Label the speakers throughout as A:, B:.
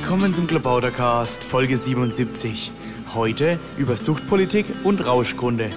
A: Willkommen zum Klabautercast, Folge 77. Heute über Suchtpolitik und Rauschgrunde.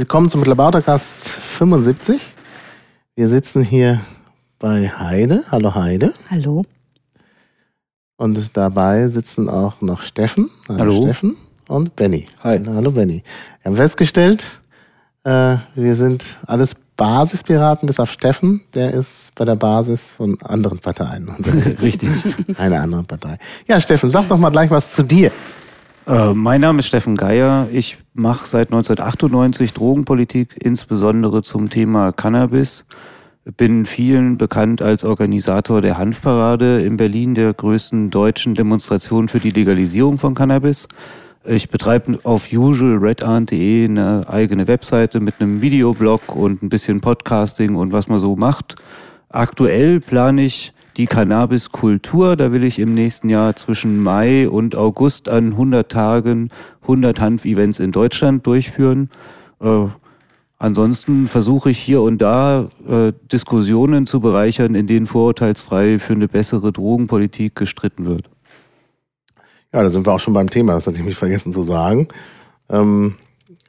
B: Willkommen zum Klabautercast 75. Wir sitzen hier bei Heide. Hallo Heide.
C: Hallo.
B: Und dabei sitzen auch noch Steffen.
D: Hallo.
B: Steffen und Benny.
D: Hi.
B: Hallo Benny. Wir haben festgestellt, äh, wir sind alles Basispiraten bis auf Steffen. Der ist bei der Basis von anderen Parteien.
D: Richtig.
B: Eine andere Partei. Ja, Steffen, sag doch mal gleich was zu dir.
D: Äh, mein Name ist Steffen Geier. Ich mache seit 1998 Drogenpolitik, insbesondere zum Thema Cannabis. Bin vielen bekannt als Organisator der Hanfparade in Berlin, der größten deutschen Demonstration für die Legalisierung von Cannabis. Ich betreibe auf usualredarnt.de eine eigene Webseite mit einem Videoblog und ein bisschen Podcasting und was man so macht. Aktuell plane ich die Cannabis-Kultur. Da will ich im nächsten Jahr zwischen Mai und August an 100 Tagen 100 Hanf-Events in Deutschland durchführen. Äh, ansonsten versuche ich hier und da äh, Diskussionen zu bereichern, in denen vorurteilsfrei für eine bessere Drogenpolitik gestritten wird.
B: Ja, da sind wir auch schon beim Thema, das hatte ich mich vergessen zu sagen. Ähm,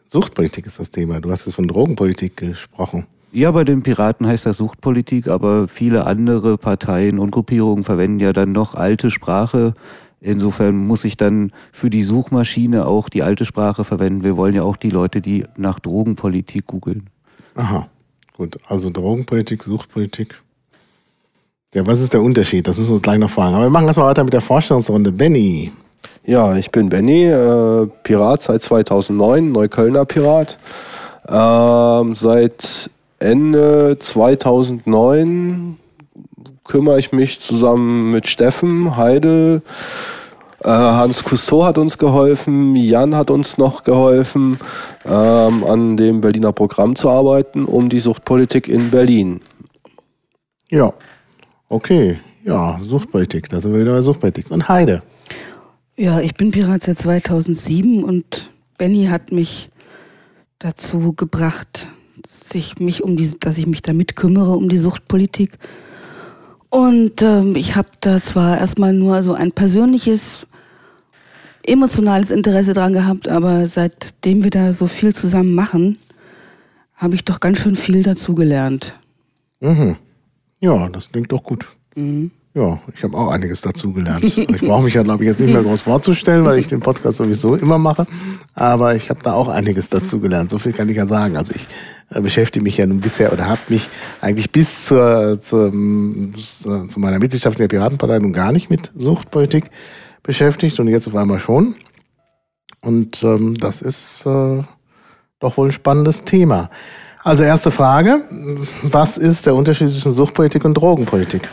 B: Suchtpolitik ist das Thema. Du hast jetzt von Drogenpolitik gesprochen.
D: Ja, bei den Piraten heißt das Suchtpolitik, aber viele andere Parteien und Gruppierungen verwenden ja dann noch alte Sprache. Insofern muss ich dann für die Suchmaschine auch die alte Sprache verwenden. Wir wollen ja auch die Leute, die nach Drogenpolitik googeln.
B: Aha, gut. Also Drogenpolitik, Suchtpolitik. Ja, was ist der Unterschied? Das müssen wir uns gleich noch fragen. Aber wir machen erstmal weiter mit der Vorstellungsrunde. Benny.
E: Ja, ich bin Benny, äh, Pirat seit 2009, Neuköllner Pirat. Ähm, seit Ende 2009 kümmere ich mich zusammen mit Steffen, Heide, äh, Hans Cousteau hat uns geholfen, Jan hat uns noch geholfen, ähm, an dem Berliner Programm zu arbeiten, um die Suchtpolitik in Berlin.
B: Ja, okay. Ja, Suchtpolitik, da sind wir wieder bei Suchtpolitik. Und Heide.
C: Ja, ich bin Pirat seit 2007 und Benny hat mich dazu gebracht, sich mich um die, dass ich mich damit kümmere um die Suchtpolitik. Und ähm, ich habe da zwar erstmal nur so ein persönliches, emotionales Interesse dran gehabt, aber seitdem wir da so viel zusammen machen, habe ich doch ganz schön viel dazugelernt.
B: Mhm. Ja, das klingt doch gut.
C: Mhm.
B: Ja, ich habe auch einiges dazugelernt. ich brauche mich ja, glaube ich, jetzt nicht mehr groß vorzustellen, weil ich den Podcast sowieso immer mache. Aber ich habe da auch einiges dazugelernt. So viel kann ich ja sagen. Also ich äh, beschäftige mich ja nun bisher oder habe mich eigentlich bis zur, zur, zu meiner Mitgliedschaft in der Piratenpartei nun gar nicht mit Suchtpolitik beschäftigt und jetzt auf einmal schon. Und ähm, das ist äh, doch wohl ein spannendes Thema. Also erste Frage, was ist der Unterschied zwischen Suchtpolitik und Drogenpolitik?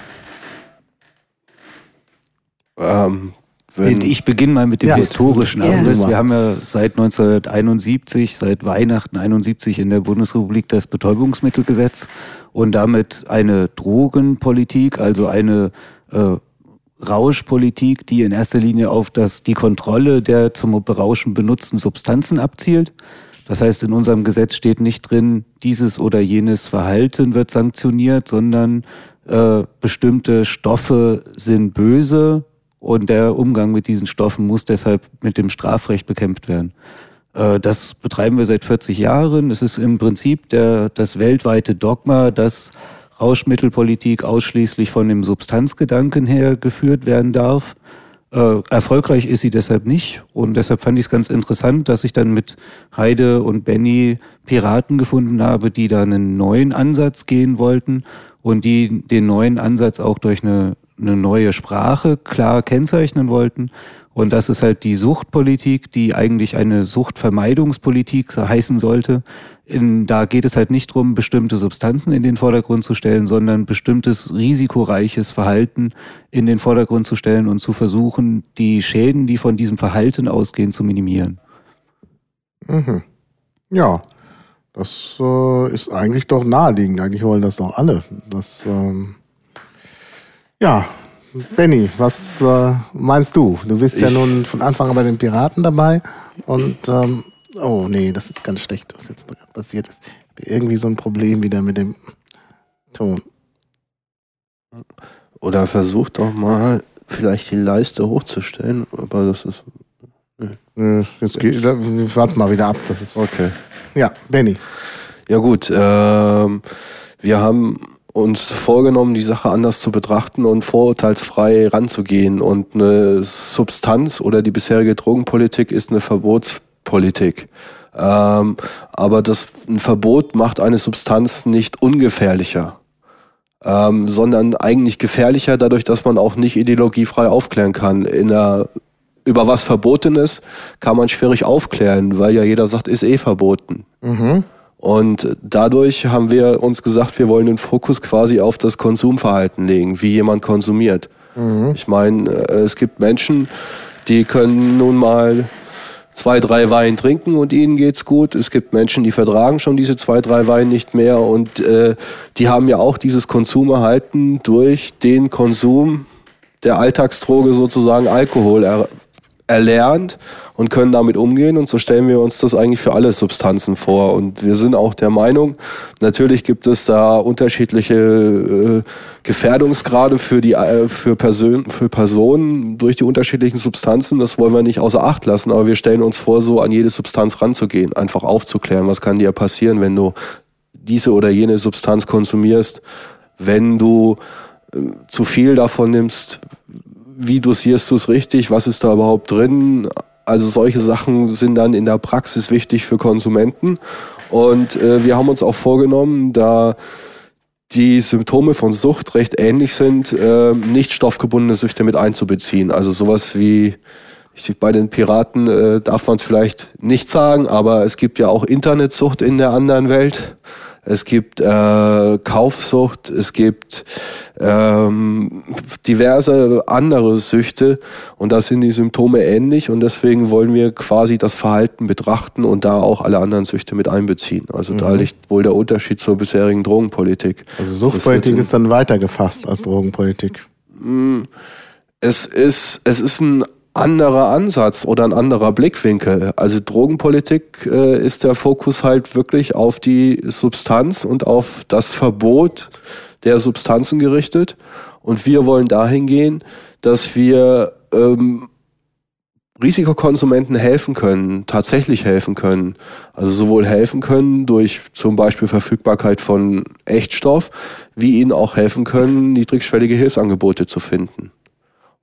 E: Ähm,
D: ich beginne mal mit dem
B: Ja.
D: historischen
C: Ja.
D: Abriss. Wir haben ja seit 1971, seit Weihnachten 71 in der Bundesrepublik das Betäubungsmittelgesetz und damit eine Drogenpolitik, also eine äh, Rauschpolitik, die in erster Linie auf das, die Kontrolle der zum Berauschen benutzten Substanzen abzielt. Das heißt, in unserem Gesetz steht nicht drin, dieses oder jenes Verhalten wird sanktioniert, sondern äh, bestimmte Stoffe sind böse und der Umgang mit diesen Stoffen muss deshalb mit dem Strafrecht bekämpft werden. Äh, das betreiben wir seit 40 Jahren. Es ist im Prinzip der, das weltweite Dogma, dass Rauschmittelpolitik ausschließlich von dem Substanzgedanken her geführt werden darf. Äh, erfolgreich ist sie deshalb nicht und deshalb fand ich es ganz interessant, dass ich dann mit Heide und Benny Piraten gefunden habe, die da einen neuen Ansatz gehen wollten und die den neuen Ansatz auch durch eine eine neue Sprache klar kennzeichnen wollten. Und das ist halt die Suchtpolitik, die eigentlich eine Suchtvermeidungspolitik heißen sollte. In, da geht es halt nicht darum, bestimmte Substanzen in den Vordergrund zu stellen, sondern bestimmtes risikoreiches Verhalten in den Vordergrund zu stellen und zu versuchen, die Schäden, die von diesem Verhalten ausgehen, zu minimieren.
B: Mhm. Ja, das äh, ist eigentlich doch naheliegend. Eigentlich wollen das doch alle. Das, ähm, ja, Benny, was äh, meinst du? Du bist ich ja nun von Anfang an bei den Piraten dabei und ähm, oh nee, das ist ganz schlecht, was jetzt passiert ist. Irgendwie so ein Problem wieder mit dem Ton.
E: Oder versuch doch mal vielleicht die Leiste hochzustellen, aber das ist.
B: Nee. Jetzt geht, warte mal wieder ab. Das ist
E: okay.
B: Ja, Benny.
E: Ja gut, ähm, wir haben uns vorgenommen, die Sache anders zu betrachten und vorurteilsfrei ranzugehen. Und eine Substanz oder die bisherige Drogenpolitik ist eine Verbotspolitik. Ähm, aber das, ein Verbot macht eine Substanz nicht ungefährlicher, ähm, sondern eigentlich gefährlicher dadurch, dass man auch nicht ideologiefrei aufklären kann. In einer, über was verboten ist, kann man schwierig aufklären, weil ja jeder sagt, ist eh verboten. Mhm. Und dadurch haben wir uns gesagt, wir wollen den Fokus quasi auf das Konsumverhalten legen, wie jemand konsumiert. Mhm. Ich meine, äh, es gibt Menschen, die können nun mal zwei, drei Wein trinken und ihnen geht's gut. Es gibt Menschen, die vertragen schon diese zwei, drei Wein nicht mehr und äh, die haben ja auch dieses Konsumerhalten durch den Konsum der Alltagsdroge sozusagen Alkohol er erlernt und können damit umgehen. Und so stellen wir uns das eigentlich für alle Substanzen vor. Und wir sind auch der Meinung, natürlich gibt es da unterschiedliche äh, Gefährdungsgrade für, die, äh, für, Persön für Personen durch die unterschiedlichen Substanzen. Das wollen wir nicht außer Acht lassen, aber wir stellen uns vor, so an jede Substanz ranzugehen, einfach aufzuklären, was kann dir passieren, wenn du diese oder jene Substanz konsumierst, wenn du äh, zu viel davon nimmst, wie dosierst du es richtig, was ist da überhaupt drin, also solche Sachen sind dann in der Praxis wichtig für Konsumenten. Und äh, wir haben uns auch vorgenommen, da die Symptome von Sucht recht ähnlich sind, äh, nicht stoffgebundene Süchte mit einzubeziehen. Also sowas wie, ich, bei den Piraten äh, darf man es vielleicht nicht sagen, aber es gibt ja auch Internetsucht in der anderen Welt es gibt äh, Kaufsucht, es gibt ähm, diverse andere Süchte und da sind die Symptome ähnlich und deswegen wollen wir quasi das Verhalten betrachten und da auch alle anderen Süchte mit einbeziehen. Also mhm. da liegt wohl der Unterschied zur bisherigen Drogenpolitik.
B: Also Suchtpolitik ist dann weiter gefasst als Drogenpolitik.
E: Mm, es ist, es ist ein anderer Ansatz oder ein anderer Blickwinkel. Also Drogenpolitik äh, ist der Fokus halt wirklich auf die Substanz und auf das Verbot der Substanzen gerichtet. Und wir wollen dahin gehen, dass wir ähm, Risikokonsumenten helfen können, tatsächlich helfen können. Also sowohl helfen können durch zum Beispiel Verfügbarkeit von Echtstoff, wie ihnen auch helfen können, niedrigschwellige Hilfsangebote zu finden.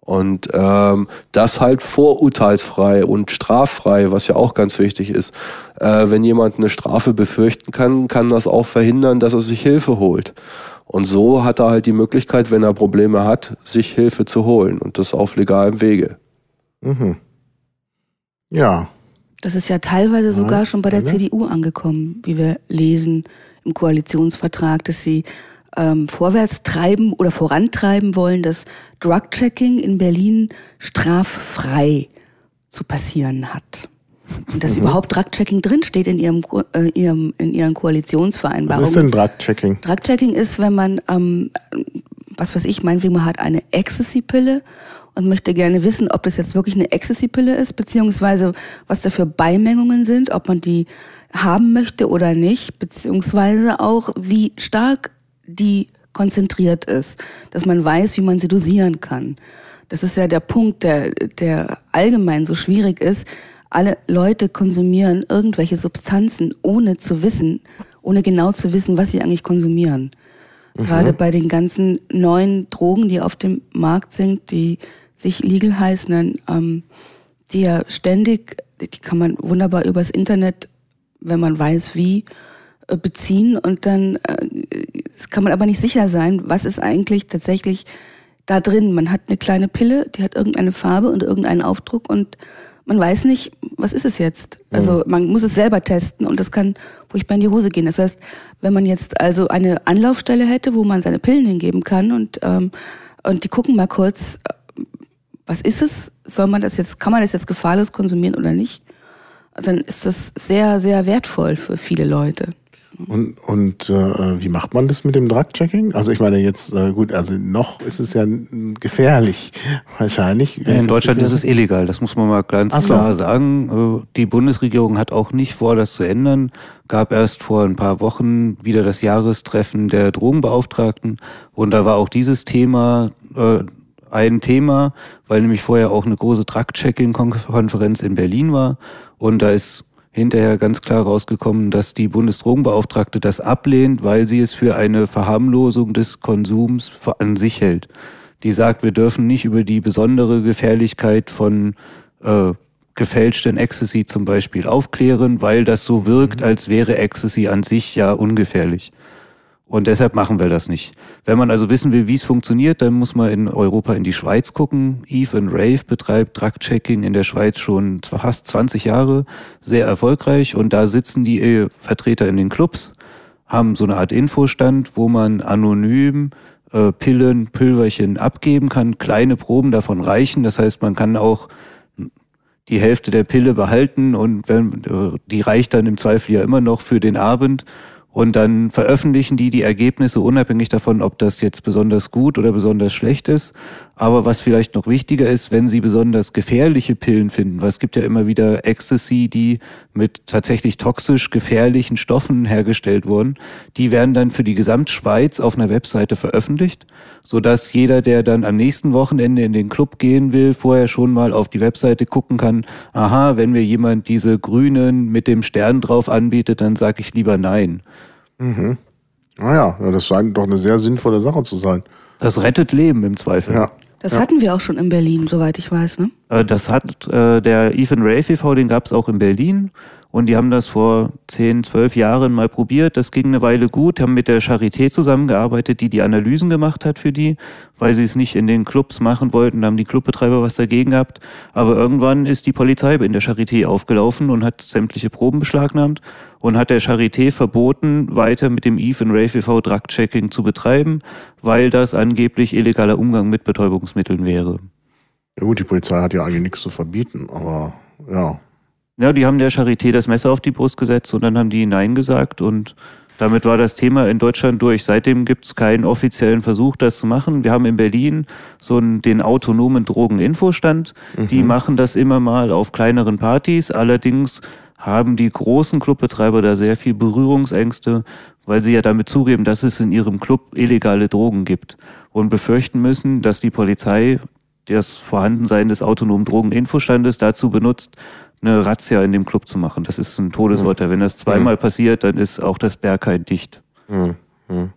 E: Und ähm, das halt vorurteilsfrei und straffrei, was ja auch ganz wichtig ist. Äh, wenn jemand eine Strafe befürchten kann, kann das auch verhindern, dass er sich Hilfe holt. Und so hat er halt die Möglichkeit, wenn er Probleme hat, sich Hilfe zu holen und das auf legalem Wege.
B: Mhm. Ja.
C: Das ist ja teilweise sogar schon bei der CDU angekommen, wie wir lesen im Koalitionsvertrag, dass sie ähm, vorwärts treiben oder vorantreiben wollen, dass Drug-Checking in Berlin straffrei zu passieren hat. Und dass mhm. überhaupt Drug-Checking drinsteht in ihrem, äh, ihrem, in ihren Koalitionsvereinbarungen.
B: Was ist denn Drug-Checking?
C: Drug-Checking ist, wenn man, ähm, was weiß ich, meinetwegen man hat eine Ecstasy-Pille und möchte gerne wissen, ob das jetzt wirklich eine Ecstasy-Pille ist, beziehungsweise was da für Beimengungen sind, ob man die haben möchte oder nicht, beziehungsweise auch wie stark die konzentriert ist, dass man weiß, wie man sie dosieren kann. Das ist ja der Punkt, der, der allgemein so schwierig ist. Alle Leute konsumieren irgendwelche Substanzen, ohne zu wissen, ohne genau zu wissen, was sie eigentlich konsumieren. Mhm. Gerade bei den ganzen neuen Drogen, die auf dem Markt sind, die sich legal heißen, ähm, die ja ständig, die kann man wunderbar übers Internet, wenn man weiß wie, beziehen und dann äh, kann man aber nicht sicher sein, was ist eigentlich tatsächlich da drin. Man hat eine kleine Pille, die hat irgendeine Farbe und irgendeinen Aufdruck und man weiß nicht, was ist es jetzt. Also man muss es selber testen und das kann furchtbar in die Hose gehen. Das heißt, wenn man jetzt also eine Anlaufstelle hätte, wo man seine Pillen hingeben kann und, ähm, und die gucken mal kurz, äh, was ist es? Soll man das jetzt, kann man das jetzt gefahrlos konsumieren oder nicht? Dann ist das sehr, sehr wertvoll für viele Leute.
B: Und, und äh, wie macht man das mit dem Drug-Checking? Also ich meine jetzt, äh, gut, also noch ist es ja gefährlich, wahrscheinlich.
D: In Deutschland ist es illegal, das muss man mal ganz
B: Ach so.
D: klar sagen. Äh, Die Bundesregierung hat auch nicht vor, das zu ändern. Gab erst vor ein paar Wochen wieder das Jahrestreffen der Drogenbeauftragten und da war auch dieses Thema äh, ein Thema, weil nämlich vorher auch eine große Drug-Checking-Konferenz in Berlin war und da ist hinterher ganz klar rausgekommen, dass die Bundesdrogenbeauftragte das ablehnt, weil sie es für eine Verharmlosung des Konsums an sich hält. Die sagt, wir dürfen nicht über die besondere Gefährlichkeit von äh, gefälschten Ecstasy zum Beispiel aufklären, weil das so wirkt, als wäre Ecstasy an sich ja ungefährlich. Und deshalb machen wir das nicht. Wenn man also wissen will, wie es funktioniert, dann muss man in Europa in die Schweiz gucken. Eve and Rave betreibt Drug-Checking in der Schweiz schon fast 20 Jahre, sehr erfolgreich. Und da sitzen die Vertreter in den Clubs, haben so eine Art Infostand, wo man anonym äh, Pillen, Pülverchen abgeben kann. Kleine Proben davon reichen. Das heißt, man kann auch die Hälfte der Pille behalten und wenn, äh, die reicht dann im Zweifel ja immer noch für den Abend. Und dann veröffentlichen die die Ergebnisse unabhängig davon, ob das jetzt besonders gut oder besonders schlecht ist. Aber was vielleicht noch wichtiger ist, wenn sie besonders gefährliche Pillen finden, weil es gibt ja immer wieder Ecstasy, die mit tatsächlich toxisch gefährlichen Stoffen hergestellt wurden, die werden dann für die Gesamtschweiz auf einer Webseite veröffentlicht, sodass jeder, der dann am nächsten Wochenende in den Club gehen will, vorher schon mal auf die Webseite gucken kann, aha, wenn mir jemand diese grünen mit dem Stern drauf anbietet, dann sage ich lieber nein.
B: Naja, ja, das scheint doch eine sehr sinnvolle Sache zu sein.
D: Das rettet Leben im Zweifel.
B: Ja.
C: Das hatten wir auch schon in Berlin, soweit ich weiß, ne?
D: Äh, Das hat äh, der Ethan Rave e.V., den gab es auch in Berlin. Und die haben das vor 10, 12 Jahren mal probiert. Das ging eine Weile gut, haben mit der Charité zusammengearbeitet, die die Analysen gemacht hat für die, weil sie es nicht in den Clubs machen wollten. Da haben die Clubbetreiber was dagegen gehabt. Aber irgendwann ist die Polizei in der Charité aufgelaufen und hat sämtliche Proben beschlagnahmt und hat der Charité verboten, weiter mit dem Ethan Rave e.V. Drug-Checking zu betreiben, weil das angeblich illegaler Umgang mit Betäubungsmitteln wäre.
B: Ja gut, die Polizei hat ja eigentlich nichts zu verbieten, aber ja.
D: Ja, die haben der Charité das Messer auf die Brust gesetzt und dann haben die Nein gesagt und damit war das Thema in Deutschland durch. Seitdem gibt es keinen offiziellen Versuch, das zu machen. Wir haben in Berlin so einen, den autonomen Drogeninfostand. Die machen das immer mal auf kleineren Partys. Allerdings haben die großen Clubbetreiber da sehr viel Berührungsängste, weil sie ja damit zugeben, dass es in ihrem Club illegale Drogen gibt und befürchten müssen, dass die Polizei das Vorhandensein des autonomen Drogeninfostandes dazu benutzt, eine Razzia in dem Club zu machen. Das ist ein Todesurteil. Wenn das zweimal passiert, dann ist auch das Berghain dicht.
B: Hm, hm.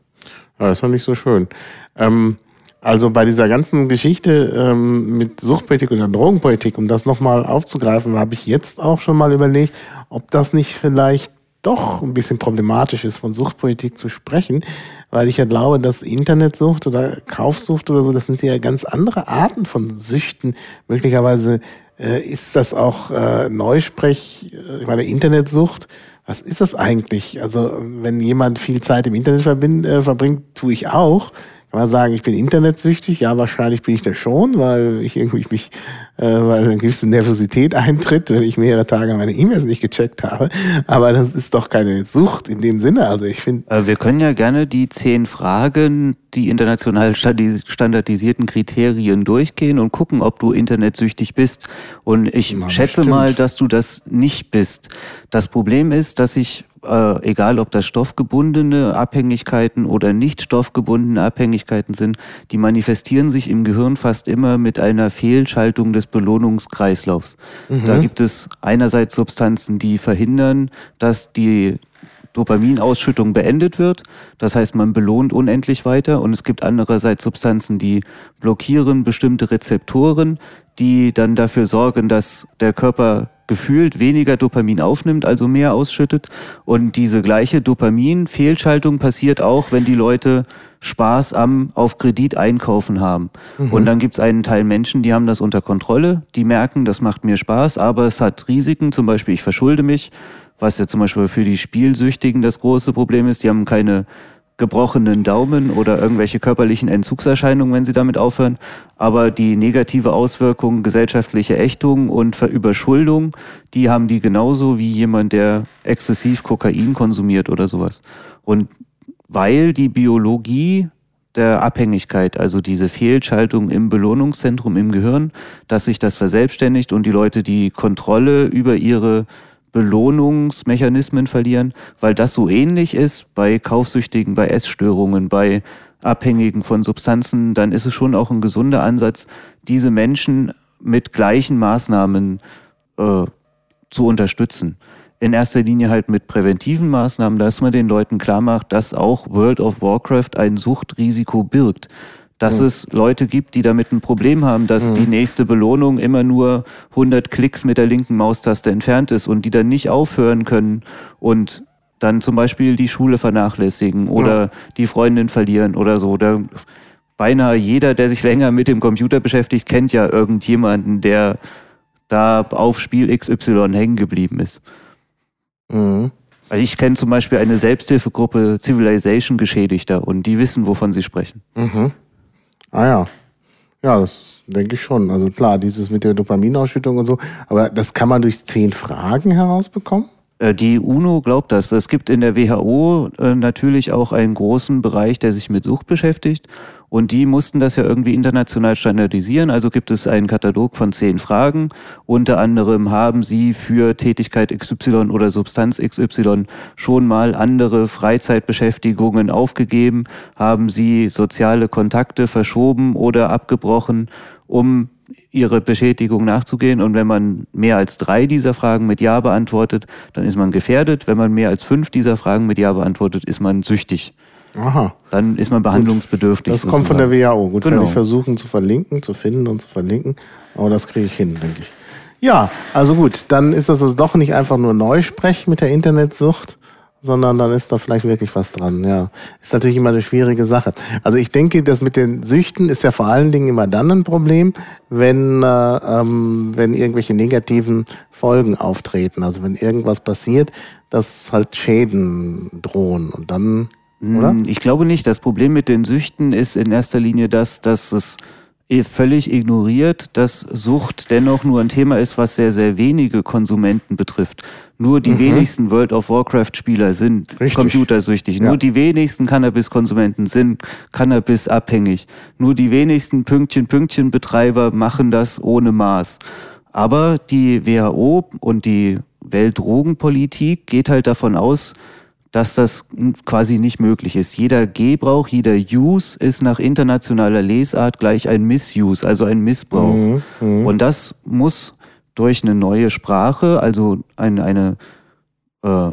B: Ja, das ist doch nicht so schön. Ähm, also bei dieser ganzen Geschichte ähm, mit Suchtpolitik oder Drogenpolitik, um das nochmal aufzugreifen, habe ich jetzt auch schon mal überlegt, ob das nicht vielleicht doch ein bisschen problematisch ist, von Suchtpolitik zu sprechen, weil ich ja glaube, dass Internetsucht oder Kaufsucht oder so, das sind ja ganz andere Arten von Süchten. Möglicherweise äh, ist das auch äh, Neusprech, äh, ich meine Internetsucht. Was ist das eigentlich? Also wenn jemand viel Zeit im Internet äh, verbringt, tue ich auch. Kann man sagen, ich bin internetsüchtig? Ja, wahrscheinlich bin ich das schon, weil ich irgendwie mich, äh, weil eine gewisse Nervosität eintritt, wenn ich mehrere Tage meine E-Mails nicht gecheckt habe. Aber das ist doch keine Sucht in dem Sinne. Also ich finde,
D: Äh, Wir können ja gerne die zehn Fragen, die international standardisierten Kriterien durchgehen und gucken, ob du internetsüchtig bist. Und ich
B: Na,
D: schätze
B: bestimmt.
D: mal, dass du das nicht bist. Das Problem ist, dass ich, äh, egal ob das stoffgebundene Abhängigkeiten oder nicht stoffgebundene Abhängigkeiten sind, die manifestieren sich im Gehirn fast immer mit einer Fehlschaltung des Belohnungskreislaufs. Da gibt es einerseits Substanzen, die verhindern, dass die Dopaminausschüttung beendet wird. Das heißt, man belohnt unendlich weiter. Und es gibt andererseits Substanzen, die blockieren bestimmte Rezeptoren, die dann dafür sorgen, dass der Körper gefühlt weniger Dopamin aufnimmt, also mehr ausschüttet. Und diese gleiche Dopamin-Fehlschaltung passiert auch, wenn die Leute Spaß am auf Kredit einkaufen haben. Mhm. Und dann gibt es einen Teil Menschen, die haben das unter Kontrolle, die merken, das macht mir Spaß, aber es hat Risiken, zum Beispiel ich verschulde mich, was ja zum Beispiel für die Spielsüchtigen das große Problem ist, die haben keine gebrochenen Daumen oder irgendwelche körperlichen Entzugserscheinungen, wenn sie damit aufhören. Aber die negative Auswirkung gesellschaftliche Ächtung und Überschuldung, die haben die genauso wie jemand, der exzessiv Kokain konsumiert oder sowas. Und weil die Biologie der Abhängigkeit, also diese Fehlschaltung im Belohnungszentrum im Gehirn, dass sich das verselbstständigt und die Leute die Kontrolle über ihre Belohnungsmechanismen verlieren, weil das so ähnlich ist bei Kaufsüchtigen, bei Essstörungen, bei Abhängigen von Substanzen, dann ist es schon auch ein gesunder Ansatz, diese Menschen mit gleichen Maßnahmen äh, zu unterstützen. In erster Linie halt mit präventiven Maßnahmen, dass man den Leuten klar macht, dass auch World of Warcraft ein Suchtrisiko birgt dass mhm. es Leute gibt, die damit ein Problem haben, dass mhm. die nächste Belohnung immer nur 100 Klicks mit der linken Maustaste entfernt ist und die dann nicht aufhören können und dann zum Beispiel die Schule vernachlässigen oder ja. die Freundin verlieren oder so. Da beinahe jeder, der sich länger mit dem Computer beschäftigt, kennt ja irgendjemanden, der da auf Spiel XY hängen geblieben ist. Mhm. Also ich kenne zum Beispiel eine Selbsthilfegruppe Civilization Geschädigter und die wissen, wovon sie sprechen. Mhm.
B: Ah ja. Ja, das denke ich schon. Also klar, dieses mit der Dopaminausschüttung und so, aber das kann man durch zehn Fragen herausbekommen?
D: Äh, die UNO glaubt das. Es gibt in der WHO äh, natürlich auch einen großen Bereich, der sich mit Sucht beschäftigt. Und die mussten das ja irgendwie international standardisieren. Also gibt es einen Katalog von zehn Fragen. Unter anderem haben Sie für Tätigkeit XY oder Substanz XY schon mal andere Freizeitbeschäftigungen aufgegeben? Haben Sie soziale Kontakte verschoben oder abgebrochen, um ihre Beschädigung nachzugehen. Und wenn man mehr als drei dieser Fragen mit Ja beantwortet, dann ist man gefährdet. Wenn man mehr als fünf dieser Fragen mit Ja beantwortet, ist man süchtig. Aha. Dann ist man behandlungsbedürftig.
B: Das kommt von der WHO. Gut, genau. werde ich versuchen zu verlinken, zu finden und zu verlinken. Aber das kriege ich hin, denke ich. Ja, also gut, dann ist das also doch nicht einfach nur Neusprech mit der Internetsucht, sondern dann ist da vielleicht wirklich was dran. Ja, ist natürlich immer eine schwierige Sache. Also ich denke, das mit den Süchten ist ja vor allen Dingen immer dann ein Problem, wenn äh, ähm, wenn irgendwelche negativen Folgen auftreten. Also wenn irgendwas passiert, dass halt Schäden drohen und dann oder?
D: Hm, ich glaube nicht. Das Problem mit den Süchten ist in erster Linie das, dass es völlig ignoriert, dass Sucht dennoch nur ein Thema ist, was sehr, sehr wenige Konsumenten betrifft. Nur die mhm. wenigsten World of Warcraft-Spieler sind Richtig. computersüchtig. Ja. Nur die wenigsten Cannabis-Konsumenten sind Cannabis-abhängig. Nur die wenigsten Pünktchen-Pünktchen-Betreiber machen das ohne Maß. Aber die WHO und die Weltdrogenpolitik geht halt davon aus, dass das quasi nicht möglich ist. Jeder Gebrauch, jeder Use ist nach internationaler Lesart gleich ein Misuse, also ein Missbrauch. Mhm, mh. Und das muss durch eine neue Sprache, also eine, eine äh,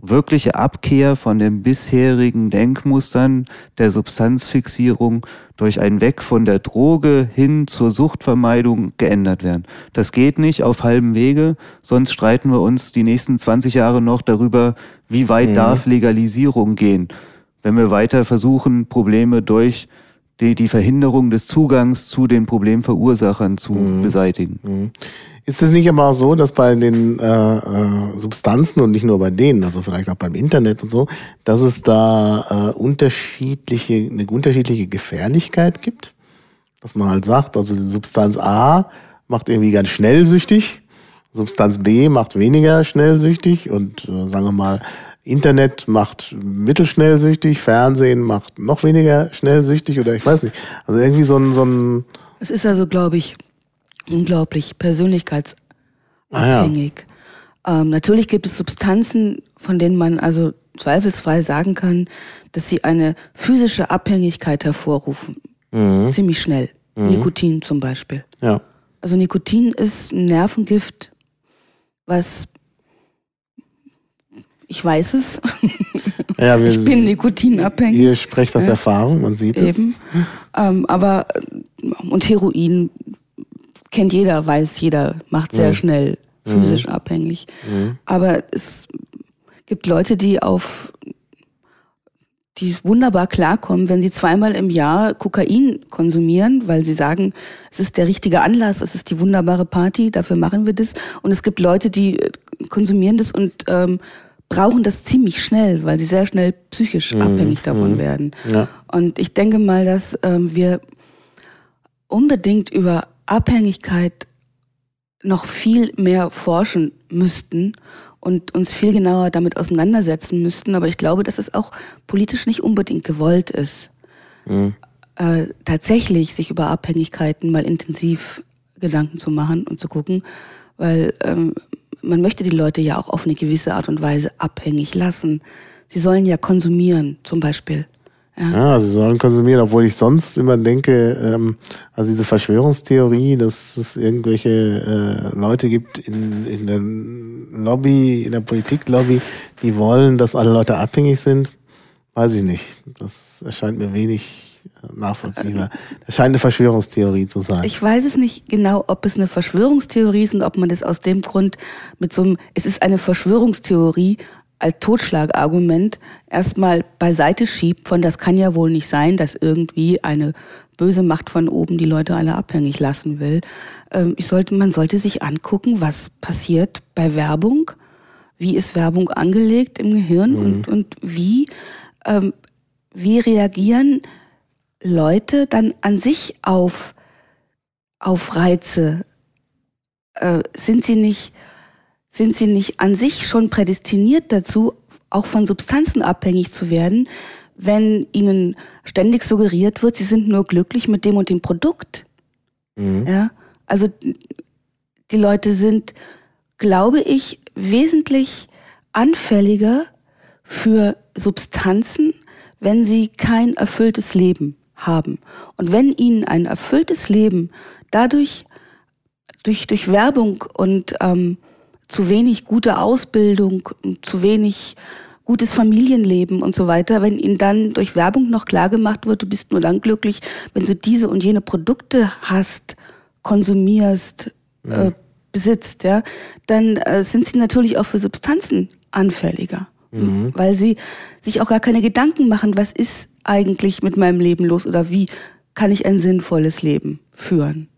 D: wirkliche Abkehr von den bisherigen Denkmustern der Substanzfixierung durch ein Weg von der Droge hin zur Suchtvermeidung geändert werden. Das geht nicht auf halbem Wege, sonst streiten wir uns die nächsten 20 Jahre noch darüber, wie weit mhm. darf Legalisierung gehen. Wenn wir weiter versuchen, Probleme durch die, die Verhinderung des Zugangs zu den Problemverursachern zu mhm. beseitigen. Mhm.
B: Ist es nicht aber auch so, dass bei den äh, äh, Substanzen und nicht nur bei denen, also vielleicht auch beim Internet und so, dass es da äh, unterschiedliche, eine unterschiedliche Gefährlichkeit gibt? Dass man halt sagt, also die Substanz A macht irgendwie ganz schnell süchtig, Substanz B macht weniger schnell süchtig und äh, sagen wir mal, Internet macht mittelschnell süchtig, Fernsehen macht noch weniger schnell süchtig oder ich weiß nicht. Also irgendwie so ein, so ein
C: Es ist also, glaube ich, unglaublich persönlichkeitsabhängig. Ah, ja. ähm, natürlich gibt es Substanzen, von denen man also zweifelsfrei sagen kann, dass sie eine physische Abhängigkeit hervorrufen. Mhm. Ziemlich schnell. Mhm. Nikotin zum Beispiel. Ja. Also Nikotin ist ein Nervengift, was ich weiß es. Ja, wir, ich bin nikotinabhängig.
B: Ihr sprecht aus ja. Erfahrung, man sieht Eben.
C: es. Ähm, aber und Heroin kennt jeder, weiß jeder, macht sehr ja. schnell physisch abhängig. Aber es gibt Leute, die auf die wunderbar klarkommen, wenn sie zweimal im Jahr Kokain konsumieren, weil sie sagen, es ist der richtige Anlass, es ist die wunderbare Party, dafür machen wir das. Und es gibt Leute, die konsumieren das und ähm, brauchen das ziemlich schnell, weil sie sehr schnell psychisch abhängig davon werden.
B: Ja.
C: Und ich denke mal, dass ähm, wir unbedingt über Abhängigkeit noch viel mehr forschen müssten und uns viel genauer damit auseinandersetzen müssten. Aber ich glaube, dass es auch politisch nicht unbedingt gewollt ist, äh, tatsächlich sich über Abhängigkeiten mal intensiv Gedanken zu machen und zu gucken, weil ähm, man möchte die Leute ja auch auf eine gewisse Art und Weise abhängig lassen. Sie sollen ja konsumieren, zum Beispiel. Ja.
B: Ja, sie sollen konsumieren, obwohl ich sonst immer denke, ähm, also diese Verschwörungstheorie, dass es irgendwelche äh, Leute gibt in, in der Lobby, in der Politiklobby, die wollen, dass alle Leute abhängig sind, weiß ich nicht. Das erscheint mir wenig nachvollziehbar. Das scheint eine Verschwörungstheorie zu sein.
C: Ich weiß es nicht genau, ob es eine Verschwörungstheorie ist und ob man das aus dem Grund mit so einem, es ist eine Verschwörungstheorie als Totschlagargument erstmal beiseite schiebt von, das kann ja wohl nicht sein, dass irgendwie eine böse Macht von oben die Leute alle abhängig lassen will. Ähm, ich sollte, man sollte sich angucken, was passiert bei Werbung, wie ist Werbung angelegt im Gehirn und, und wie, ähm, wie reagieren Leute dann an sich auf, auf Reize? Äh, sind sie nicht, sind sie nicht an sich schon prädestiniert dazu, auch von Substanzen abhängig zu werden, wenn ihnen ständig suggeriert wird, sie sind nur glücklich mit dem und dem Produkt? Ja, also die Leute sind, glaube ich, wesentlich anfälliger für Substanzen, wenn sie kein erfülltes Leben haben. Und wenn ihnen ein erfülltes Leben dadurch durch, durch Werbung und ähm, zu wenig gute Ausbildung, zu wenig gutes Familienleben und so weiter, wenn ihnen dann durch Werbung noch klar gemacht wird, du bist nur dann glücklich, wenn du diese und jene Produkte hast, konsumierst, äh, besitzt, ja, dann äh, sind sie natürlich auch für Substanzen anfälliger, weil sie sich auch gar keine Gedanken machen, was ist eigentlich mit meinem Leben los oder wie kann ich ein sinnvolles Leben führen.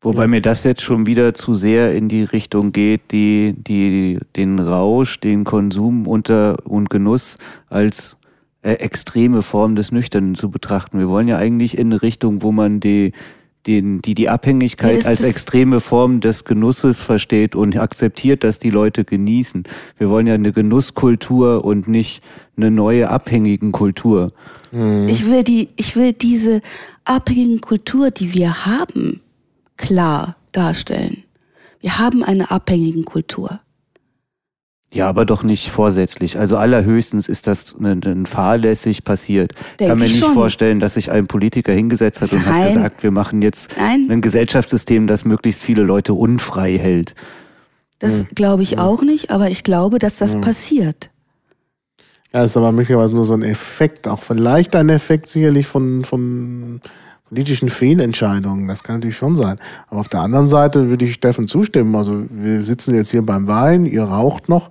D: Wobei mir das jetzt schon wieder zu sehr in die Richtung geht, die, die den Rausch, den Konsum unter und Genuss als äh, extreme Form des Nüchternen zu betrachten. Wir wollen ja eigentlich in eine Richtung, wo man die, den, die, die Abhängigkeit
C: Ja, das-
D: als
C: das-
D: extreme Form des Genusses versteht und akzeptiert, dass die Leute genießen. Wir wollen ja eine Genusskultur und nicht eine neue abhängigen Kultur.
C: Ich will die, ich will diese abhängigen Kultur, die wir haben, klar darstellen. Wir haben eine abhängigen Kultur.
D: Ja, aber doch nicht vorsätzlich. Also allerhöchstens ist das ein, ein fahrlässig passiert.
C: Denk
D: Kann mir
C: ich
D: nicht
C: schon.
D: vorstellen, dass sich ein Politiker hingesetzt hat und hat
C: Nein.
D: gesagt, wir machen jetzt
C: Nein.
D: ein Gesellschaftssystem, das möglichst viele Leute unfrei hält.
C: Das glaube ich auch nicht, aber ich glaube, dass das passiert.
B: Ja, ist aber möglicherweise nur so ein Effekt, auch vielleicht ein Effekt sicherlich von, von politischen Fehlentscheidungen. Das kann natürlich schon sein. Aber auf der anderen Seite würde ich Steffen zustimmen. Also wir sitzen jetzt hier beim Wein, ihr raucht noch.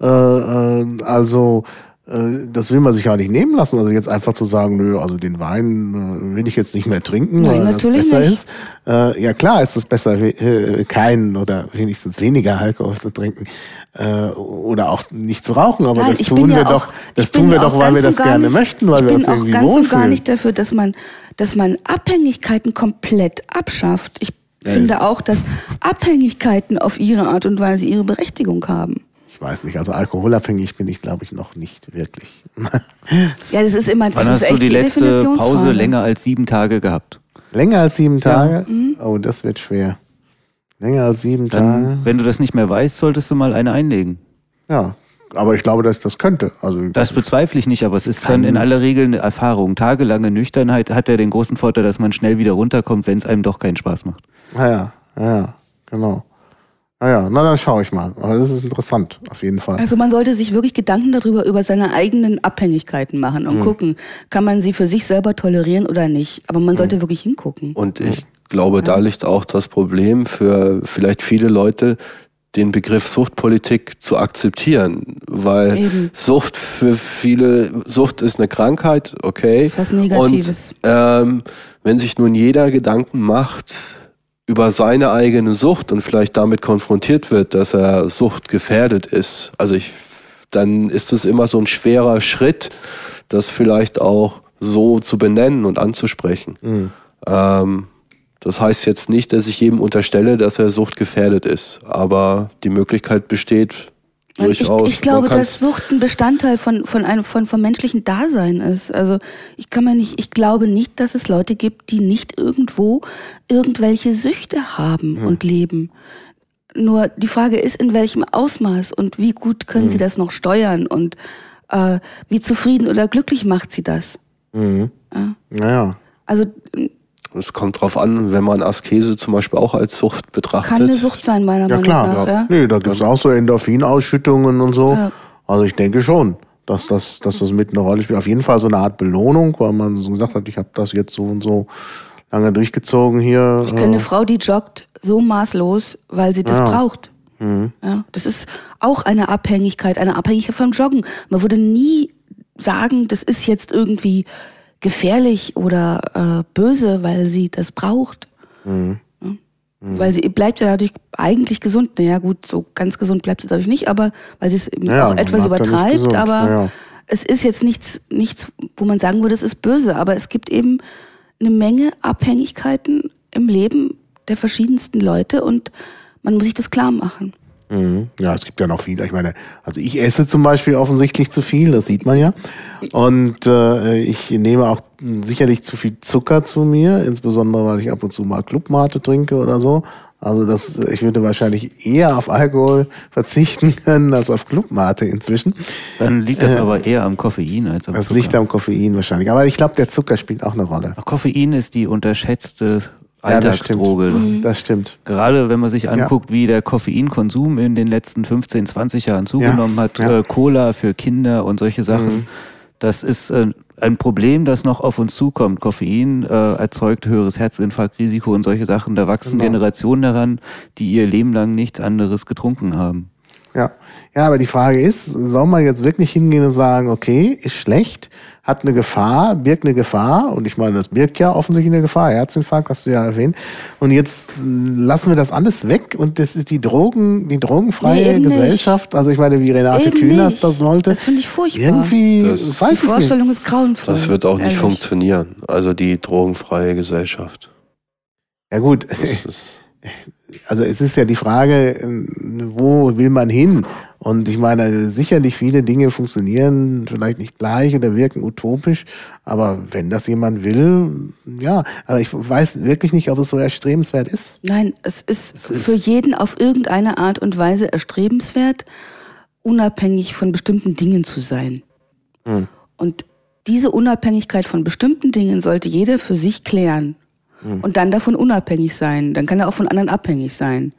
B: Äh, äh, also das will man sich ja nicht nehmen lassen. Also jetzt einfach zu sagen, nö, also den Wein äh, will ich jetzt nicht mehr trinken,
C: Nein,
B: weil das besser
C: nicht.
B: ist. Äh, ja klar ist es besser, äh, keinen oder wenigstens weniger Alkohol zu trinken äh, oder auch nicht zu rauchen. Aber
C: Nein,
B: das
C: ich
B: tun wir
C: ja auch,
B: doch, das
C: ich bin
B: tun wir doch,
C: auch
B: weil wir das gerne
C: nicht,
B: möchten, weil
C: ich
B: wir uns
C: bin auch
B: irgendwie
C: ganz und gar
B: wohlfühlen.
C: nicht dafür, dass man, dass man Abhängigkeiten komplett abschafft. Ich
B: Ja,
C: finde auch, dass Abhängigkeiten auf ihre Art und Weise ihre Berechtigung haben.
B: Ich weiß nicht, also alkoholabhängig bin ich, glaube ich, noch nicht wirklich.
C: Ja, das ist immer, das
D: Wann
C: ist
D: hast
C: echt
D: du die letzte
C: Definitionsfrage.
D: Pause länger als sieben Tage gehabt?
B: Länger als sieben Tage?
C: Mhm.
B: Oh, das wird schwer. Länger als sieben
D: Dann,
B: Tage?
D: wenn du das nicht mehr weißt, solltest du mal eine einlegen.
B: Ja, aber ich glaube, dass das könnte. Also
D: Das bezweifle ich nicht, aber es ist dann in aller Regel eine Erfahrung. Tagelange Nüchternheit hat ja den großen Vorteil, dass man schnell wieder runterkommt, wenn es einem doch keinen Spaß macht.
B: ja, ja, ja, genau. Naja, na dann schaue ich mal. Aber das ist interessant, auf jeden Fall.
C: Also man sollte sich wirklich Gedanken darüber, über seine eigenen Abhängigkeiten machen
B: Mhm.
C: und gucken, kann man sie für sich selber tolerieren oder nicht. Aber man sollte wirklich hingucken.
E: Und ich glaube, da liegt auch das Problem für vielleicht viele Leute, den Begriff Suchtpolitik zu akzeptieren, weil
C: Eben.
E: Sucht für viele, Sucht ist eine Krankheit, okay.
C: Ist was Negatives.
E: Und ähm, wenn sich nun jeder Gedanken macht über seine eigene Sucht und vielleicht damit konfrontiert wird, dass er suchtgefährdet ist, also ich, dann ist es immer so ein schwerer Schritt, das vielleicht auch so zu benennen und anzusprechen.
B: Mhm.
E: Ähm, das heißt jetzt nicht, dass ich jedem unterstelle, dass er suchtgefährdet ist, aber die Möglichkeit besteht
C: Weil ich,
E: durchaus.
C: ich glaube, dass Sucht ein Bestandteil von, von einem von, vom menschlichen Dasein ist. Also ich kann mir nicht, ich glaube nicht, dass es Leute gibt, die nicht irgendwo irgendwelche Süchte haben und leben. Nur die Frage ist, in welchem Ausmaß und wie gut können sie das noch steuern und äh, wie zufrieden oder glücklich macht sie das?
B: Mhm. Naja.
C: Also
E: Es kommt drauf an, wenn man Askese zum Beispiel auch als Sucht betrachtet.
C: kann eine Sucht sein, meiner
B: Ja
C: Meinung
B: klar,
C: nach.
B: ja.
C: Ja?
B: Nee, da gibt es auch so Endorphinausschüttungen und so.
C: Ja.
B: Also ich denke schon, dass das, dass das mit eine Rolle spielt. Auf jeden Fall so eine Art Belohnung, weil man so gesagt hat, ich habe das jetzt so und so lange durchgezogen hier.
C: Ich kenne eine Frau, die joggt so maßlos, weil sie das
B: Ja.
C: braucht. Ja, das ist auch eine Abhängigkeit, eine Abhängigkeit vom Joggen. Man würde nie sagen, das ist jetzt irgendwie gefährlich oder äh, böse, weil sie das braucht. Ja. Weil sie bleibt ja dadurch eigentlich gesund. Naja, gut, so ganz gesund bleibt sie dadurch nicht, aber weil sie es
B: Ja,
C: auch etwas übertreibt, aber
B: ja.
C: es ist jetzt nichts, nichts, wo man sagen würde, es ist böse, aber es gibt eben eine Menge Abhängigkeiten im Leben der verschiedensten Leute und man muss sich das klar machen.
B: Mhm. Ja, es gibt ja noch viele. Ich meine, also ich esse zum Beispiel offensichtlich zu viel, das sieht man ja. Und äh, ich nehme auch sicherlich zu viel Zucker zu mir, insbesondere weil ich ab und zu mal Clubmate trinke oder so. Also das, ich würde wahrscheinlich eher auf Alkohol verzichten können als auf Clubmate inzwischen.
D: Dann liegt das aber eher am Koffein als am
B: Das
D: Zucker.
B: liegt am Koffein wahrscheinlich. Aber ich glaube, der Zucker spielt auch eine Rolle.
D: Koffein ist die unterschätzte
B: Ja, das stimmt.
D: Alltagsdroge.
B: Das stimmt.
D: Gerade wenn man sich anguckt, wie der Koffeinkonsum in den letzten 15, 20 Jahren zugenommen
B: Ja,
D: hat,
B: ja. Mhm.
D: Äh, Cola für Kinder und solche Sachen, das ist äh, ein Problem, das noch auf uns zukommt. Koffein äh, erzeugt höheres Herzinfarktrisiko und solche Sachen. Da wachsen
B: Genau.
D: Generationen daran, die ihr Leben lang nichts anderes getrunken haben.
B: Ja. Ja, aber die Frage ist, soll man jetzt wirklich hingehen und sagen, okay, ist schlecht, hat eine Gefahr, birgt eine Gefahr und ich meine, das birgt ja offensichtlich eine Gefahr, Herzinfarkt hast du ja erwähnt und jetzt lassen wir das alles weg und das ist die Drogen, die drogenfreie
C: Nee, eben nicht.
B: Gesellschaft, also ich meine, wie Renate Kühners
C: nicht.
B: das wollte.
C: Das finde ich furchtbar.
B: Irgendwie,
E: Das-
B: weiß
C: Die
B: ich nicht.
C: Vorstellung ist grauenvoll.
E: Das wird auch nicht
C: ehrlich.
E: funktionieren. Also die drogenfreie Gesellschaft.
B: Ja gut,
E: Das ist,
B: also es ist ja die Frage, äh, wo will man hin? Und ich meine, sicherlich viele Dinge funktionieren vielleicht nicht gleich oder wirken utopisch, aber wenn das jemand will, ja, aber ich weiß wirklich nicht, ob es so erstrebenswert ist.
C: Nein, es ist,
D: ist-
C: für jeden auf irgendeine Art und Weise erstrebenswert, unabhängig von bestimmten Dingen zu sein.
B: Hm.
C: Und diese Unabhängigkeit von bestimmten Dingen sollte jeder für sich klären
B: Hm.
C: und dann davon unabhängig sein. Dann kann er auch von anderen abhängig sein.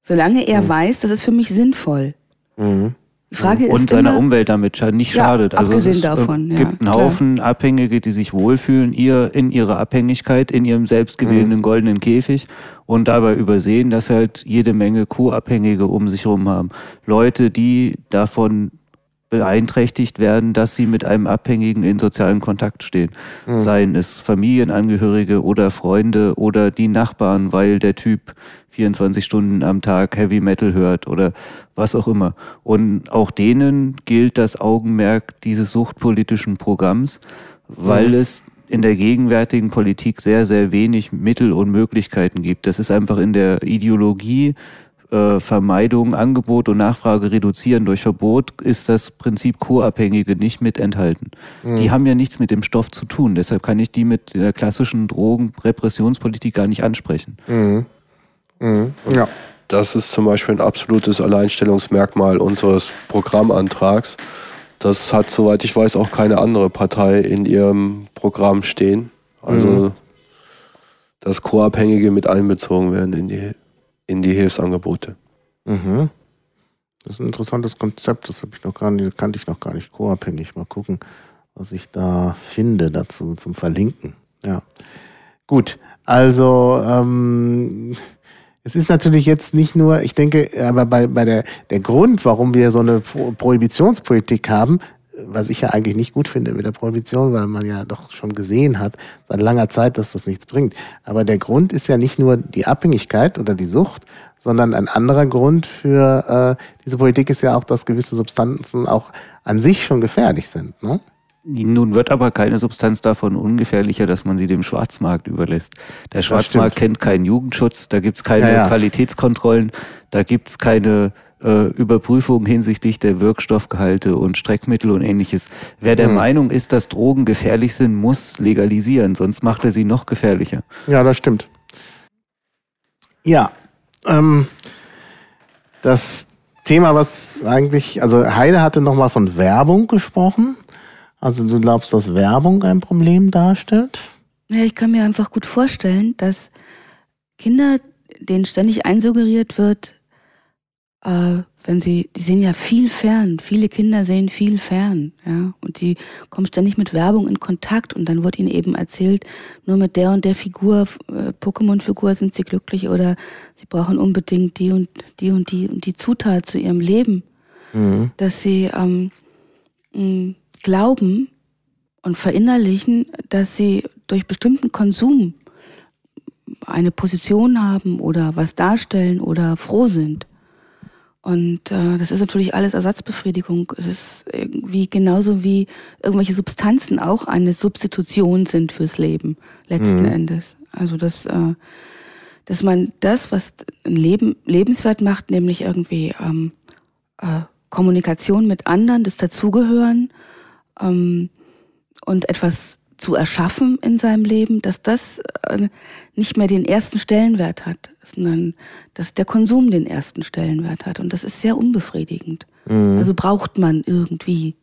C: Solange er
B: Hm.
C: weiß, das ist für mich sinnvoll.
B: Mhm.
C: Die Frage
D: und
C: ist
D: seiner
C: immer,
D: Umwelt damit scha- nicht
C: Ja,
D: schadet. Also
C: abgesehen
D: es äh,
C: davon, ja,
D: gibt einen
C: klar.
D: Haufen Abhängige, die sich wohlfühlen ihr in ihrer Abhängigkeit, in ihrem
C: Mhm.
D: selbstgewählten goldenen Käfig und dabei übersehen, dass sie halt jede Menge Co-Abhängige um sich herum haben. Leute, die davon beeinträchtigt werden, dass sie mit einem Abhängigen in sozialen Kontakt stehen. Seien es Familienangehörige oder Freunde oder die Nachbarn, weil der Typ 24 Stunden am Tag Heavy Metal hört oder was auch immer. Und auch denen gilt das Augenmerk dieses suchtpolitischen Programms, weil es in der gegenwärtigen Politik sehr, sehr wenig Mittel und Möglichkeiten gibt. Das ist einfach in der Ideologie Vermeidung, Angebot und Nachfrage reduzieren durch Verbot ist das Prinzip Co-Abhängige nicht mit enthalten. Die haben ja nichts mit dem Stoff zu tun. Deshalb kann ich die mit der klassischen Drogen-Repressionspolitik gar nicht ansprechen.
B: Mhm. Mhm. Ja.
E: das ist zum Beispiel ein absolutes Alleinstellungsmerkmal unseres Programmantrags. Das hat, soweit ich weiß, auch keine andere Partei in ihrem Programm stehen. Also, dass Co-Abhängige mit einbezogen werden in die, in die Hilfsangebote.
B: Mhm. Das ist ein interessantes Konzept, das habe ich noch gar nicht, kannte ich noch gar nicht. Co-abhängig. Mal gucken, was ich da finde dazu zum Verlinken. Ja. Gut, also ähm, es ist natürlich jetzt nicht nur, ich denke, aber bei, bei der, der Grund, warum wir so eine Pro Prohibitionspolitik haben, was ich ja eigentlich nicht gut finde mit der Prohibition, weil man ja doch schon gesehen hat seit langer Zeit, dass das nichts bringt. Aber der Grund ist ja nicht nur die Abhängigkeit oder die Sucht, sondern ein anderer Grund für äh, diese Politik ist ja auch, dass gewisse Substanzen auch an sich schon gefährlich sind. Ne?
D: Nun wird aber keine Substanz davon ungefährlicher, dass man sie dem Schwarzmarkt überlässt. Der Schwarzmarkt kennt keinen Jugendschutz, da gibt's keine ja, ja. Qualitätskontrollen, da gibt's keine äh, Überprüfungen hinsichtlich der Wirkstoffgehalte und Streckmittel und ähnliches. Wer der mhm. Meinung ist, dass Drogen gefährlich sind, muss legalisieren, sonst macht er sie noch gefährlicher.
B: Ja, das stimmt. Ja, ähm, das Thema, was eigentlich, also Heide hatte nochmal von Werbung gesprochen. Also du glaubst, dass Werbung ein Problem darstellt?
C: Ja, ich kann mir einfach gut vorstellen, dass Kinder, denen ständig einsuggeriert wird, äh, wenn sie, die sehen ja viel fern, viele Kinder sehen viel fern, ja, und die kommen ständig mit Werbung in Kontakt und dann wird ihnen eben erzählt, nur mit der und der Figur, äh, Pokémon-Figur sind sie glücklich oder sie brauchen unbedingt die und die und die und die Zutat zu ihrem Leben, mhm. dass sie ähm, glauben und verinnerlichen, dass sie durch bestimmten Konsum eine Position haben oder was darstellen oder froh sind. Und äh, das ist natürlich alles Ersatzbefriedigung. Es ist irgendwie genauso wie irgendwelche Substanzen auch eine Substitution sind fürs Leben, letzten mhm. Endes. Also dass, äh, dass man das, was ein Leben lebenswert macht, nämlich irgendwie ähm, äh, Kommunikation mit anderen, das Dazugehören, ähm, und etwas zu erschaffen in seinem Leben, dass das äh, nicht mehr den ersten Stellenwert hat, sondern dass der Konsum den ersten Stellenwert hat. Und das ist sehr unbefriedigend. Mhm. Also braucht man irgendwie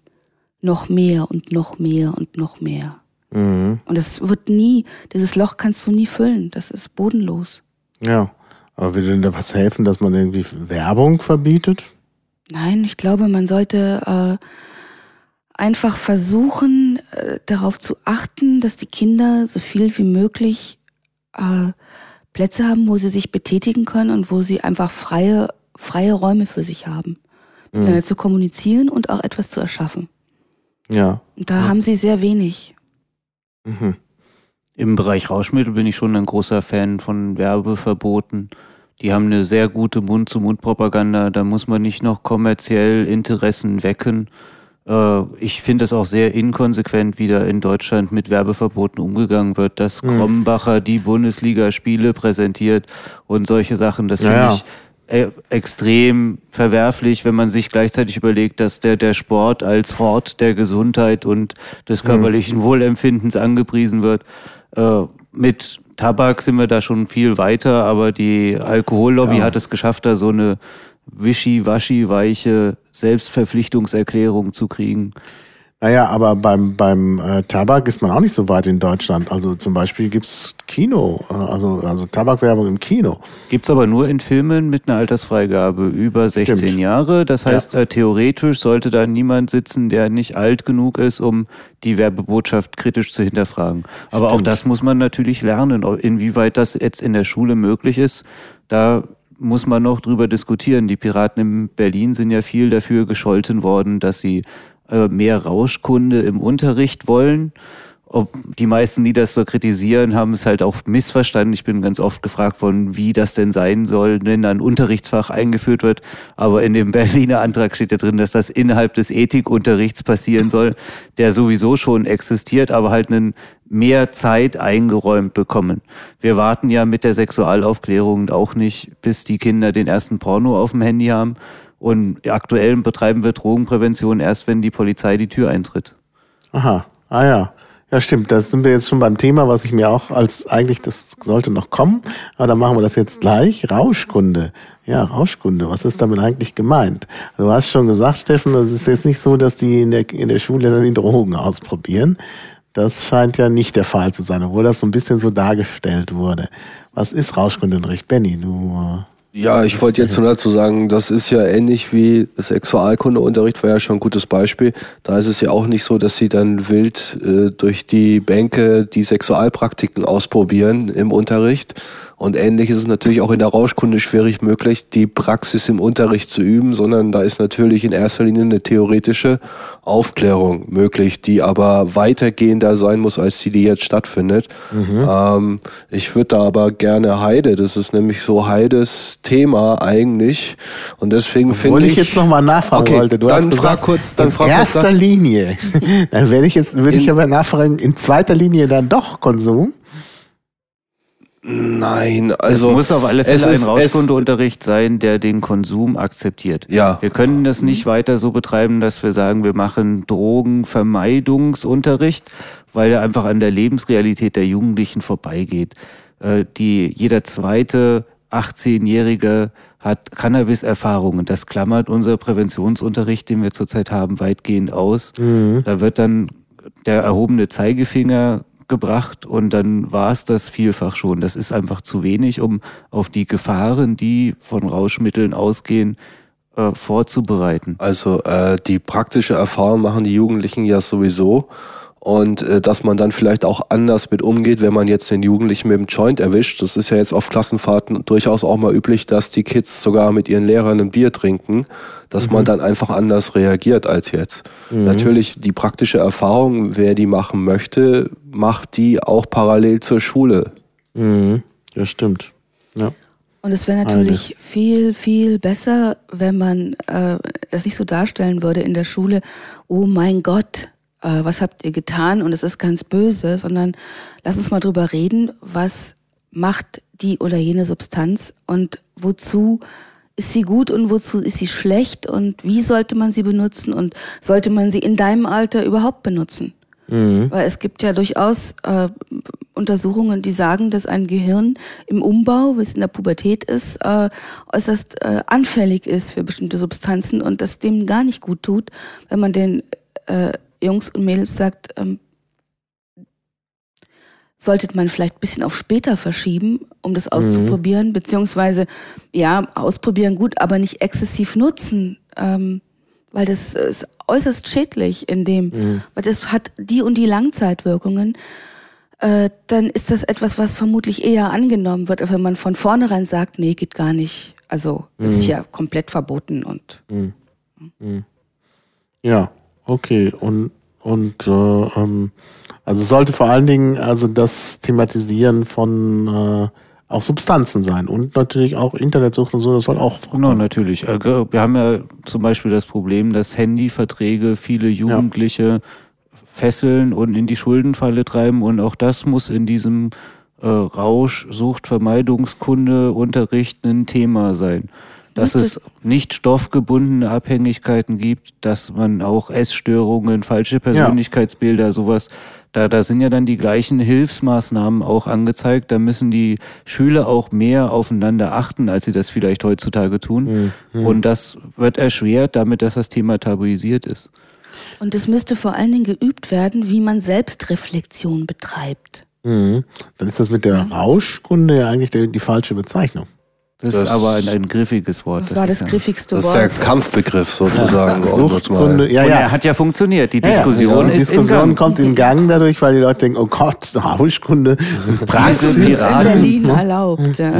C: noch mehr und noch mehr und noch mehr. Mhm. Und es wird nie, dieses Loch kannst du nie füllen. Das ist bodenlos.
B: Ja. Aber würde denn da was helfen, dass man irgendwie Werbung verbietet?
C: Nein, ich glaube, man sollte äh, einfach versuchen, äh, darauf zu achten, dass die Kinder so viel wie möglich äh, Plätze haben, wo sie sich betätigen können und wo sie einfach freie, freie Räume für sich haben. Mhm. Miteinander zu kommunizieren und auch etwas zu erschaffen.
B: Ja.
C: Und da ja. haben sie sehr wenig.
D: Mhm. Im Bereich Rauschmittel bin ich schon ein großer Fan von Werbeverboten. Die haben eine sehr gute Mund-zu-Mund-Propaganda. Da muss man nicht noch kommerziell Interessen wecken, ich finde es auch sehr inkonsequent, wie da in Deutschland mit Werbeverboten umgegangen wird, dass mhm. Krombacher die Bundesligaspiele präsentiert und solche Sachen. Das finde ja. ich e extrem verwerflich, wenn man sich gleichzeitig überlegt, dass der, der Sport als Hort der Gesundheit und des mhm. körperlichen mhm. Wohlempfindens angepriesen wird. Äh, mit Tabak sind wir da schon viel weiter, aber die Alkohollobby ja. hat es geschafft, da so eine wischi-waschi-weiche Selbstverpflichtungserklärung zu kriegen.
B: Naja, aber beim, beim äh, Tabak ist man auch nicht so weit in Deutschland. Also zum Beispiel gibt's Kino, äh, also, also Tabakwerbung im Kino.
D: Gibt's aber nur in Filmen mit einer Altersfreigabe über 16 Stimmt. Jahre. Das heißt, ja. äh, theoretisch sollte da niemand sitzen, der nicht alt genug ist, um die Werbebotschaft kritisch zu hinterfragen. Aber Stimmt. auch das muss man natürlich lernen, inwieweit das jetzt in der Schule möglich ist. Da muss man noch drüber diskutieren. Die Piraten in Berlin sind ja viel dafür gescholten worden, dass sie äh, mehr Rauschkunde im Unterricht wollen. Ob die meisten, die das so kritisieren, haben es halt auch missverstanden. Ich bin ganz oft gefragt worden, wie das denn sein soll, wenn ein Unterrichtsfach eingeführt wird. Aber in dem Berliner Antrag steht ja drin, dass das innerhalb des Ethikunterrichts passieren soll, der sowieso schon existiert, aber halt einen mehr Zeit eingeräumt bekommen. Wir warten ja mit der Sexualaufklärung auch nicht, bis die Kinder den ersten Porno auf dem Handy haben. Und aktuell betreiben wir Drogenprävention erst, wenn die Polizei die Tür eintritt.
B: Aha, ah ja. Ja, stimmt. Da sind wir jetzt schon beim Thema, was ich mir auch als eigentlich, das sollte noch kommen, aber dann machen wir das jetzt gleich. Rauschkunde. Ja, Rauschkunde. Was ist damit eigentlich gemeint? Du hast schon gesagt, Steffen, das ist jetzt nicht so, dass die in der, in der Schule dann die Drogen ausprobieren, das scheint ja nicht der Fall zu sein, obwohl das so ein bisschen so dargestellt wurde. Was ist Rauschkundenrecht? Benny, du.
E: Ja, ich wollte jetzt nur dazu sagen, das ist ja ähnlich wie Sexualkundeunterricht, war ja schon ein gutes Beispiel. Da ist es ja auch nicht so, dass sie dann wild äh, durch die Bänke die Sexualpraktiken ausprobieren im Unterricht. Und ähnlich ist es natürlich auch in der Rauschkunde schwierig möglich, die Praxis im Unterricht zu üben, sondern da ist natürlich in erster Linie eine theoretische Aufklärung möglich, die aber weitergehender sein muss, als die, die jetzt stattfindet. Ähm, ich würde da aber gerne Heide, das ist nämlich so Heides Thema eigentlich. Und deswegen finde ich.
B: ich jetzt nochmal nachfragen
E: Okay,
B: wollte. Du
E: dann
B: hast
E: frag
B: gesagt,
E: kurz- dann
B: in
E: frag kurz
B: erster. Linie. dann werde ich jetzt, würde ich aber nachfragen, in zweiter Linie dann doch Konsum.
E: Nein, also.
D: es muss auf alle Fälle ein
E: ist- es-
D: Rauschkundeunterricht sein, der den Konsum akzeptiert.
E: Ja.
D: Wir können das nicht weiter so betreiben, dass wir sagen, wir machen Drogenvermeidungsunterricht, weil er einfach an der Lebensrealität der Jugendlichen vorbeigeht. Äh, Die, jeder zweite 18-Jährige hat Cannabis-Erfahrungen. Das klammert unser Präventionsunterricht, den wir zurzeit haben, weitgehend aus. Da wird dann der erhobene Zeigefinger gebracht und dann war es das vielfach schon. Das ist einfach zu wenig, um auf die Gefahren, die von Rauschmitteln ausgehen, äh, vorzubereiten.
E: Also äh, die praktische Erfahrung machen die Jugendlichen ja sowieso. Und äh, dass man dann vielleicht auch anders mit umgeht, wenn man jetzt den Jugendlichen mit dem Joint erwischt. Das ist ja jetzt auf Klassenfahrten durchaus auch mal üblich, dass die Kids sogar mit ihren Lehrern ein Bier trinken, dass man dann einfach anders reagiert als jetzt. Natürlich die praktische Erfahrung, wer die machen möchte, macht die auch parallel zur Schule.
B: Mhm. Das stimmt. Ja.
C: Und es wäre natürlich viel, viel besser, wenn man äh, das nicht so darstellen würde in der Schule, oh mein Gott, äh, was habt ihr getan und es ist ganz böse, sondern lass uns mal drüber reden, was macht die oder jene Substanz und wozu ist sie gut und wozu ist sie schlecht und wie sollte man sie benutzen und sollte man sie in deinem Alter überhaupt benutzen? Weil es gibt ja durchaus äh, Untersuchungen, die sagen, dass ein Gehirn im Umbau, wie es in der Pubertät ist, äh, äußerst äh, anfällig ist für bestimmte Substanzen und das dem gar nicht gut tut, wenn man den äh, Jungs und Mädels sagt, ähm, solltet man vielleicht ein bisschen auf später verschieben, um das auszuprobieren, beziehungsweise ja, ausprobieren gut, aber nicht exzessiv nutzen, ähm, weil das ist äußerst schädlich in dem, weil das hat die und die Langzeitwirkungen. Äh, dann ist das etwas, was vermutlich eher angenommen wird, wenn man von vornherein sagt, nee, geht gar nicht. Also das ist ja komplett verboten und
B: Ja, okay. Und, und äh, ähm, also sollte vor allen Dingen also das Thematisieren von äh, auch Substanzen sein und natürlich auch Internetsucht und so, das soll auch
D: Genau, natürlich. Äh, Wir haben ja zum Beispiel das Problem, dass Handyverträge viele Jugendliche fesseln und in die Schuldenfalle treiben und auch das muss in diesem äh, Rausch, Sucht, Vermeidungskunde, Unterricht ein Thema sein. Dass es nicht stoffgebundene Abhängigkeiten gibt, dass man auch Essstörungen, falsche Persönlichkeitsbilder, sowas, da, da sind ja dann die gleichen Hilfsmaßnahmen auch angezeigt. Da müssen die Schüler auch mehr aufeinander achten, als sie das vielleicht heutzutage tun. Und das wird erschwert damit, dass das Thema tabuisiert ist.
C: Und es müsste vor allen Dingen geübt werden, wie man Selbstreflexion betreibt.
B: Mhm. Dann ist das mit der Rauschkunde ja eigentlich die, die falsche Bezeichnung.
D: Das, ist aber ein, ein griffiges Wort.
C: Das, war das
D: ist ja-
C: griffigste
E: Das ist
C: Wort.
E: der Kampfbegriff sozusagen. das mal-
B: Suchtkunde, ja,
D: und
B: ja.
D: er hat ja funktioniert. Die
B: Ja, ja.
D: Diskussion
B: die
D: ist
B: Diskussion
D: in Gang.
B: kommt in Gang dadurch, weil die Leute denken, oh Gott, Rauschkunde, Praxis.
C: in
D: Piraten.
C: Berlin erlaubt. Ja.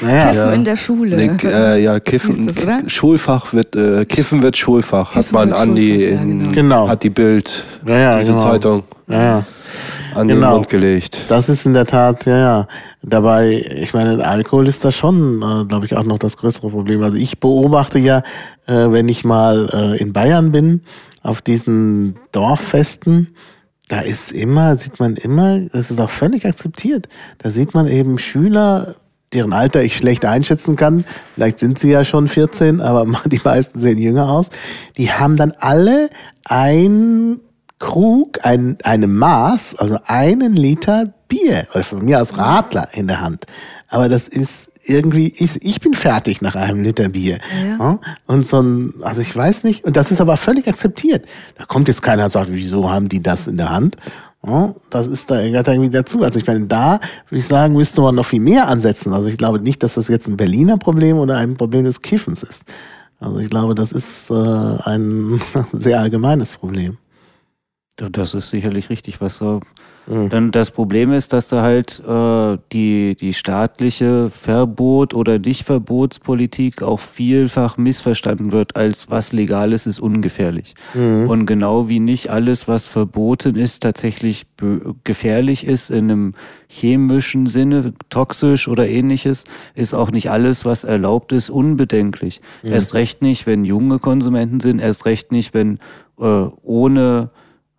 B: Naja,
C: Kiffen in der Schule.
E: Nee, äh, ja, Kiffen,
C: Ist das?
E: Schulfach wird, äh, Kiffen wird Schulfach, hat
C: Kiffen
E: man
C: wird
E: an die,
C: ja,
E: in,
C: genau.
B: Genau.
E: hat die Bild,
B: Ja, ja,
E: diese
B: genau.
E: Zeitung
B: ja, ja.
E: an
B: Genau.
E: den Mund gelegt.
B: Das ist in der Tat, ja, ja. Dabei, ich meine, Alkohol ist da schon, äh, glaube ich, auch noch das größere Problem. Also ich beobachte ja, äh, wenn ich mal äh, in Bayern bin, auf diesen Dorffesten, da ist immer, sieht man immer, das ist auch völlig akzeptiert. Da sieht man eben Schüler, deren Alter ich schlecht einschätzen kann. Vielleicht sind sie ja schon 14, aber die meisten sehen jünger aus. Die haben dann alle ein Krug, ein, eine Maß, also einen Liter Bier, oder von mir aus Radler in der Hand. Aber das ist irgendwie, ich, ich bin fertig nach einem Liter Bier.
C: Ja.
B: Und so ein, also ich weiß nicht, und das ist aber völlig akzeptiert. Da kommt jetzt keiner und sagt, wieso haben die das in der Hand? Das ist da gehört irgendwie dazu. Also ich meine, da würde ich sagen, müsste man noch viel mehr ansetzen. Also ich glaube nicht, dass das jetzt ein Berliner Problem oder ein Problem des Kiffens ist. Also ich glaube, das ist äh, ein sehr allgemeines Problem.
D: Ja, Das ist sicherlich richtig, was so.
B: Mhm.
D: Dann das Problem ist, dass da halt äh, die, die staatliche Verbot- oder Nicht-Verbotspolitik auch vielfach missverstanden wird als was legal ist, ist ungefährlich.
B: Mhm.
D: Und genau wie nicht alles, was verboten ist, tatsächlich gefährlich ist in einem chemischen Sinne, toxisch oder ähnliches, ist auch nicht alles, was erlaubt ist, unbedenklich. Erst recht nicht, wenn junge Konsumenten sind, erst recht nicht, wenn äh, ohne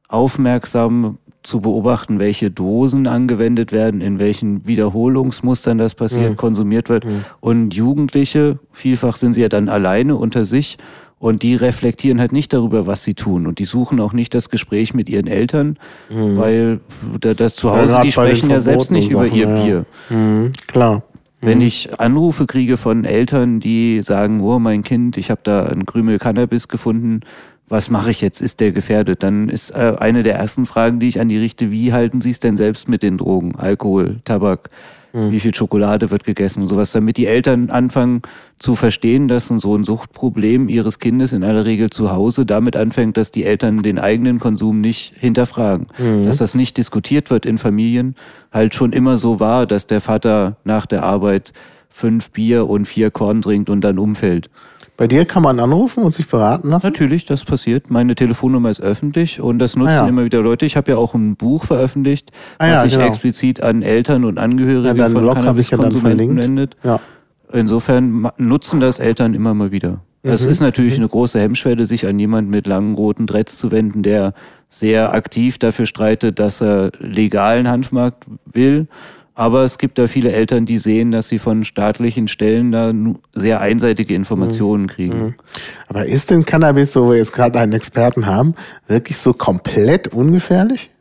D: aufmerksam zu beobachten, welche Dosen angewendet werden, in welchen Wiederholungsmustern das passiert, konsumiert wird. Und Jugendliche, vielfach sind sie ja dann alleine unter sich und die reflektieren halt nicht darüber, was sie tun. Und die suchen auch nicht das Gespräch mit ihren Eltern, weil da- das zu
B: Ja,
D: Hause, die sprechen ja selbst nicht über
B: verbotenen
D: ihr
B: Sachen,
D: Bier.
B: ja. Mhm, klar.
D: Wenn ich Anrufe kriege von Eltern, die sagen, oh mein Kind, ich habe da einen Krümel Cannabis gefunden, was mache ich jetzt? Ist der gefährdet? Dann ist äh, eine der ersten Fragen, die ich an die richte, wie halten Sie es denn selbst mit den Drogen? Alkohol, Tabak, wie viel Schokolade wird gegessen und sowas, damit die Eltern anfangen zu verstehen, dass ein so ein Suchtproblem ihres Kindes in aller Regel zu Hause damit anfängt, dass die Eltern den eigenen Konsum nicht hinterfragen. Dass das nicht diskutiert wird in Familien, halt schon immer so war, dass der Vater nach der Arbeit fünf Bier und vier Korn trinkt und dann umfällt.
B: Bei dir kann man anrufen und sich beraten lassen?
D: Natürlich, das passiert. Meine Telefonnummer ist öffentlich und das nutzen
B: Ah ja.
D: immer wieder Leute. Ich habe ja auch ein Buch veröffentlicht,
B: Ah
D: was
B: ja,
D: sich
B: genau.
D: explizit an Eltern und Angehörige
B: Ja,
D: von
B: ja
D: Cannabiskonsumenten
B: verlinkt.
D: wendet.
B: Ja.
D: Insofern nutzen das Eltern immer mal wieder. Es
B: Mhm.
D: ist natürlich eine große Hemmschwelle, sich an jemanden mit langen roten Dreads zu wenden, der sehr aktiv dafür streitet, dass er legalen Hanfmarkt will. Aber es gibt da viele Eltern, die sehen, dass sie von staatlichen Stellen da sehr einseitige Informationen kriegen.
B: Aber ist denn Cannabis, so wir jetzt gerade einen Experten haben, wirklich so komplett ungefährlich?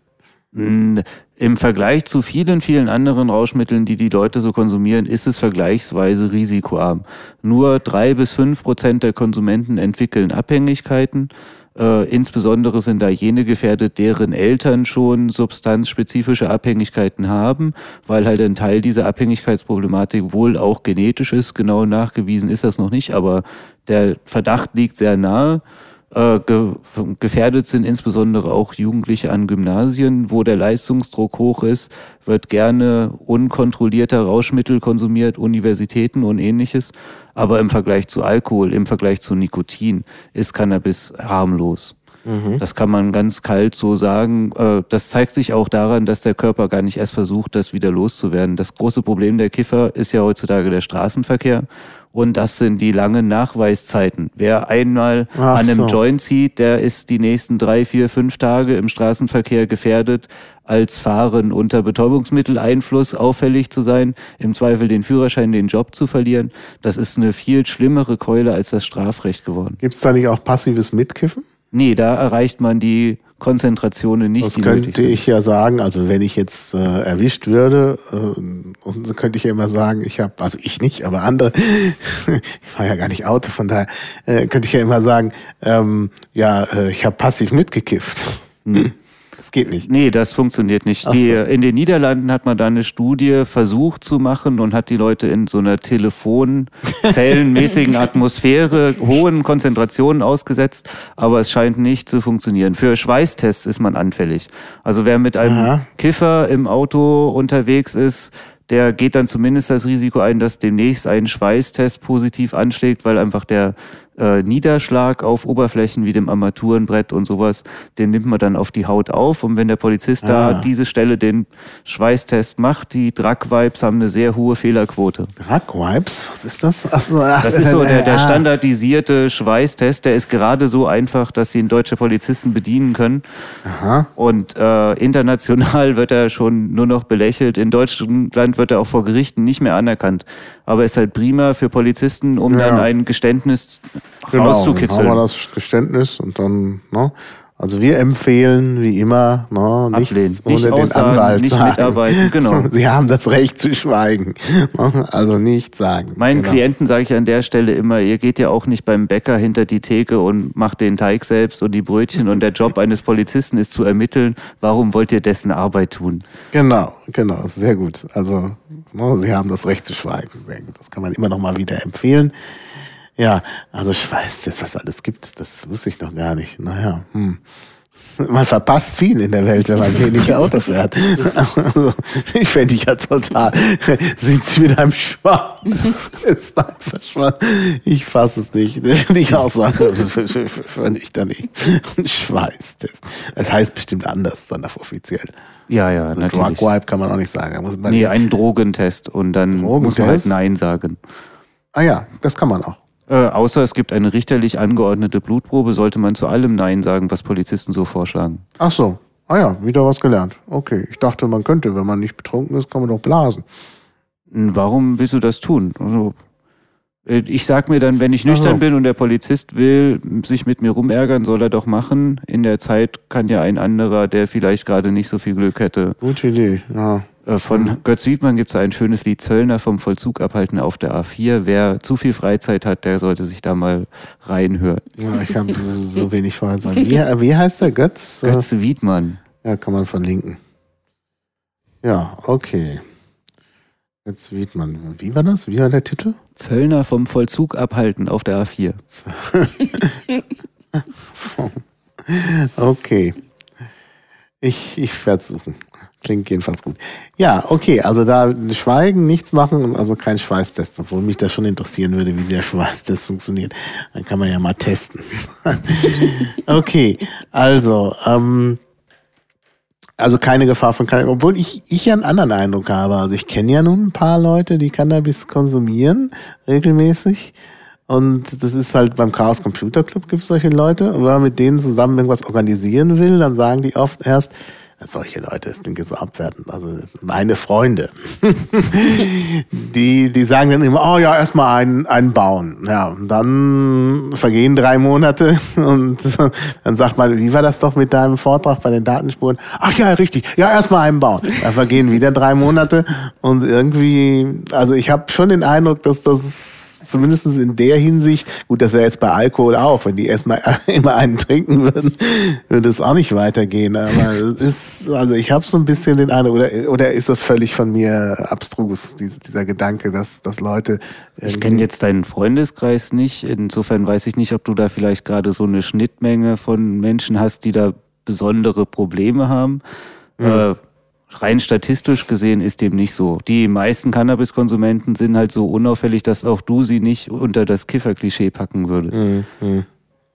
D: Im Vergleich zu vielen, vielen anderen Rauschmitteln, die die Leute so konsumieren, ist es vergleichsweise risikoarm. Nur drei bis fünf Prozent der Konsumenten entwickeln Abhängigkeiten. Äh, insbesondere sind da jene gefährdet, deren Eltern schon substanzspezifische Abhängigkeiten haben, weil halt ein Teil dieser Abhängigkeitsproblematik wohl auch genetisch ist. Genau nachgewiesen ist das noch nicht, aber der Verdacht liegt sehr nahe. Äh, ge gefährdet sind insbesondere auch Jugendliche an Gymnasien, wo der Leistungsdruck hoch ist, wird gerne unkontrollierter Rauschmittel konsumiert, Universitäten und ähnliches. Aber im Vergleich zu Alkohol, im Vergleich zu Nikotin ist Cannabis harmlos. Das kann man ganz kalt so sagen. Äh, Das zeigt sich auch daran, dass der Körper gar nicht erst versucht, das wieder loszuwerden. Das große Problem der Kiffer ist ja heutzutage der Straßenverkehr. Und das sind die langen Nachweiszeiten. Wer einmal
B: Ach
D: an einem
B: so.
D: Joint zieht, der ist die nächsten drei, vier, fünf Tage im Straßenverkehr gefährdet, als Fahren unter Betäubungsmitteleinfluss auffällig zu sein, im Zweifel den Führerschein, den Job zu verlieren. Das ist eine viel schlimmere Keule als das Strafrecht geworden.
B: Gibt es da nicht auch passives Mitkiffen?
D: Nee, da erreicht man die Konzentrationen nicht,
B: Das könnte ich ja sagen, also wenn ich jetzt äh, erwischt würde, äh, und so könnte ich ja immer sagen, ich habe, also ich nicht, aber andere, ich fahre ja gar nicht Auto, von daher äh, könnte ich ja immer sagen, ähm, ja, äh, ich habe passiv mitgekifft. Das geht nicht.
D: Nee, das funktioniert nicht.
B: Ach
D: Die,
B: so.
D: in den Niederlanden hat man da eine Studie versucht zu machen und hat die Leute in so einer telefonzellenmäßigen Atmosphäre hohen Konzentrationen ausgesetzt, aber es scheint nicht zu funktionieren. Für Schweißtests ist man anfällig. Also wer mit einem
B: Aha.
D: Kiffer im Auto unterwegs ist, der geht dann zumindest das Risiko ein, dass demnächst ein Schweißtest positiv anschlägt, weil einfach der äh, Niederschlag auf Oberflächen wie dem Armaturenbrett und sowas, den nimmt man dann auf die Haut auf. Und wenn der Polizist da
B: Ah.
D: an diese Stelle den Schweißtest macht, die Drug-Vibes haben eine sehr hohe Fehlerquote.
B: Drug Wipes, was ist das? Ach so, ach,
D: Das ist so der, der
B: ah.
D: standardisierte Schweißtest, der ist gerade so einfach, dass ihn deutsche Polizisten bedienen können.
B: Aha.
D: Und äh, international wird er schon nur noch belächelt. In Deutschland wird er auch vor Gerichten nicht mehr anerkannt. Aber ist halt prima für Polizisten, um
B: Ja.
D: dann ein Geständnis
B: Genau, dann haben wir
D: rauszukitzeln.
B: das Geständnis und dann, ne? Also wir empfehlen wie immer no, nichts
D: Ablehnen.
B: ohne
D: Nicht
B: den
D: aussagen,
B: Anwalt
D: nicht
B: sagen.
D: mitarbeiten, genau.
B: Sie haben das Recht zu schweigen. No, Also nicht sagen.
D: Meinen
B: Genau.
D: Klienten sage ich an der Stelle immer, ihr geht ja auch nicht beim Bäcker hinter die Theke und macht den Teig selbst und die Brötchen und der Job eines Polizisten ist zu ermitteln, warum wollt ihr dessen Arbeit tun?
B: Genau, genau, sehr gut. Also no, Sie haben das Recht zu schweigen. Sehr gut. Das kann man immer noch mal wieder empfehlen. Ja, also ich weiß jetzt, was alles gibt. Das wusste ich noch gar nicht. Naja, hm. Man verpasst viel in der Welt, wenn man wenig Auto fährt. Also, ich fände ich ja total. Sind Sie mit einem Schwamm? Jetzt einfach Schwamm. Ich fasse es nicht. Das ich auch sagen. Finde ich da nicht. Schweißtest. Das heißt bestimmt anders dann auf offiziell.
D: Ja, ja,
B: Also
D: natürlich.
B: Drug Wipe kann man auch nicht sagen. Da muss man
D: Nee, einen Drogentest und dann muss man halt
B: Drogentest?
D: Nein sagen.
B: ah ja, das kann man auch.
D: Äh, außer es gibt eine richterlich angeordnete Blutprobe, sollte man zu allem Nein sagen, was Polizisten so vorschlagen.
B: Ach so. Ah ja, wieder was gelernt. Okay, ich dachte, man könnte, wenn man nicht betrunken ist, kann man doch blasen.
D: Warum willst du das tun? Also, äh, ich sag mir dann, wenn ich nüchtern
B: so.
D: bin und der Polizist will sich mit mir rumärgern, soll er doch machen. In der Zeit kann ja ein anderer, der vielleicht gerade nicht so viel Glück hätte.
B: Gute Idee. Ja.
D: Äh, Von. Götz Wiedmann gibt es ein schönes Lied Zöllner vom Vollzug abhalten auf der A4. Wer zu viel Freizeit hat, der sollte sich da mal reinhören.
B: ja ich habe so wenig sagen. Wie, wie heißt der Götz?
D: Götz Wiedmann.
B: Ja, kann man verlinken. Ja, okay. Götz Wiedmann. Wie war das? Wie war der Titel?
D: Zöllner vom Vollzug abhalten auf der A4.
B: Okay. Ich, ich werde suchen. Klingt jedenfalls gut. Ja, okay, also da schweigen, nichts machen, also kein Schweißtest, obwohl mich das schon interessieren würde, wie der Schweißtest funktioniert. Dann kann man ja mal testen. okay, also, ähm, also keine Gefahr von Cannabis, obwohl ich, ich ja einen anderen Eindruck habe. Also ich kenne ja nun ein paar Leute, die Cannabis konsumieren, regelmäßig. Und das ist halt beim Chaos Computer Club gibt es solche Leute. Und wenn man mit denen zusammen irgendwas organisieren will, dann sagen die oft erst, solche Leute, das klingt so abwertend, also meine Freunde. die, die sagen dann immer, oh ja, erstmal einen, einen bauen. Ja, und dann vergehen drei Monate und dann sagt man, wie war das doch mit deinem Vortrag bei den Datenspuren? Ach ja, richtig, ja, erstmal einen bauen. Dann vergehen wieder drei Monate und irgendwie, also ich habe schon den Eindruck, dass das zumindest in der Hinsicht, gut, das wäre jetzt bei Alkohol auch, wenn die erstmal immer einen trinken würden, würde es auch nicht weitergehen. Aber es ist, also ich habe so ein bisschen den Eindruck, oder, oder ist das völlig von mir abstrus, dies, dieser Gedanke, dass, dass Leute.
D: Ich kenne jetzt deinen Freundeskreis nicht. Insofern weiß ich nicht, ob du da vielleicht gerade so eine Schnittmenge von Menschen hast, die da besondere Probleme haben. Äh, rein statistisch gesehen ist dem nicht so. Die meisten Cannabiskonsumenten sind halt so unauffällig, dass auch du sie nicht unter das Kifferklischee packen würdest.
B: Mhm, mhm.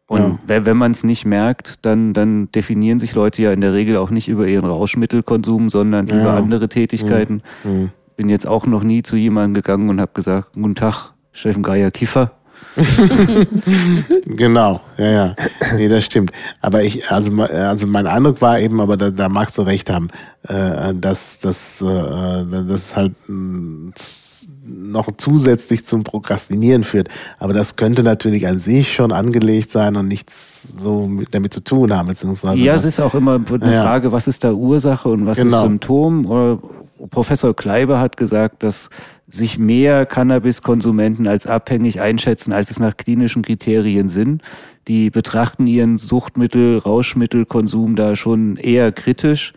D: Und
B: Ja.
D: wenn, wenn man es nicht merkt, dann, dann definieren sich Leute ja in der Regel auch nicht über ihren Rauschmittelkonsum, sondern
B: Ja.
D: über andere Tätigkeiten.
B: Mhm.
D: Bin jetzt auch noch nie zu jemandem gegangen und habe gesagt, guten Tag, Steffen Geier Kiffer.
B: Genau, ja, ja. Nee, das stimmt. Aber ich, also, also mein Eindruck war eben, aber da, da magst du recht haben, äh, dass das äh, das halt z- noch zusätzlich zum Prokrastinieren führt. Aber das könnte natürlich an sich schon angelegt sein und nichts so mit, damit zu tun haben, beziehungsweise.
D: Ja, es ist auch immer eine
B: Ja.
D: Frage, was ist da Ursache und was
B: Genau.
D: ist Symptom? Oder Professor Kleiber hat gesagt, dass sich mehr Cannabiskonsumenten als abhängig einschätzen, als es nach klinischen Kriterien sind. Die betrachten ihren Suchtmittel, Rauschmittelkonsum da schon eher kritisch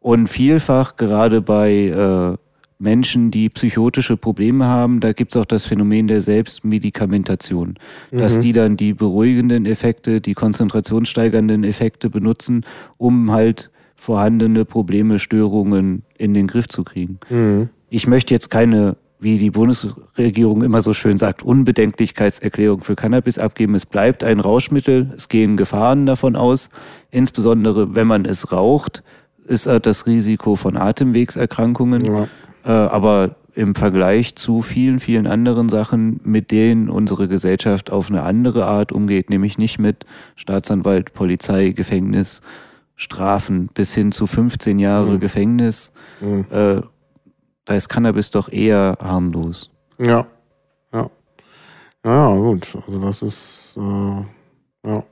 D: und vielfach gerade bei äh, Menschen, die psychotische Probleme haben, da gibt's auch das Phänomen der Selbstmedikamentation, dass die dann die beruhigenden Effekte, die konzentrationssteigernden Effekte benutzen, um halt vorhandene Probleme, Störungen in den Griff zu kriegen.
B: Mhm.
D: Ich möchte jetzt keine, wie die Bundesregierung immer so schön sagt, Unbedenklichkeitserklärung für Cannabis abgeben. Es bleibt ein Rauschmittel, es gehen Gefahren davon aus, insbesondere wenn man es raucht, ist das Risiko von Atemwegserkrankungen.
B: Ja.
D: Äh, aber im Vergleich zu vielen, vielen anderen Sachen, mit denen unsere Gesellschaft auf eine andere Art umgeht, nämlich nicht mit Staatsanwalt, Polizei, Gefängnis, Strafen bis hin zu 15 Jahre Gefängnis,
B: Mhm.
D: äh, da ist Cannabis doch eher harmlos.
B: Ja. Ja. Ja, gut. Also das ist äh, ja.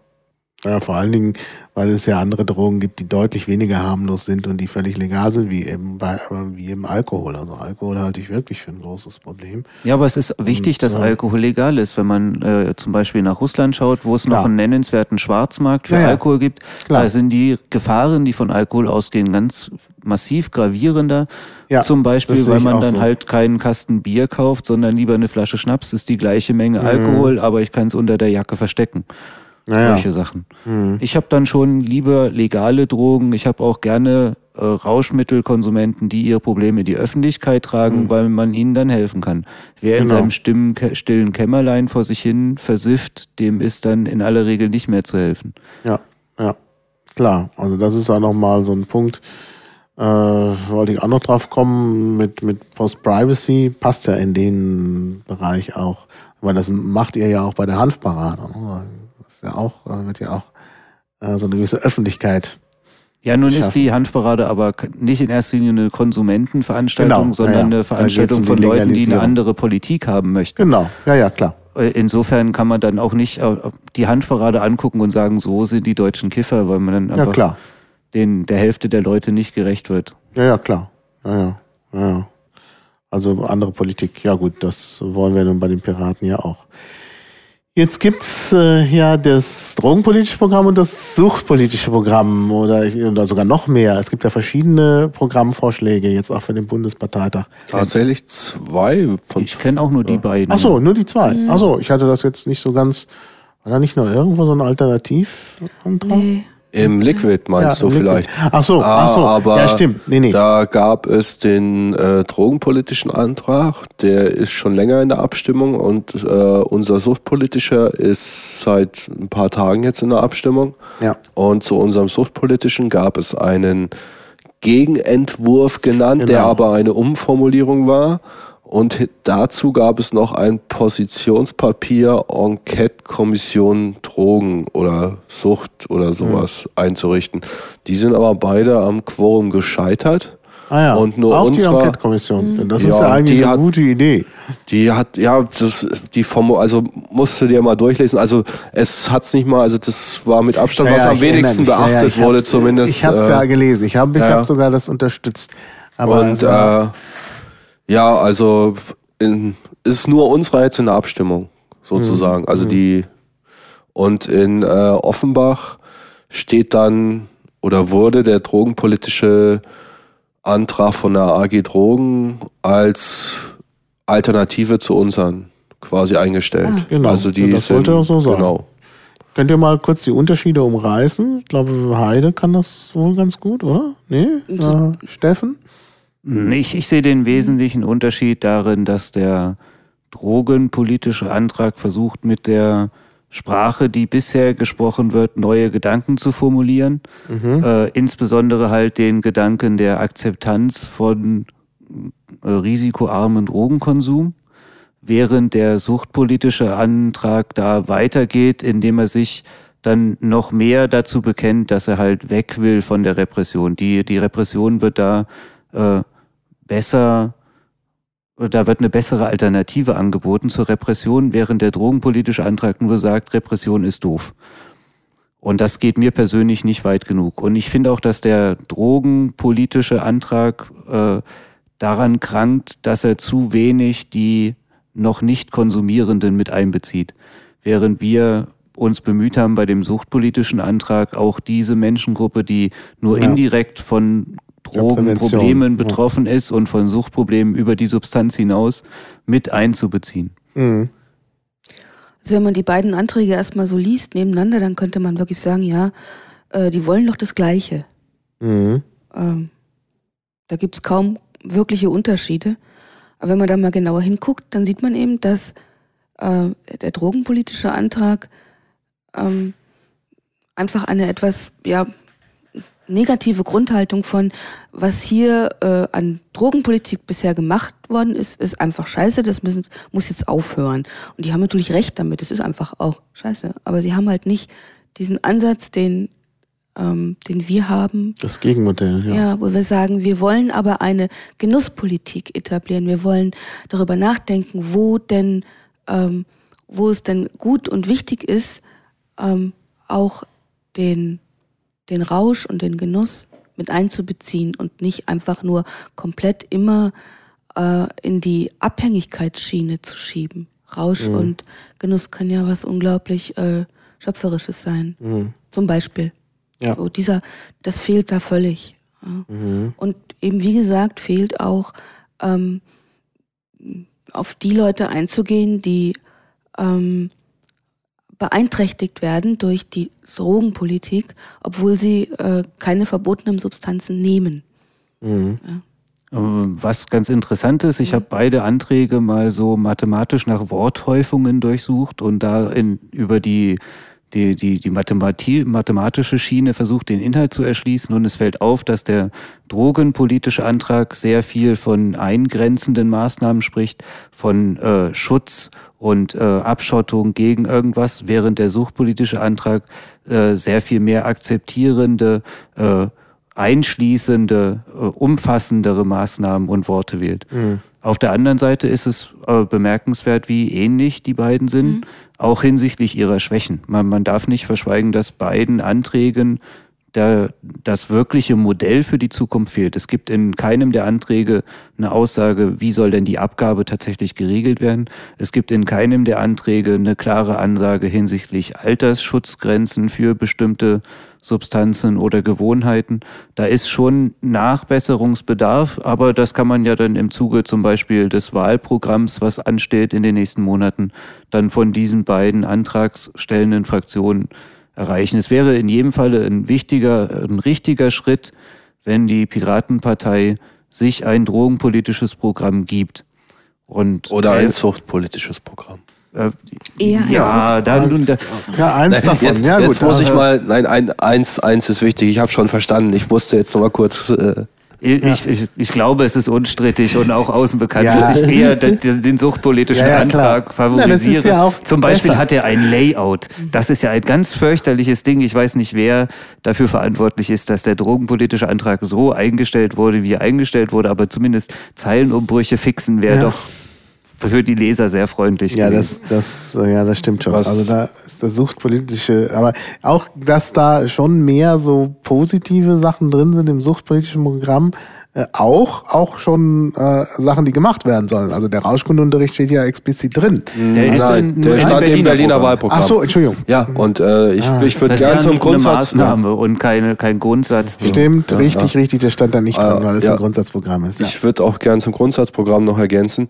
B: Ja, vor allen Dingen, weil es ja andere Drogen gibt, die deutlich weniger harmlos sind und die völlig legal sind, wie eben bei wie eben Alkohol. Also Alkohol halte ich wirklich für ein großes Problem.
D: Ja, aber es ist wichtig,
B: Und,
D: dass
B: äh,
D: Alkohol legal ist. Wenn man äh, zum Beispiel nach Russland schaut, wo es noch
B: Klar.
D: einen nennenswerten Schwarzmarkt für
B: Ja, ja.
D: Alkohol gibt,
B: Klar.
D: da sind die Gefahren, die von Alkohol ausgehen, ganz massiv gravierender.
B: Ja,
D: zum
B: das
D: Beispiel, weil man dann
B: so.
D: halt keinen Kasten Bier kauft, sondern lieber eine Flasche Schnaps. Ist die gleiche Menge
B: Mhm.
D: Alkohol, aber ich kann es unter der Jacke verstecken.
B: Naja.
D: Solche Sachen.
B: Mhm.
D: Ich habe dann schon lieber legale Drogen. Ich habe auch gerne äh, Rauschmittelkonsumenten, die ihre Probleme in die Öffentlichkeit tragen, weil man ihnen dann helfen kann. Wer in
B: Genau.
D: seinem stimmen, stillen Kämmerlein vor sich hin versifft, dem ist dann in aller Regel nicht mehr zu helfen.
B: Ja, ja. Klar. Also das ist auch nochmal so ein Punkt, äh, wollte ich auch noch drauf kommen, mit, mit Post-Privacy passt ja in den Bereich auch. Weil das macht ihr ja auch bei der Hanfparade. Ne? Das ist ja auch, äh, wird ja auch äh, so eine gewisse Öffentlichkeit.
D: Ja, nun ist
B: Schaffen.
D: die Hanfparade aber nicht in erster Linie eine Konsumentenveranstaltung,
B: Genau,
D: sondern
B: ja, ja.
D: eine
B: geht's
D: Veranstaltung
B: die
D: von Leuten, die eine andere Politik haben möchten.
B: Genau, ja, ja, klar.
D: Äh, Insofern kann man dann auch nicht äh, die Hanfparade angucken und sagen, so sind die deutschen Kiffer, weil man dann
B: Ja,
D: einfach
B: klar.
D: den, der Hälfte der Leute nicht gerecht wird.
B: Ja, ja, klar. Ja, ja, ja, ja. Also andere Politik, ja gut, das wollen wir nun bei den Piraten ja auch. Jetzt gibt's äh, ja das drogenpolitische Programm und das suchtpolitische Programm oder, oder sogar noch mehr. Es gibt ja verschiedene Programmvorschläge jetzt auch für den Bundesparteitag.
E: Tatsächlich zwei von
D: Ich kenne auch nur die beiden.
B: Ach so, nur die zwei. Ach so, ich hatte das jetzt nicht so ganz. War da nicht noch irgendwo so ein Alternativantrag?
C: Nee.
E: Im Liquid meinst
B: Ja,
E: du
B: Liquid.
E: vielleicht.
B: Ach so, ach so.
E: aber
B: Ja, stimmt. Nee, nee.
E: Da gab es den äh, drogenpolitischen Antrag, der ist schon länger in der Abstimmung und äh, unser suchtpolitischer ist seit ein paar Tagen jetzt in der Abstimmung.
B: Ja.
E: Und zu unserem suchtpolitischen gab es einen Gegenentwurf genannt, der
B: Genau.
E: aber eine Umformulierung war. Und dazu gab es noch ein Positionspapier Enquete-Kommission Drogen oder Sucht oder sowas einzurichten. Die sind aber beide am Quorum gescheitert.
B: Ah ja.
E: Und nur
B: auch die
E: unserer-
B: Enquete-Kommission. Denn Das
E: Ja,
B: ist ja eigentlich
E: die
B: eine
E: hat-
B: gute Idee.
E: Die hat, ja, das, die Formu also musst du dir mal durchlesen. Also es hat's nicht mal, also das war mit Abstand, was
B: Ja, ja,
E: am wenigsten
B: mich. Ja, ja,
E: beachtet
B: ich
E: wurde zumindest.
B: Ich habe es
E: äh,
B: ja gelesen. Ich habe ich
E: ja, ja.
B: hab sogar das unterstützt. Aber
E: und
B: war-
E: äh, ja, also in, es ist nur unsere jetzt in der Abstimmung sozusagen.
B: Mhm.
E: Also die und in äh, Offenbach steht dann oder wurde der drogenpolitische Antrag von der AG Drogen als Alternative zu unseren quasi eingestellt.
C: Ah.
B: Genau,
E: Also die
B: ja, das
E: sind,
B: wollte er auch so sagen.
E: Genau.
B: Könnt ihr mal kurz die Unterschiede umreißen? Ich glaube, Heide kann das wohl ganz gut, oder? Nee? Äh, Steffen?
D: Ich, ich sehe den wesentlichen Unterschied darin, dass der drogenpolitische Antrag versucht, mit der Sprache, die bisher gesprochen wird, neue Gedanken zu formulieren. Äh, insbesondere halt den Gedanken der Akzeptanz von äh, risikoarmen Drogenkonsum, während der suchtpolitische Antrag da weitergeht, indem er sich dann noch mehr dazu bekennt, dass er halt weg will von der Repression. Die, die Repression wird da äh, besser, da wird eine bessere Alternative angeboten zur Repression, während der drogenpolitische Antrag nur sagt, Repression ist doof. Und das geht mir persönlich nicht weit genug. Und ich finde auch, dass der drogenpolitische Antrag äh, daran krankt, dass er zu wenig die noch nicht Konsumierenden mit einbezieht. Während wir uns bemüht haben, bei dem suchtpolitischen Antrag auch diese Menschengruppe, die nur
B: Ja.
D: indirekt von Drogenproblemen
B: ja.
D: betroffen ist und von Suchtproblemen über die Substanz hinaus mit einzubeziehen.
B: Mhm.
C: Also wenn man die beiden Anträge erstmal so liest nebeneinander, dann könnte man wirklich sagen, ja, äh, die wollen doch das Gleiche.
B: Mhm.
C: Ähm, da gibt's kaum wirkliche Unterschiede. Aber wenn man da mal genauer hinguckt, dann sieht man eben, dass äh, der drogenpolitische Antrag ähm, einfach eine etwas ja, negative Grundhaltung von, was hier äh, an Drogenpolitik bisher gemacht worden ist, ist einfach scheiße, das müssen, muss jetzt aufhören. Und die haben natürlich recht damit, es ist einfach auch scheiße. Aber sie haben halt nicht diesen Ansatz, den, ähm, den wir haben,
B: Das Gegenmodell, ja.
C: ja. wo wir sagen, wir wollen aber eine Genusspolitik etablieren. Wir wollen darüber nachdenken, wo denn, ähm, wo es denn gut und wichtig ist, ähm, auch den, den Rausch und den Genuss mit einzubeziehen und nicht einfach nur komplett immer äh, in die Abhängigkeitsschiene zu schieben. Rausch
B: Mhm.
C: und Genuss kann ja was unglaublich äh, Schöpferisches sein.
B: Mhm.
C: Zum Beispiel.
B: Ja.
C: So, dieser, das fehlt da völlig. Ja.
B: Mhm.
C: Und eben, wie gesagt, fehlt auch ähm, auf die Leute einzugehen, die ähm, beeinträchtigt werden durch die Drogenpolitik, obwohl sie äh, keine verbotenen Substanzen nehmen.
B: Mhm.
D: Ähm, Was ganz interessant ist, ich habe beide Anträge mal so mathematisch nach Worthäufungen durchsucht und da in, über die, die, die, die Mathematie, mathematische Schiene versucht, den Inhalt zu erschließen. Und es fällt auf, dass der drogenpolitische Antrag sehr viel von eingrenzenden Maßnahmen spricht, von äh, Schutz und äh, Abschottung gegen irgendwas, während der suchtpolitische Antrag äh, sehr viel mehr akzeptierende äh, einschließende, äh, umfassendere Maßnahmen und Worte wählt. Auf der anderen Seite ist es äh, bemerkenswert, wie ähnlich die beiden sind, auch hinsichtlich ihrer Schwächen. Man, man darf nicht verschweigen, dass beiden Anträgen der, das wirkliche Modell für die Zukunft fehlt. Es gibt in keinem der Anträge eine Aussage, wie soll denn die Abgabe tatsächlich geregelt werden. Es gibt in keinem der Anträge eine klare Ansage hinsichtlich Altersschutzgrenzen für bestimmte Substanzen oder Gewohnheiten. Da ist schon Nachbesserungsbedarf, aber das kann man ja dann im Zuge zum Beispiel des Wahlprogramms, was ansteht in den nächsten Monaten, dann von diesen beiden antragstellenden Fraktionen erreichen. Es wäre in jedem Falle ein wichtiger, ein richtiger Schritt, wenn die Piratenpartei sich ein drogenpolitisches Programm gibt. Und
E: Oder ein suchtpolitisches Programm.
D: Äh,
C: ein
D: ja, dann da,
B: Ja, eins davon.
E: Jetzt,
B: ja,
E: jetzt
B: gut.
E: muss ich
B: ja.
E: mal, nein, ein, eins, eins ist wichtig, ich habe schon verstanden. Ich musste jetzt noch mal kurz. Äh,
D: Ich, ich, ich glaube, es ist unstrittig und auch außen bekannt,
B: Ja.
D: dass ich eher den, den suchtpolitischen
B: Ja, ja.
D: Antrag favorisiere.
B: Ja, das ist ja auch
D: Zum Beispiel
B: besser.
D: hat er ein Layout. Das ist ja ein ganz fürchterliches Ding. Ich weiß nicht, wer dafür verantwortlich ist, dass der drogenpolitische Antrag so eingestellt wurde, wie er eingestellt wurde, aber zumindest Zeilenumbrüche fixen wäre
B: Ja.
D: doch für die Leser sehr freundlich.
B: Ja,
D: gewesen.
B: das, das, äh, ja, das stimmt schon.
E: Was-
B: Also da ist das suchtpolitische, aber auch, dass da schon mehr so positive Sachen drin sind im suchtpolitischen Programm, äh, auch, auch schon äh, Sachen, die gemacht werden sollen. Also der Rauschkundeunterricht steht ja explizit drin.
D: Der ist
E: nein,
D: ein-
E: der
D: ein
E: stand im
D: Berliner
E: Berliner
D: Programm.
E: Wahlprogramm.
B: Ach so, Entschuldigung.
E: Ja, und äh, ich, ich würde
D: ist
E: gerne
D: ja
E: zum
D: eine
E: Grundsatz.
D: Maßnahme und keine, kein Grundsatz.
B: Stimmt,
E: Ja,
B: richtig,
E: ja.
B: richtig, das stand da nicht
E: Ah,
B: weil es
E: ja.
B: ein Grundsatzprogramm ist. Ja.
E: Ich würde auch gern zum Grundsatzprogramm noch ergänzen.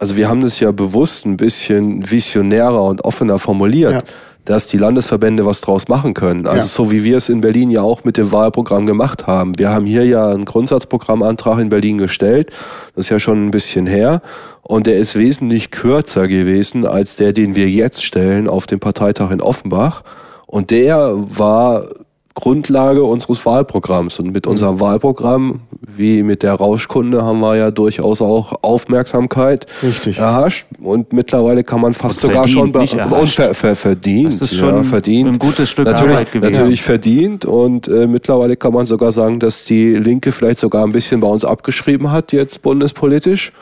E: Also wir haben das ja bewusst ein bisschen visionärer und offener formuliert,
B: Ja.
E: dass die Landesverbände was draus machen können. Also
B: Ja.
E: so wie wir es in Berlin ja auch mit dem Wahlprogramm gemacht haben. Wir haben hier ja einen Grundsatzprogrammantrag in Berlin gestellt. Das ist ja schon ein bisschen her. Und der ist wesentlich kürzer gewesen als der, den wir jetzt stellen auf dem Parteitag in Offenbach. Und der war Grundlage unseres Wahlprogramms. Und mit unserem Wahlprogramm, wie mit der Rauschkunde, haben wir ja durchaus auch Aufmerksamkeit
B: Richtig.
E: erhascht. Und mittlerweile kann man fast
D: Und
E: sogar schon und ver ver verdient.
D: Das ist
E: ja,
D: schon
E: verdient.
D: ein gutes Stück
E: natürlich,
D: Arbeit gewesen.
E: Natürlich verdient. Und äh, mittlerweile kann man sogar sagen, dass die Linke vielleicht sogar ein bisschen bei uns abgeschrieben hat, jetzt bundespolitisch.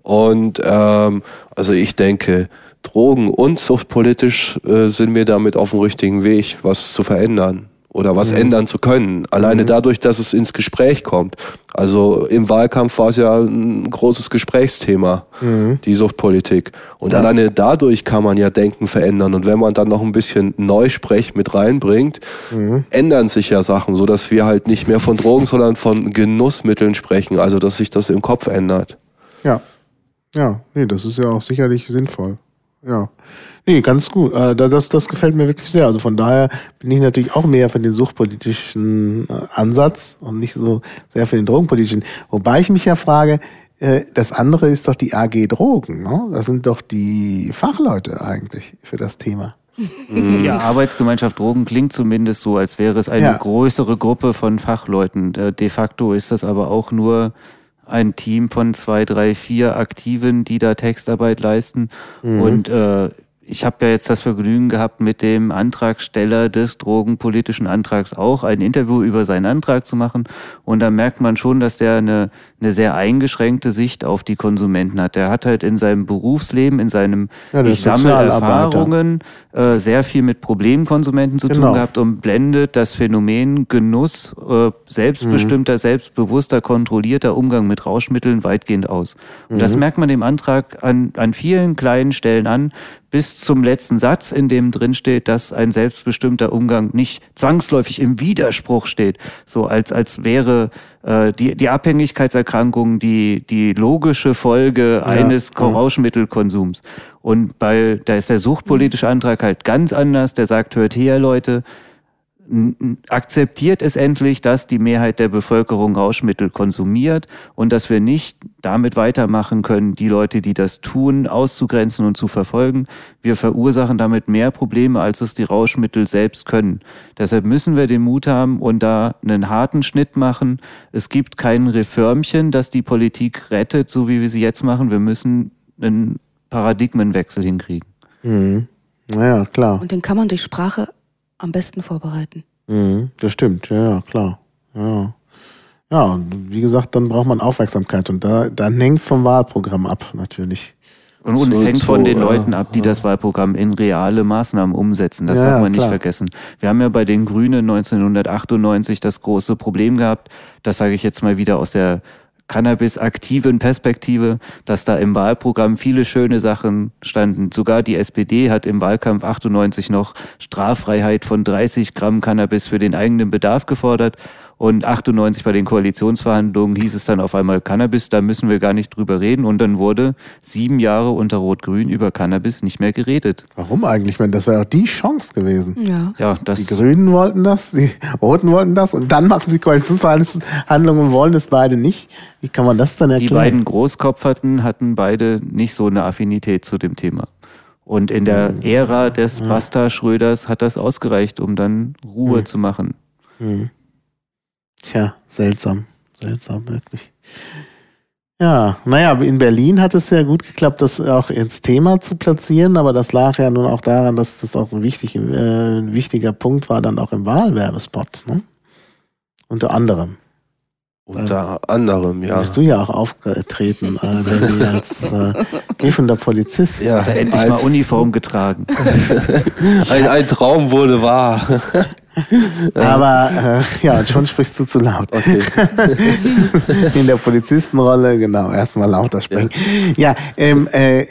E: Und ähm, also ich denke, Drogen- und suchtpolitisch äh, sind wir damit auf dem richtigen Weg, was zu verändern oder was ändern zu können. Alleine dadurch, dass es ins Gespräch kommt. Also im Wahlkampf war es ja ein großes Gesprächsthema, die Suchtpolitik. Und alleine dadurch kann man ja Denken verändern. Und wenn man dann noch ein bisschen Neusprech mit reinbringt, ändern sich ja Sachen, so dass wir halt nicht mehr von Drogen, sondern von Genussmitteln sprechen. Also dass sich das im Kopf ändert.
B: Ja. Ja, nee, das ist ja auch sicherlich sinnvoll. Ja. Nee, ganz gut. Äh, da- Das, das gefällt mir wirklich sehr. Also von daher bin ich natürlich auch mehr für den suchtpolitischen äh, Ansatz und nicht so sehr für den drogenpolitischen. Wobei ich mich ja frage, äh, das andere ist doch die AG Drogen. Ne? Das sind doch die Fachleute eigentlich für das Thema.
D: Ja, Arbeitsgemeinschaft Drogen klingt zumindest so, als wäre es eine
B: Ja.
D: größere Gruppe von Fachleuten. De facto ist das aber auch nur ein Team von zwei, drei, vier Aktiven, die da Textarbeit leisten. Und äh, ich habe ja jetzt das Vergnügen gehabt, mit dem Antragsteller des drogenpolitischen Antrags auch ein Interview über seinen Antrag zu machen. Und da merkt man schon, dass der eine, eine sehr eingeschränkte Sicht auf die Konsumenten hat. Der hat halt in seinem Berufsleben, in seinem
B: Ja,
D: Ich sammle. Erfahrungen, äh, sehr viel mit Problemkonsumenten zu
B: Genau.
D: tun gehabt und blendet das Phänomen Genuss, äh, selbstbestimmter, selbstbewusster, kontrollierter Umgang mit Rauschmitteln weitgehend aus. Und das merkt man dem Antrag an, an vielen kleinen Stellen an, bis zum letzten Satz, in dem drin steht, dass ein selbstbestimmter Umgang nicht zwangsläufig im Widerspruch steht, so als, als wäre die, die Abhängigkeitserkrankung die, die logische Folge eines
B: ja.
D: Rauschmittelkonsums. Und bei, da ist der suchtpolitische Antrag halt ganz anders, der sagt, hört her, Leute, akzeptiert es endlich, dass die Mehrheit der Bevölkerung Rauschmittel konsumiert und dass wir nicht damit weitermachen können, die Leute, die das tun, auszugrenzen und zu verfolgen. Wir verursachen damit mehr Probleme, als es die Rauschmittel selbst können. Deshalb müssen wir den Mut haben und da einen harten Schnitt machen. Es gibt kein Reformchen, das die Politik rettet, so wie wir sie jetzt machen. Wir müssen einen Paradigmenwechsel hinkriegen.
B: Mhm. Naja, klar.
C: Und den kann man durch Sprache am besten vorbereiten.
B: Mhm, das stimmt, ja, ja, klar. Ja. ja, und wie gesagt, dann braucht man Aufmerksamkeit und da, dann hängt's vom Wahlprogramm ab, natürlich.
D: Und, und es
E: So-
D: hängt
E: so,
D: von den
E: äh,
D: Leuten ab, die das Wahlprogramm in reale Maßnahmen umsetzen. Das
B: Ja,
D: darf man nicht
B: klar.
D: vergessen. Wir haben ja bei den Grünen 1998 das große Problem gehabt, das sage ich jetzt mal wieder aus der Cannabis-aktiven Perspektive, dass da im Wahlprogramm viele schöne Sachen standen. Sogar die SPD hat im Wahlkampf 98 noch Straffreiheit von 30 Gramm Cannabis für den eigenen Bedarf gefordert. Und 98 bei den Koalitionsverhandlungen hieß es dann auf einmal Cannabis, da müssen wir gar nicht drüber reden. Und dann wurde sieben Jahre unter Rot-Grün über Cannabis nicht mehr geredet.
B: Warum eigentlich? Ich meine, das wäre doch die Chance gewesen.
C: Ja.
D: Ja,
B: Die Grünen wollten das, die Roten wollten das und dann machen sie Koalitionsverhandlungen und wollen das beide nicht. Wie kann man das dann
D: die
B: erklären?
D: beiden Großkopferten hatten beide nicht so eine Affinität zu dem Thema. Und in der Ära des Basta Schröders hat das ausgereicht, um dann Ruhe zu machen.
B: Hm. Tja, seltsam. Seltsam, wirklich. Ja, naja, in Berlin hat es ja gut geklappt, das auch ins Thema zu platzieren, aber das lag ja nun auch daran, dass das auch ein, wichtig, äh, ein wichtiger Punkt war, dann auch im Wahlwerbespot. Ne? Unter anderem.
E: Unter anderem,
B: Da
E: ja.
B: bist du ja auch aufgetreten, äh, als äh, gehender Polizist.
E: ja
D: Hat er endlich mal Uniform getragen.
E: ein, ein Traum wurde wahr.
B: Aber äh, ja, und schon sprichst du zu laut.
E: Okay.
B: In der Polizistenrolle, genau, erstmal lauter sprechen. Ja, ähm, äh,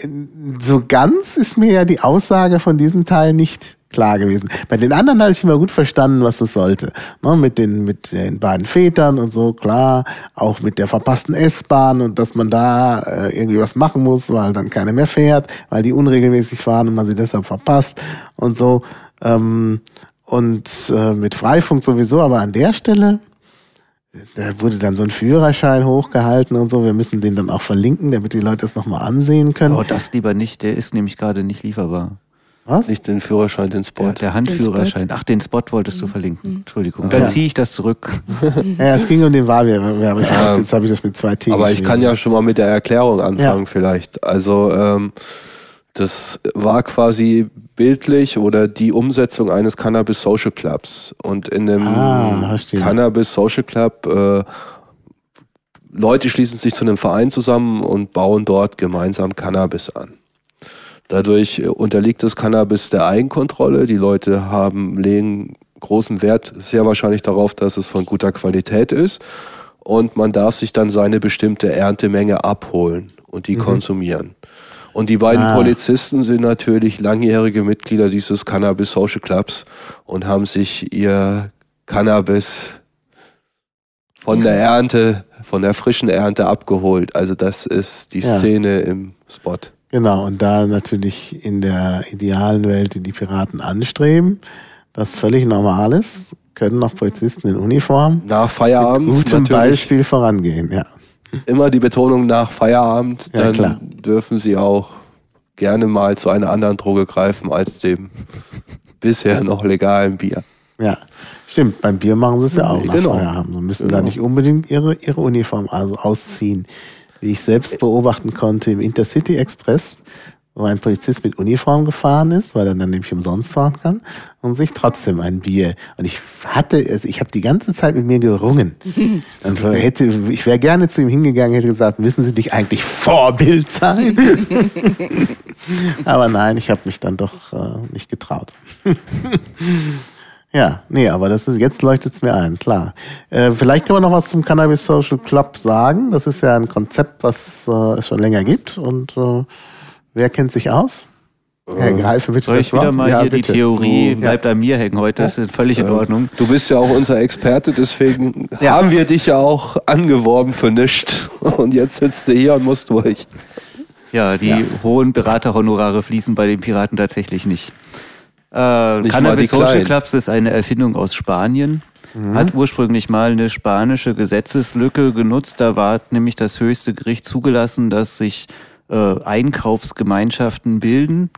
B: so ganz ist mir ja die Aussage von diesem Teil nicht klar gewesen. Bei den anderen habe ich immer gut verstanden, was das sollte. Ne, mit, den, mit den beiden Vätern und so, klar. Auch mit der verpassten S-Bahn und dass man da äh, irgendwie was machen muss, weil dann keiner mehr fährt, weil die unregelmäßig fahren und man sie deshalb verpasst und so. Ähm, und äh, mit Freifunk sowieso, aber an der Stelle, da wurde dann so ein Führerschein hochgehalten und so. Wir müssen den dann auch verlinken, damit die Leute das nochmal ansehen können.
D: Oh, das lieber nicht, der ist nämlich gerade nicht lieferbar.
B: Was?
E: Nicht den Führerschein, den Spot.
D: Der, der Handführerschein. Ach, den Spot wolltest du verlinken. Entschuldigung. Dann
B: Ja.
D: ziehe ich das zurück.
B: Ja, es ging um den Wahlwerbespot.
E: Ja.
B: Jetzt habe ich das mit zwei T.
E: Aber ich kann ja schon mal mit der Erklärung anfangen
B: Ja.
E: vielleicht. Also ähm, das war quasi bildlich oder die Umsetzung eines Cannabis Social Clubs. Und in dem
B: Ah.
E: Cannabis Social Club äh, Leute schließen sich zu einem Verein zusammen und bauen dort gemeinsam Cannabis an. Dadurch äh, unterliegt das Cannabis der Eigenkontrolle. Die Leute haben, legen großen Wert sehr wahrscheinlich darauf, dass es von guter Qualität ist. Und man darf sich dann seine bestimmte Erntemenge abholen und die konsumieren. Und die beiden
B: Ah.
E: Polizisten sind natürlich langjährige Mitglieder dieses Cannabis Social Clubs und haben sich ihr Cannabis von der Ernte, von der frischen Ernte abgeholt. Also das ist die
B: Ja.
E: Szene im Spot.
B: Genau, und da natürlich in der idealen Welt, die die Piraten anstreben, das völlig normal ist, können noch Polizisten in Uniform
E: Nach
B: mit
E: Feierabend
B: gutem
E: natürlich
B: Beispiel vorangehen. Ja.
E: Immer die Betonung nach Feierabend,
B: Ja,
E: dann
B: klar.
E: dürfen sie auch gerne mal zu einer anderen Droge greifen als dem bisher noch legalen Bier.
B: ja, stimmt. Beim Bier machen sie es ja auch nach
E: Genau.
B: Feierabend. Sie müssen da
E: Genau.
B: nicht unbedingt ihre, ihre Uniform also ausziehen. Wie ich selbst beobachten konnte im Intercity Express, wo ein Polizist mit Uniform gefahren ist, weil er dann nämlich umsonst fahren kann und sich trotzdem ein Bier. Und ich hatte, also ich habe die ganze Zeit mit mir gerungen. Und hätte, ich wäre gerne zu ihm hingegangen, hätte gesagt, müssen Sie nicht eigentlich Vorbild sein? Aber nein, ich habe mich dann doch äh, nicht getraut. Ja, nee, aber das ist, jetzt leuchtet es mir ein, klar. Äh, vielleicht können wir noch was zum Cannabis Social Club sagen. Das ist ja ein Konzept, was äh, es schon länger gibt. Und äh, wer kennt sich aus?
D: Herr Greife, bitte. Soll ich wieder mal ja, hier bitte. die Theorie, du, bleibt ja. an mir hängen heute, das ist völlig in Ordnung.
E: Du bist ja auch unser Experte, deswegen ja. haben wir dich ja auch angeworben für nichts. Und jetzt sitzt du hier und musst durch.
D: Ja, die hohen Beraterhonorare fließen bei den Piraten tatsächlich nicht. Äh, Cannabis Social Clubs ist eine Erfindung aus Spanien. Mhm. Hat ursprünglich mal eine spanische Gesetzeslücke genutzt. Da war nämlich das höchste Gericht zugelassen, dass sich äh, Einkaufsgemeinschaften bilden,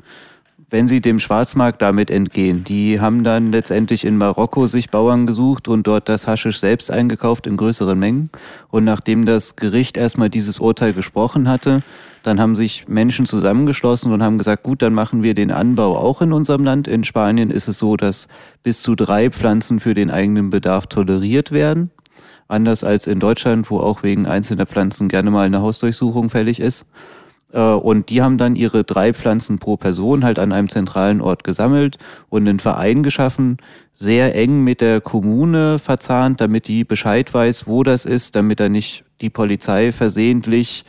D: wenn sie dem Schwarzmarkt damit entgehen. Die haben dann letztendlich in Marokko sich Bauern gesucht und dort das Haschisch selbst eingekauft in größeren Mengen. Und nachdem das Gericht erstmal dieses Urteil gesprochen hatte, dann haben sich Menschen zusammengeschlossen und haben gesagt, gut, dann machen wir den Anbau auch in unserem Land. In Spanien ist es so, dass bis zu drei Pflanzen für den eigenen Bedarf toleriert werden. Anders als in Deutschland, wo auch wegen einzelner Pflanzen gerne mal eine Hausdurchsuchung fällig ist. Äh, und die haben dann ihre drei Pflanzen pro Person halt an einem zentralen Ort gesammelt und einen Verein geschaffen, sehr eng mit der Kommune verzahnt, damit die Bescheid weiß, wo das ist, damit da nicht die Polizei versehentlich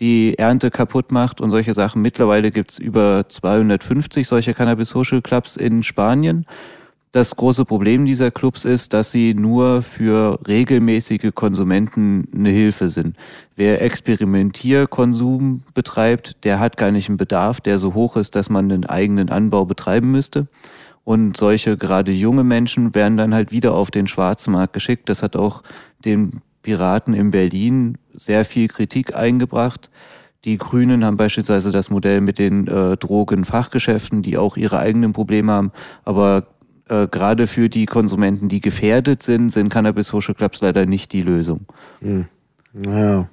D: die Ernte kaputt macht und solche Sachen. Mittlerweile gibt's über 250 solche Cannabis Social Clubs in Spanien. Das große Problem dieser Clubs ist, dass sie nur für regelmäßige Konsumenten eine Hilfe sind. Wer Experimentierkonsum betreibt, der hat gar nicht einen Bedarf, der so hoch ist, dass man einen eigenen Anbau betreiben müsste. Und solche gerade junge Menschen werden dann halt wieder auf den Schwarzmarkt geschickt. Das hat auch den Piraten in Berlin sehr viel Kritik eingebracht. Die Grünen haben beispielsweise das Modell mit den äh, Drogenfachgeschäften, die auch ihre eigenen Probleme haben. Aber äh, gerade für die Konsumenten, die gefährdet sind, sind Cannabis Social Clubs leider nicht die Lösung.
B: Hm. Naja.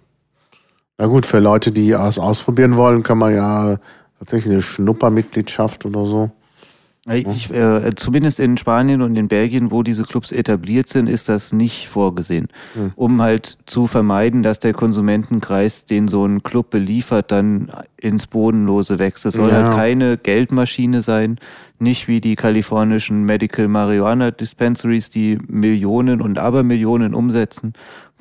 B: Na gut, für Leute, die es ausprobieren wollen, kann man ja tatsächlich eine Schnuppermitgliedschaft oder so
D: ich, äh, zumindest in Spanien und in Belgien, wo diese Clubs etabliert sind, ist das nicht vorgesehen. Hm. Um halt zu vermeiden, dass der Konsumentenkreis, den so ein Club beliefert, dann ins Bodenlose wächst. Es soll ja. halt keine Geldmaschine sein, nicht wie die kalifornischen Medical Marijuana Dispensaries, die Millionen und Abermillionen umsetzen,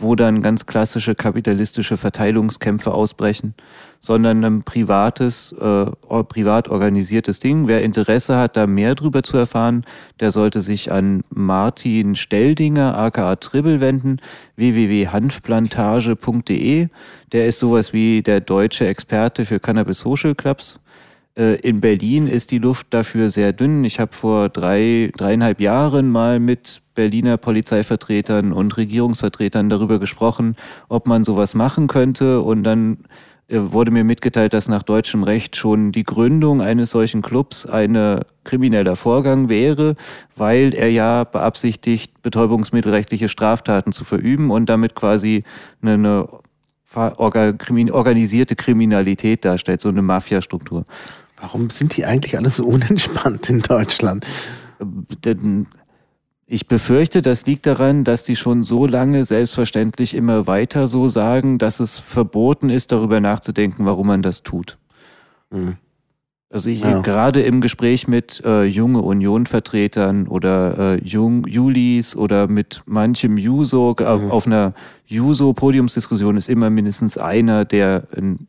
D: wo dann ganz klassische kapitalistische Verteilungskämpfe ausbrechen, sondern ein privates, äh, privat organisiertes Ding. Wer Interesse hat, da mehr drüber zu erfahren, der sollte sich an Martin Stelldinger, aka Tribble, wenden, www.hanfplantage.de. Der ist sowas wie der deutsche Experte für Cannabis Social Clubs. Äh, in Berlin ist die Luft dafür sehr dünn. Ich habe vor drei, dreieinhalb Jahren mal mit Berliner Polizeivertretern und Regierungsvertretern darüber gesprochen, ob man sowas machen könnte. Und dann äh, wurde mir mitgeteilt, dass nach deutschem Recht schon die Gründung eines solchen Clubs ein krimineller Vorgang wäre, weil er ja beabsichtigt, betäubungsmittelrechtliche Straftaten zu verüben und damit quasi eine, eine organisierte Kriminalität darstellt, so eine Mafiastruktur.
B: Warum sind die eigentlich alle so unentspannt in Deutschland?
D: Ich befürchte, das liegt daran, dass die schon so lange selbstverständlich immer weiter so sagen, dass es verboten ist, darüber nachzudenken, warum man das tut. Mhm. Also ich ja. gerade im Gespräch mit äh, junge Union-Vertretern oder äh, Jung Julis oder mit manchem Juso, mhm. auf einer Juso-Podiumsdiskussion ist immer mindestens einer, der ein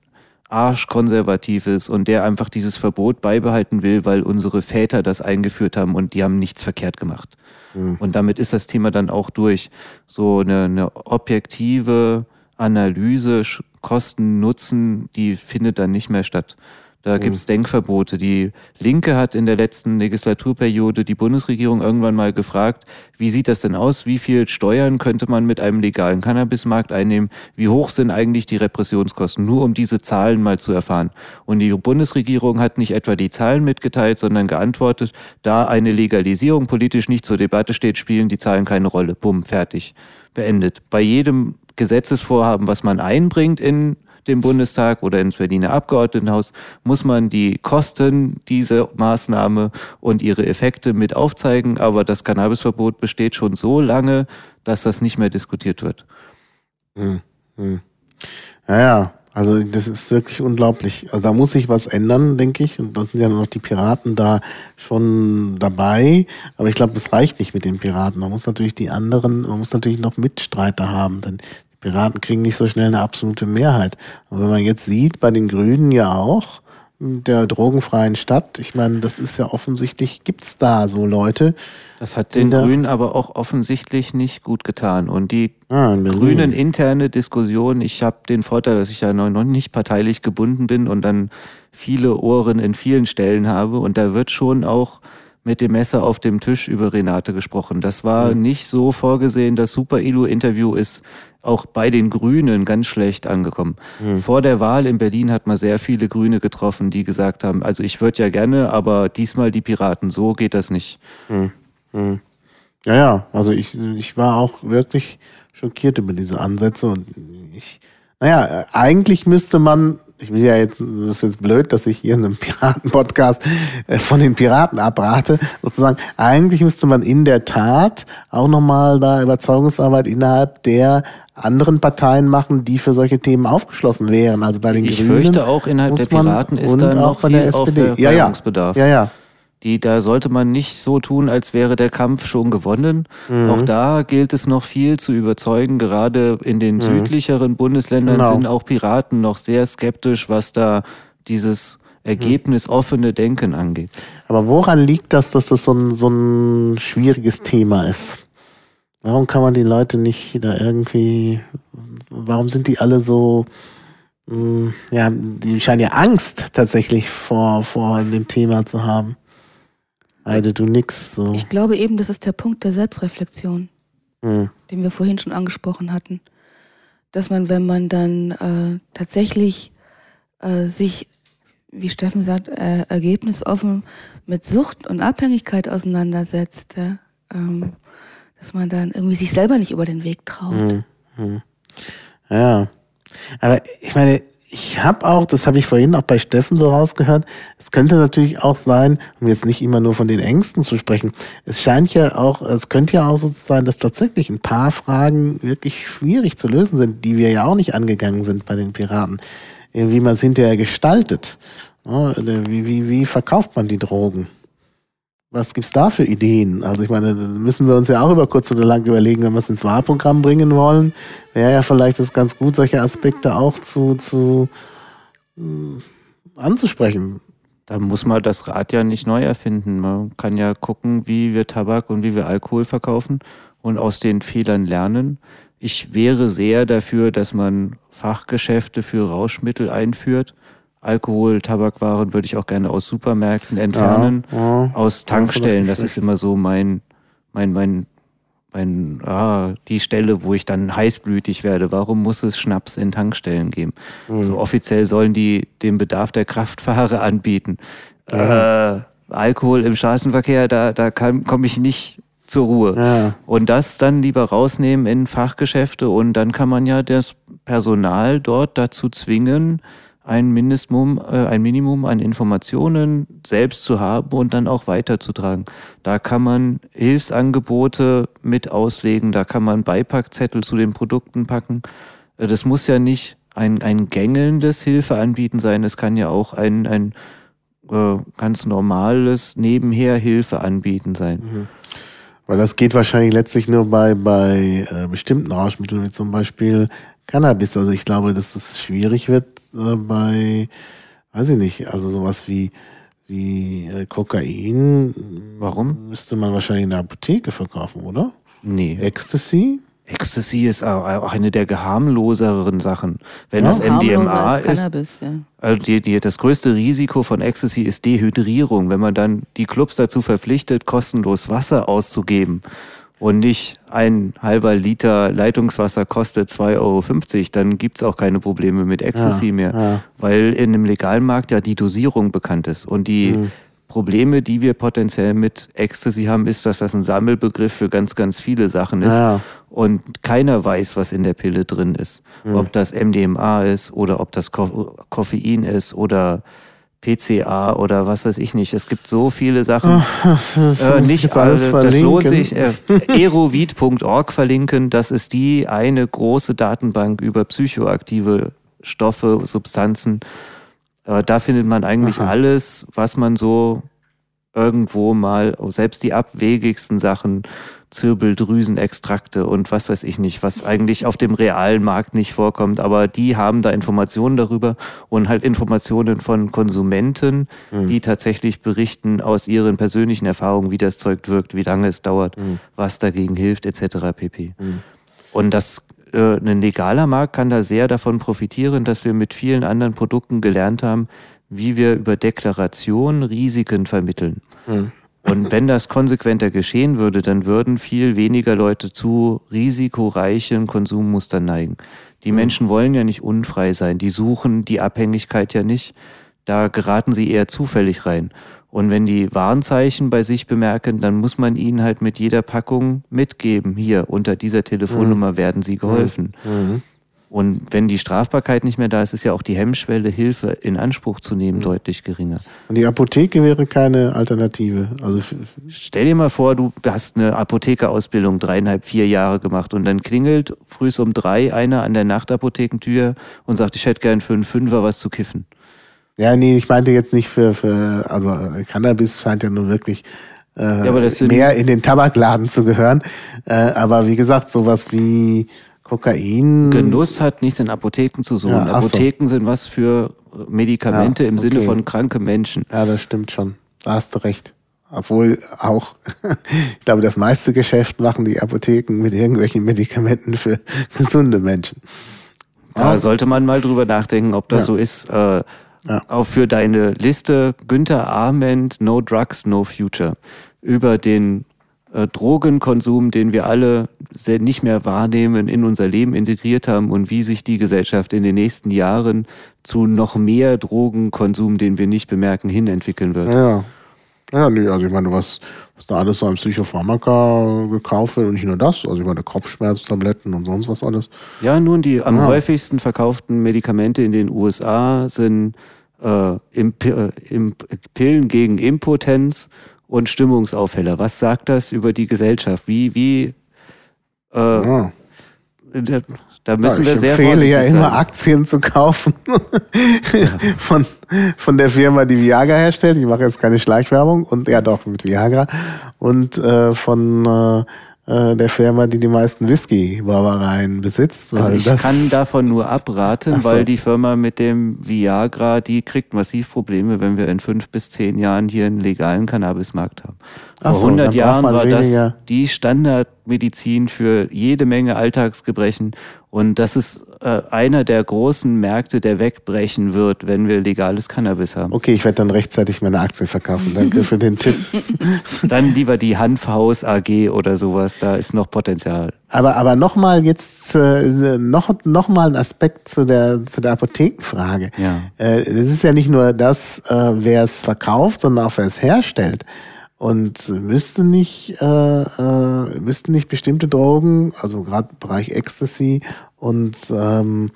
D: arschkonservativ ist und der einfach dieses Verbot beibehalten will, weil unsere Väter das eingeführt haben und die haben nichts verkehrt gemacht. Mhm. Und damit ist das Thema dann auch durch. So eine, eine objektive Analyse, Kosten, Nutzen, die findet dann nicht mehr statt. Da mhm. gibt's Denkverbote. Die Linke hat in der letzten Legislaturperiode die Bundesregierung irgendwann mal gefragt, wie sieht das denn aus? Wie viel Steuern könnte man mit einem legalen Cannabismarkt einnehmen? Wie hoch sind eigentlich die Repressionskosten? Nur um diese Zahlen mal zu erfahren. Und die Bundesregierung hat nicht etwa die Zahlen mitgeteilt, sondern geantwortet, da eine Legalisierung politisch nicht zur Debatte steht, spielen die Zahlen keine Rolle. Bumm, fertig. Beendet. Bei jedem Gesetzesvorhaben, was man einbringt in dem Bundestag oder ins Berliner Abgeordnetenhaus, muss man die Kosten dieser Maßnahme und ihre Effekte mit aufzeigen. Aber das Cannabisverbot besteht schon so lange, dass das nicht mehr diskutiert wird.
B: Hm, hm. Ja, ja, also das ist wirklich unglaublich. Also da muss sich was ändern, denke ich. Und da sind ja noch die Piraten da schon dabei. Aber ich glaube, das reicht nicht mit den Piraten. Man muss natürlich die anderen, man muss natürlich noch Mitstreiter haben. Denn Piraten kriegen nicht so schnell eine absolute Mehrheit. Und wenn man jetzt sieht, bei den Grünen ja auch, der drogenfreien Stadt. Ich meine, das ist ja offensichtlich, gibt's da so Leute.
D: Das hat den Grünen aber auch offensichtlich nicht gut getan. Und die ah, Grünen interne Diskussion, ich habe den Vorteil, dass ich ja noch nicht parteilich gebunden bin und dann viele Ohren in vielen Stellen habe. Und da wird schon auch mit dem Messer auf dem Tisch über Renate gesprochen. Das war nicht so vorgesehen. Das Super-Ilo-Interview ist auch bei den Grünen ganz schlecht angekommen. Mhm. Vor der Wahl in Berlin hat man sehr viele Grüne getroffen, die gesagt haben, also ich würde ja gerne, aber diesmal die Piraten, so geht das nicht.
B: Mhm. Mhm. Ja, ja, also ich, ich war auch wirklich schockiert über diese Ansätze und ich, naja, eigentlich müsste man ich will ja jetzt, das ist jetzt blöd, dass ich hier in einem Piraten-Podcast äh, von den Piraten abrate, sozusagen. Eigentlich müsste man in der Tat auch nochmal da Überzeugungsarbeit innerhalb der anderen Parteien machen, die für solche Themen aufgeschlossen wären. Also bei den
D: ich
B: Grünen.
D: Ich fürchte auch innerhalb der Piraten ist da noch viel der SPD.
B: Ja, ja.
D: ja,
B: ja.
D: Die, da sollte man nicht so tun, als wäre der Kampf schon gewonnen. Mhm. Auch da gilt es noch viel zu überzeugen. Gerade in den mhm. südlicheren Bundesländern genau. sind auch Piraten noch sehr skeptisch, was da dieses ergebnisoffene Denken angeht.
B: Aber woran liegt das, dass das so ein, so ein schwieriges Thema ist? Warum kann man die Leute nicht da irgendwie, warum sind die alle so, mh, hm, ja, die scheinen ja Angst tatsächlich vor, vor dem Thema zu haben. Heide, du nix. So.
C: Ich glaube eben, das ist der Punkt der Selbstreflexion, hm. den wir vorhin schon angesprochen hatten. Dass man, wenn man dann äh, tatsächlich äh, sich, wie Steffen sagt, äh, ergebnisoffen mit Sucht und Abhängigkeit auseinandersetzt, ja, ähm, dass man dann irgendwie sich selber nicht über den Weg traut. Hm. Hm.
B: Ja. Aber ich meine, ich habe auch, das habe ich vorhin auch bei Steffen so rausgehört, es könnte natürlich auch sein, um jetzt nicht immer nur von den Ängsten zu sprechen, es scheint ja auch, es könnte ja auch so sein, dass tatsächlich ein paar Fragen wirklich schwierig zu lösen sind, die wir ja auch nicht angegangen sind bei den Piraten. Wie man es hinterher gestaltet. Wie, wie, wie verkauft man die Drogen? Was gibt's da für Ideen? Also ich meine, müssen wir uns ja auch über kurz oder lang überlegen, wenn wir es ins Wahlprogramm bringen wollen, wäre ja vielleicht das ganz gut, solche Aspekte auch zu, zu äh, anzusprechen.
D: Da muss man das Rad ja nicht neu erfinden. Man kann ja gucken, wie wir Tabak und wie wir Alkohol verkaufen und aus den Fehlern lernen. Ich wäre sehr dafür, dass man Fachgeschäfte für Rauschmittel einführt Alkohol, Tabakwaren würde ich auch gerne aus Supermärkten entfernen, ja, ja, aus Tankstellen. Das ist immer so mein, mein, mein, mein, ah, die Stelle, wo ich dann heißblütig werde. Warum muss es Schnaps in Tankstellen geben? Mhm. Also offiziell sollen die den Bedarf der Kraftfahrer anbieten. Mhm. Äh, Alkohol im Straßenverkehr, da, da komme ich nicht zur Ruhe. Ja. Und das dann lieber rausnehmen in Fachgeschäfte und dann kann man ja das Personal dort dazu zwingen, ein Minimum, äh, ein Minimum an Informationen selbst zu haben und dann auch weiterzutragen. Da kann man Hilfsangebote mit auslegen, da kann man Beipackzettel zu den Produkten packen. Äh, das muss ja nicht ein, ein gängelndes Hilfeanbieten sein, es kann ja auch ein, ein äh, ganz normales nebenher Hilfeanbieten sein. Mhm.
B: Weil das geht wahrscheinlich letztlich nur bei, bei äh, bestimmten Rauschmitteln, wie zum Beispiel Cannabis. Also ich glaube, dass es schwierig wird äh, bei, weiß ich nicht, also sowas wie, wie äh, Kokain.
D: Warum?
B: Müsste man wahrscheinlich in der Apotheke verkaufen, oder?
D: Nee.
B: Ecstasy?
D: Ecstasy ist auch eine der geharmloseren Sachen. Wenn ja, das MDMA ist, Cannabis, ja. also die, die, das größte Risiko von Ecstasy ist Dehydrierung. Wenn man dann die Clubs dazu verpflichtet, kostenlos Wasser auszugeben und nicht ein halber Liter Leitungswasser kostet 2,50 Euro, dann gibt es auch keine Probleme mit Ecstasy ja, mehr, ja. weil in einem legalen Markt ja die Dosierung bekannt ist und die mhm. Probleme, die wir potenziell mit Ecstasy haben, ist, dass das ein Sammelbegriff für ganz, ganz viele Sachen ist.
B: Ja.
D: Und keiner weiß, was in der Pille drin ist. Ob das MDMA ist oder ob das Ko Koffein ist oder PCA oder was weiß ich nicht. Es gibt so viele Sachen.
B: Das
D: Äh, nicht
B: jetzt alles
D: alle. Das lohnt
B: verlinken.
D: sich. Äh, erovid.org verlinken. Das ist die eine große Datenbank über psychoaktive Stoffe, Substanzen. Äh, da findet man eigentlich
B: Aha.
D: alles, was man so irgendwo mal, selbst die abwegigsten Sachen, Zirbeldrüsenextrakte und was weiß ich nicht, was eigentlich auf dem realen Markt nicht vorkommt, aber die haben da Informationen darüber und halt Informationen von Konsumenten, die tatsächlich berichten aus ihren persönlichen Erfahrungen, wie das Zeug wirkt, wie lange es dauert, was dagegen hilft, etc. pp. Und das äh, ein legaler Markt kann da sehr davon profitieren, dass wir mit vielen anderen Produkten gelernt haben, wie wir über Deklaration Risiken vermitteln. Und wenn das konsequenter geschehen würde, dann würden viel weniger Leute zu risikoreichen Konsummustern neigen. Die Menschen wollen ja nicht unfrei sein, die suchen die Abhängigkeit ja nicht, da geraten sie eher zufällig rein. Und wenn die Warnzeichen bei sich bemerken, dann muss man ihnen halt mit jeder Packung mitgeben, hier unter dieser Telefonnummer werden sie geholfen. Und wenn die Strafbarkeit nicht mehr da ist, ist ja auch die Hemmschwelle, Hilfe in Anspruch zu nehmen, deutlich geringer.
B: Und die Apotheke wäre keine Alternative. Also
D: Stell dir mal vor, du hast eine Apothekerausbildung dreieinhalb, vier Jahre gemacht und dann klingelt frühs um drei einer an der Nachtapothekentür und sagt, ich hätte gern für einen Fünfer was zu kiffen.
B: ja, nee, ich meinte jetzt nicht für, für also äh, Cannabis scheint ja nun wirklich äh,
D: sind-
B: mehr in den Tabakladen zu gehören. Äh, aber wie gesagt, sowas wie Kokain.
D: Genuss hat nichts in Apotheken zu suchen.
B: Ja, ach so.
D: Apotheken sind was für Medikamente
B: Ja,
D: im Sinne
B: okay.
D: von kranke Menschen.
B: Ja, das stimmt schon. Da hast du recht. Obwohl auch, ich glaube, das meiste Geschäft machen die Apotheken mit irgendwelchen Medikamenten für gesunde Menschen.
D: Da sollte man mal drüber nachdenken, ob das
B: Ja.
D: so ist. Äh,
B: Ja.
D: Auch für deine Liste Günther Arment, No Drugs, No Future. Über den äh, Drogenkonsum, den wir alle sehr nicht mehr wahrnehmen, in unser Leben integriert haben und wie sich die Gesellschaft in den nächsten Jahren zu noch mehr Drogenkonsum, den wir nicht bemerken, hin entwickeln wird.
B: Ja. Ja, nee, also ich meine, was, was da alles so an Psychopharmaka gekauft wird und nicht nur das, also ich meine, Kopfschmerztabletten und sonst was alles.
D: Ja, nun, die am
B: Ja.
D: häufigsten verkauften Medikamente in den USA sind äh, Imp äh, Imp Pillen gegen Impotenz und Stimmungsaufheller. Was sagt das über die Gesellschaft? Wie, wie, äh,
B: Ja.
D: da, da müssen
B: ja,
D: wir
B: ich
D: sehr
B: empfehle
D: vorsichtig
B: ja immer
D: sein.
B: Aktien zu kaufen von, von der Firma, die Viagra herstellt. Ich mache jetzt keine Schleichwerbung und ja doch mit Viagra und äh, von äh, der Firma, die die meisten Whisky-Brauereien besitzt.
D: Also ich kann davon nur abraten,
B: so.
D: weil die Firma mit dem Viagra, die kriegt massiv Probleme, wenn wir in fünf bis zehn Jahren hier einen legalen Cannabismarkt haben. Vor
B: so,
D: 100
B: dann braucht
D: Jahren war das die Standardmedizin für jede Menge Alltagsgebrechen und das ist äh, einer der großen Märkte, der wegbrechen wird, wenn wir legales Cannabis haben.
B: Okay, ich werde dann rechtzeitig meine Aktien verkaufen. Danke für den Tipp.
D: Dann lieber die Hanfhaus AG oder sowas, da ist noch Potenzial.
B: Aber, aber nochmal jetzt, äh, noch, noch mal ein Aspekt zu der, zu der Apothekenfrage.
D: Ja.
B: Äh, es ist ja nicht nur das, äh, wer es verkauft, sondern auch wer es herstellt. Und müsste nicht, äh, äh, müssten nicht bestimmte Drogen, also gerade im Bereich Ecstasy und ähm,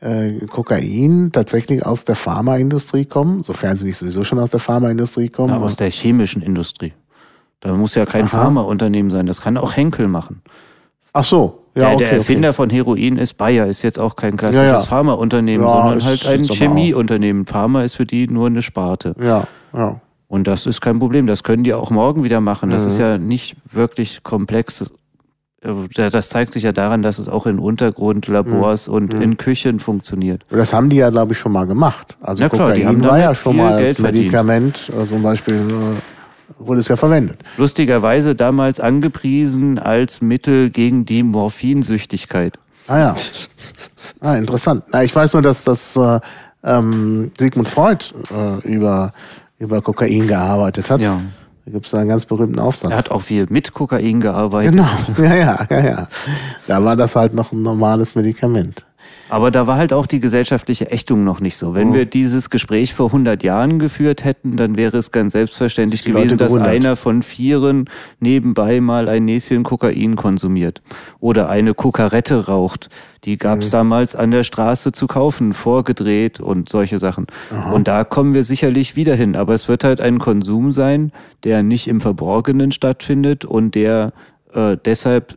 B: äh, Kokain tatsächlich aus der Pharmaindustrie kommen, sofern sie nicht sowieso schon aus der Pharmaindustrie kommen.
D: Ja, aus der chemischen Industrie. Da muss ja kein
B: Aha.
D: Pharmaunternehmen sein, das kann auch Henkel machen.
B: Ach so, ja,
D: der,
B: okay,
D: der Erfinder
B: okay.
D: von Heroin ist Bayer, ist jetzt auch kein klassisches
B: Ja, ja.
D: Pharmaunternehmen, sondern halt ein Chemieunternehmen. Pharma ist für die nur eine Sparte.
B: Ja, ja.
D: Und das ist kein Problem. Das können die auch morgen wieder machen. Das
B: Mhm.
D: ist ja nicht wirklich komplex. Äh, Das zeigt sich ja daran, dass es auch in Untergrundlabors
B: Mhm.
D: und in Küchen funktioniert.
B: Das haben die ja, glaube ich, schon mal gemacht. Also
D: Ja, klar, die haben
B: war ja schon mal als
D: Geld verdient.
B: Medikament, äh, zum Beispiel äh, wurde es ja verwendet.
D: Lustigerweise damals angepriesen als Mittel gegen die Morphinsüchtigkeit.
B: Ah ja. Ah, interessant. Na, ich weiß nur, dass das äh, ähm, Sigmund Freud äh, über, über Kokain gearbeitet hat.
D: Ja.
B: Da gibt es einen ganz berühmten Aufsatz.
D: Er hat auch viel mit Kokain gearbeitet.
B: genau, ja, ja, ja, ja. Da war das halt noch ein normales Medikament.
D: Aber da war halt auch die gesellschaftliche Ächtung noch nicht so. Wenn
B: Oh.
D: wir dieses Gespräch vor 100 Jahren geführt hätten, dann wäre es ganz selbstverständlich
B: Die
D: gewesen, dass einer von Vieren nebenbei mal ein Näschen Kokain konsumiert oder eine Kokarette raucht. Die gab
B: Mhm.
D: es damals an der Straße zu kaufen, vorgedreht und solche Sachen. Und da kommen wir sicherlich wieder hin. Aber es wird halt ein Konsum sein, der nicht im Verborgenen stattfindet und der äh, deshalb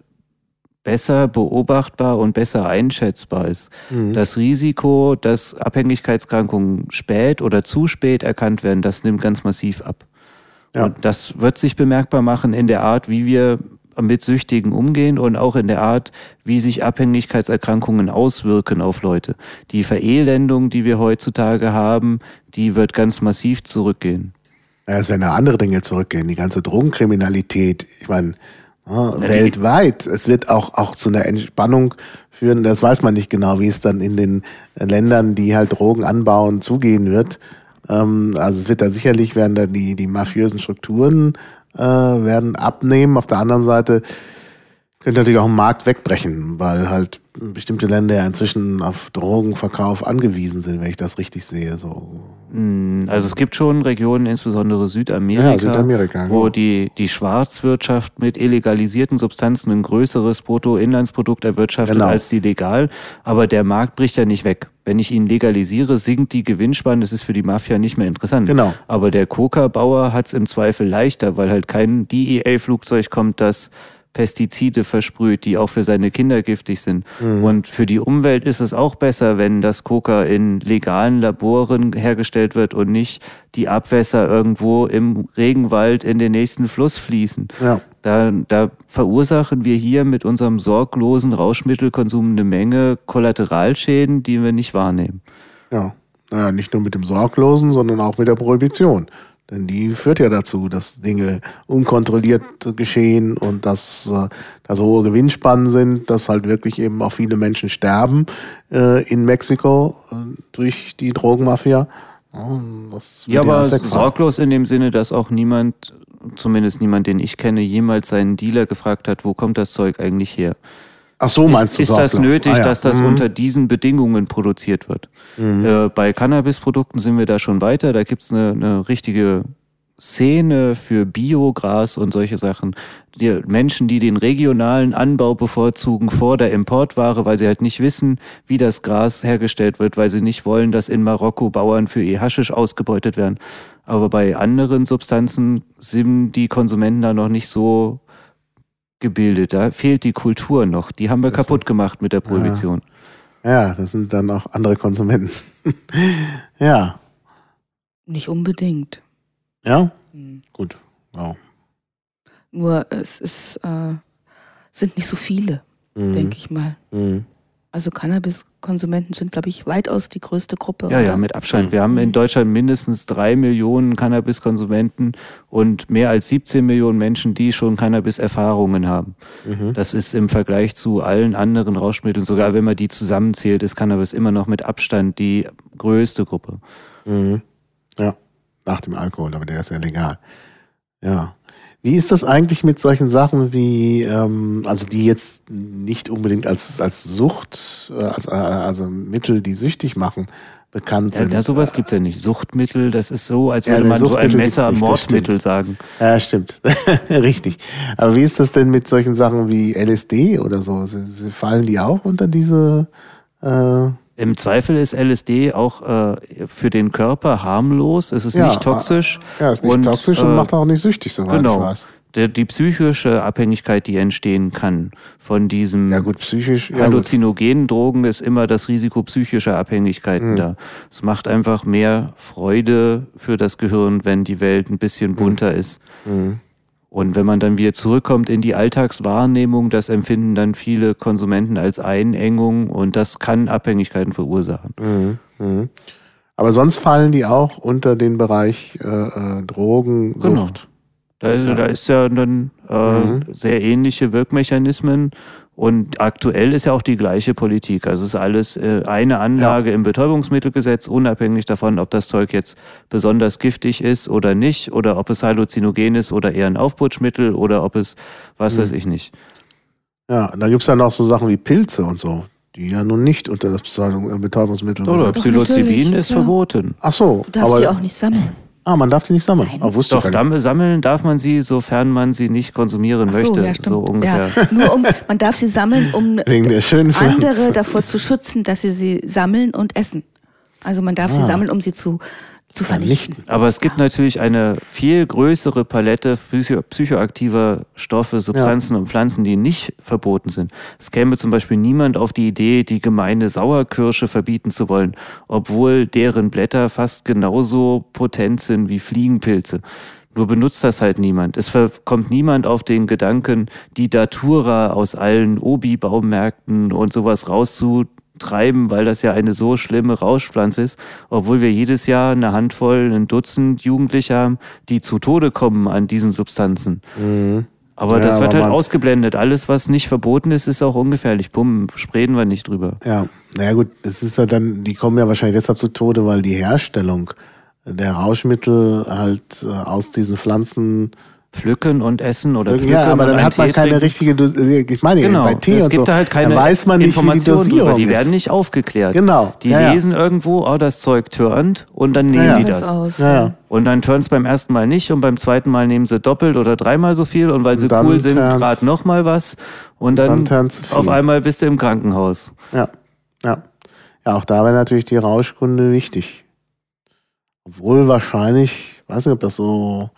D: besser beobachtbar und besser einschätzbar ist.
B: Mhm.
D: Das Risiko, dass Abhängigkeitskrankungen spät oder zu spät erkannt werden, das nimmt ganz massiv ab.
B: Ja.
D: Und das wird sich bemerkbar machen in der Art, wie wir mit Süchtigen umgehen und auch in der Art, wie sich Abhängigkeitserkrankungen auswirken auf Leute. Die Verelendung, die wir heutzutage haben, die wird ganz massiv zurückgehen.
B: Ja, es werden ja andere Dinge zurückgehen. Die ganze Drogenkriminalität. Ich meine, ja, weltweit. Es wird auch, auch zu einer Entspannung führen. Das weiß man nicht genau, wie es dann in den Ländern, die halt Drogen anbauen, zugehen wird. Ähm, also es wird da sicherlich werden da die, die mafiösen Strukturen äh, werden abnehmen. Auf der anderen Seite könnte natürlich auch ein Markt wegbrechen, weil halt bestimmte Länder ja inzwischen auf Drogenverkauf angewiesen sind, wenn ich das richtig sehe. So.
D: Mm, Also es gibt schon Regionen, insbesondere Südamerika,
B: Ja, Südamerika,
D: wo
B: genau.
D: die, die Schwarzwirtschaft mit illegalisierten Substanzen ein größeres Bruttoinlandsprodukt erwirtschaftet
B: Genau.
D: als die legal. Aber der Markt bricht ja nicht weg. Wenn ich ihn legalisiere, sinkt die Gewinnspanne. Das ist für die Mafia nicht mehr interessant.
B: Genau.
D: Aber der Coca-Bauer hat es im Zweifel leichter, weil halt kein DEA-Flugzeug kommt, das Pestizide versprüht, die auch für seine Kinder giftig sind. Und für die Umwelt ist es auch besser, wenn das Coca in legalen Laboren hergestellt wird und nicht die Abwässer irgendwo im Regenwald in den nächsten Fluss fließen.
B: Ja.
D: Da, da verursachen wir hier mit unserem sorglosen Rauschmittelkonsum eine Menge Kollateralschäden, die wir nicht wahrnehmen.
B: Ja, naja, nicht nur mit dem Sorglosen, sondern auch mit der Prohibition. Denn die führt ja dazu, dass Dinge unkontrolliert geschehen und dass äh, da so hohe Gewinnspannen sind, dass halt wirklich eben auch viele Menschen sterben äh, in Mexiko äh, durch die Drogenmafia. Ja,
D: Ja, aber sorglos in dem Sinne, dass auch niemand, zumindest niemand, den ich kenne, jemals seinen Dealer gefragt hat, wo kommt das Zeug eigentlich her?
B: Ach so, meinst
D: ist,
B: du
D: ist das nötig,
B: Ah, ja.
D: dass das
B: Mhm.
D: unter diesen Bedingungen produziert wird? Äh, bei Cannabisprodukten sind wir da schon weiter. Da gibt's eine, eine richtige Szene für Biogras und solche Sachen. Die Menschen, die den regionalen Anbau bevorzugen vor der Importware, weil sie halt nicht wissen, wie das Gras hergestellt wird, weil sie nicht wollen, dass in Marokko Bauern für ihr Haschisch ausgebeutet werden. Aber bei anderen Substanzen sind die Konsumenten da noch nicht so gebildet. Da fehlt die Kultur noch. Die haben wir
B: Das-
D: kaputt gemacht mit der Prohibition.
B: Ja, das sind dann auch andere Konsumenten. ja,
C: Nicht unbedingt.
B: ja,
C: Hm.
B: gut. Ja.
C: Nur es ist, äh, sind nicht so viele,
B: Mhm.
C: denke ich mal.
B: Mhm.
C: Also Cannabiskonsumenten sind, glaube ich, weitaus die größte Gruppe.
D: Ja, ja,
C: oder?
D: mit Abstand. Wir haben in Deutschland mindestens drei Millionen Cannabiskonsumenten und mehr als 17 Millionen Menschen, die schon Cannabis-Erfahrungen haben.
B: Mhm.
D: Das ist im Vergleich zu allen anderen Rauschmitteln, sogar wenn man die zusammenzählt, ist Cannabis immer noch mit Abstand die größte Gruppe.
B: Mhm. Ja, nach dem Alkohol, aber der ist ja legal. Ja. Wie ist das eigentlich mit solchen Sachen wie, ähm, also die jetzt nicht unbedingt als, als Sucht, äh, als, äh, also Mittel, die süchtig machen, bekannt
D: Ja,
B: sind?
D: ja, sowas gibt's ja nicht. Suchtmittel, das ist so, als
B: Ja,
D: würde
B: ne,
D: man so ein Messer
B: nicht,
D: Mordmittel sagen.
B: Ja, stimmt. Richtig. Aber wie ist das denn mit solchen Sachen wie LSD oder so? Fallen die auch unter diese, äh,
D: Im Zweifel ist LSD auch äh, für den Körper harmlos, es ist
B: Ja,
D: nicht toxisch.
B: ja, ist nicht
D: Und,
B: toxisch und
D: äh,
B: macht auch nicht süchtig, soweit ich
D: Genau.
B: weiß.
D: Der, die psychische Abhängigkeit, die entstehen kann von diesem
B: Ja gut, psychisch. Ja,
D: halluzinogenen Drogen, ist immer das Risiko psychischer Abhängigkeiten
B: Mhm.
D: da. Es macht einfach mehr Freude für das Gehirn, wenn die Welt ein bisschen bunter ist.
B: Mhm.
D: Und wenn man dann wieder zurückkommt in die Alltagswahrnehmung, das empfinden dann viele Konsumenten als Einengung und das kann Abhängigkeiten verursachen.
B: Mhm. Mhm. Aber sonst fallen die auch unter den Bereich äh, äh, Drogensucht.
D: Genau. Da ist, da ist ja dann äh,
B: Mhm.
D: sehr ähnliche Wirkmechanismen und aktuell ist ja auch die gleiche Politik. Also es ist alles äh, eine Anlage im Betäubungsmittelgesetz, unabhängig davon, ob das Zeug jetzt besonders giftig ist oder nicht, oder ob es halluzinogen ist oder eher ein Aufputschmittel oder ob es, was
B: Mhm.
D: weiß ich nicht.
B: Ja, und dann gibt's ja noch so Sachen wie Pilze und so. die ja nun nicht unter das äh, Betäubungsmittel
D: Oder. Psilocybin ist
C: klar.
D: verboten.
B: Ach so,
C: Du darfst
B: aber
C: sie auch nicht sammeln.
B: Ah, man darf die nicht sammeln.
C: Nein.
B: Ah, wusste
D: Doch,
B: ich gar nicht.
D: dann sammeln darf man sie, sofern man sie nicht konsumieren
C: so,
D: möchte.
C: ja, stimmt.
D: so ungefähr.
C: Ja, nur um, man darf sie sammeln, um
B: Wegen der schönen
C: andere davor zu schützen, dass sie sie sammeln und essen. Also man darf sie
B: Ah.
C: sammeln, um sie zu, zu vernichten.
D: Aber es gibt natürlich eine viel größere Palette psycho psychoaktiver Stoffe, Substanzen und Pflanzen, die nicht verboten sind. Es käme zum Beispiel niemand auf die Idee, die gemeine Sauerkirsche verbieten zu wollen, obwohl deren Blätter fast genauso potent sind wie Fliegenpilze. Nur benutzt das halt niemand. Es kommt niemand auf den Gedanken, die Datura aus allen Obi-Baumärkten und sowas rauszutreiben, weil das ja eine so schlimme Rauschpflanze ist, obwohl wir jedes Jahr eine Handvoll, ein Dutzend Jugendliche haben, die zu Tode kommen an diesen Substanzen. Aber
B: Ja,
D: das wird
B: aber
D: halt ausgeblendet. Alles, was nicht verboten ist, ist auch ungefährlich. Bumm, reden wir nicht drüber.
B: Ja, naja gut, es ist ja dann, die kommen ja wahrscheinlich deshalb zu Tode, weil die Herstellung der Rauschmittel halt äh, aus diesen Pflanzen
D: Pflücken und essen oder pflücken
B: ja, aber
D: und
B: dann hat man
D: Tee
B: keine
D: trinken.
B: richtige, Dos ich meine,
D: Genau,
B: bei Tee
D: es
B: und
D: gibt
B: so,
D: da halt keine
B: weiß man nicht, wie die
D: Informationen
B: Dosierung
D: drüber. Die
B: ist.
D: werden nicht aufgeklärt.
B: Genau,
D: Die
B: ja, ja.
D: lesen irgendwo, oh, das Zeug turnt und dann nehmen
B: Ja, ja.
D: die
C: Das aus.
B: Ja, ja.
D: Und dann turnt es beim ersten Mal nicht und beim zweiten Mal nehmen sie doppelt oder dreimal so viel und weil sie
B: dann
D: cool sind, gerade noch mal was und
B: dann
D: dann,
B: turnt's viel.
D: auf einmal bist du im Krankenhaus.
B: Ja, ja. Ja, auch da wäre natürlich die Rauschkunde wichtig. Obwohl wahrscheinlich, ich weiß nicht, ob das so,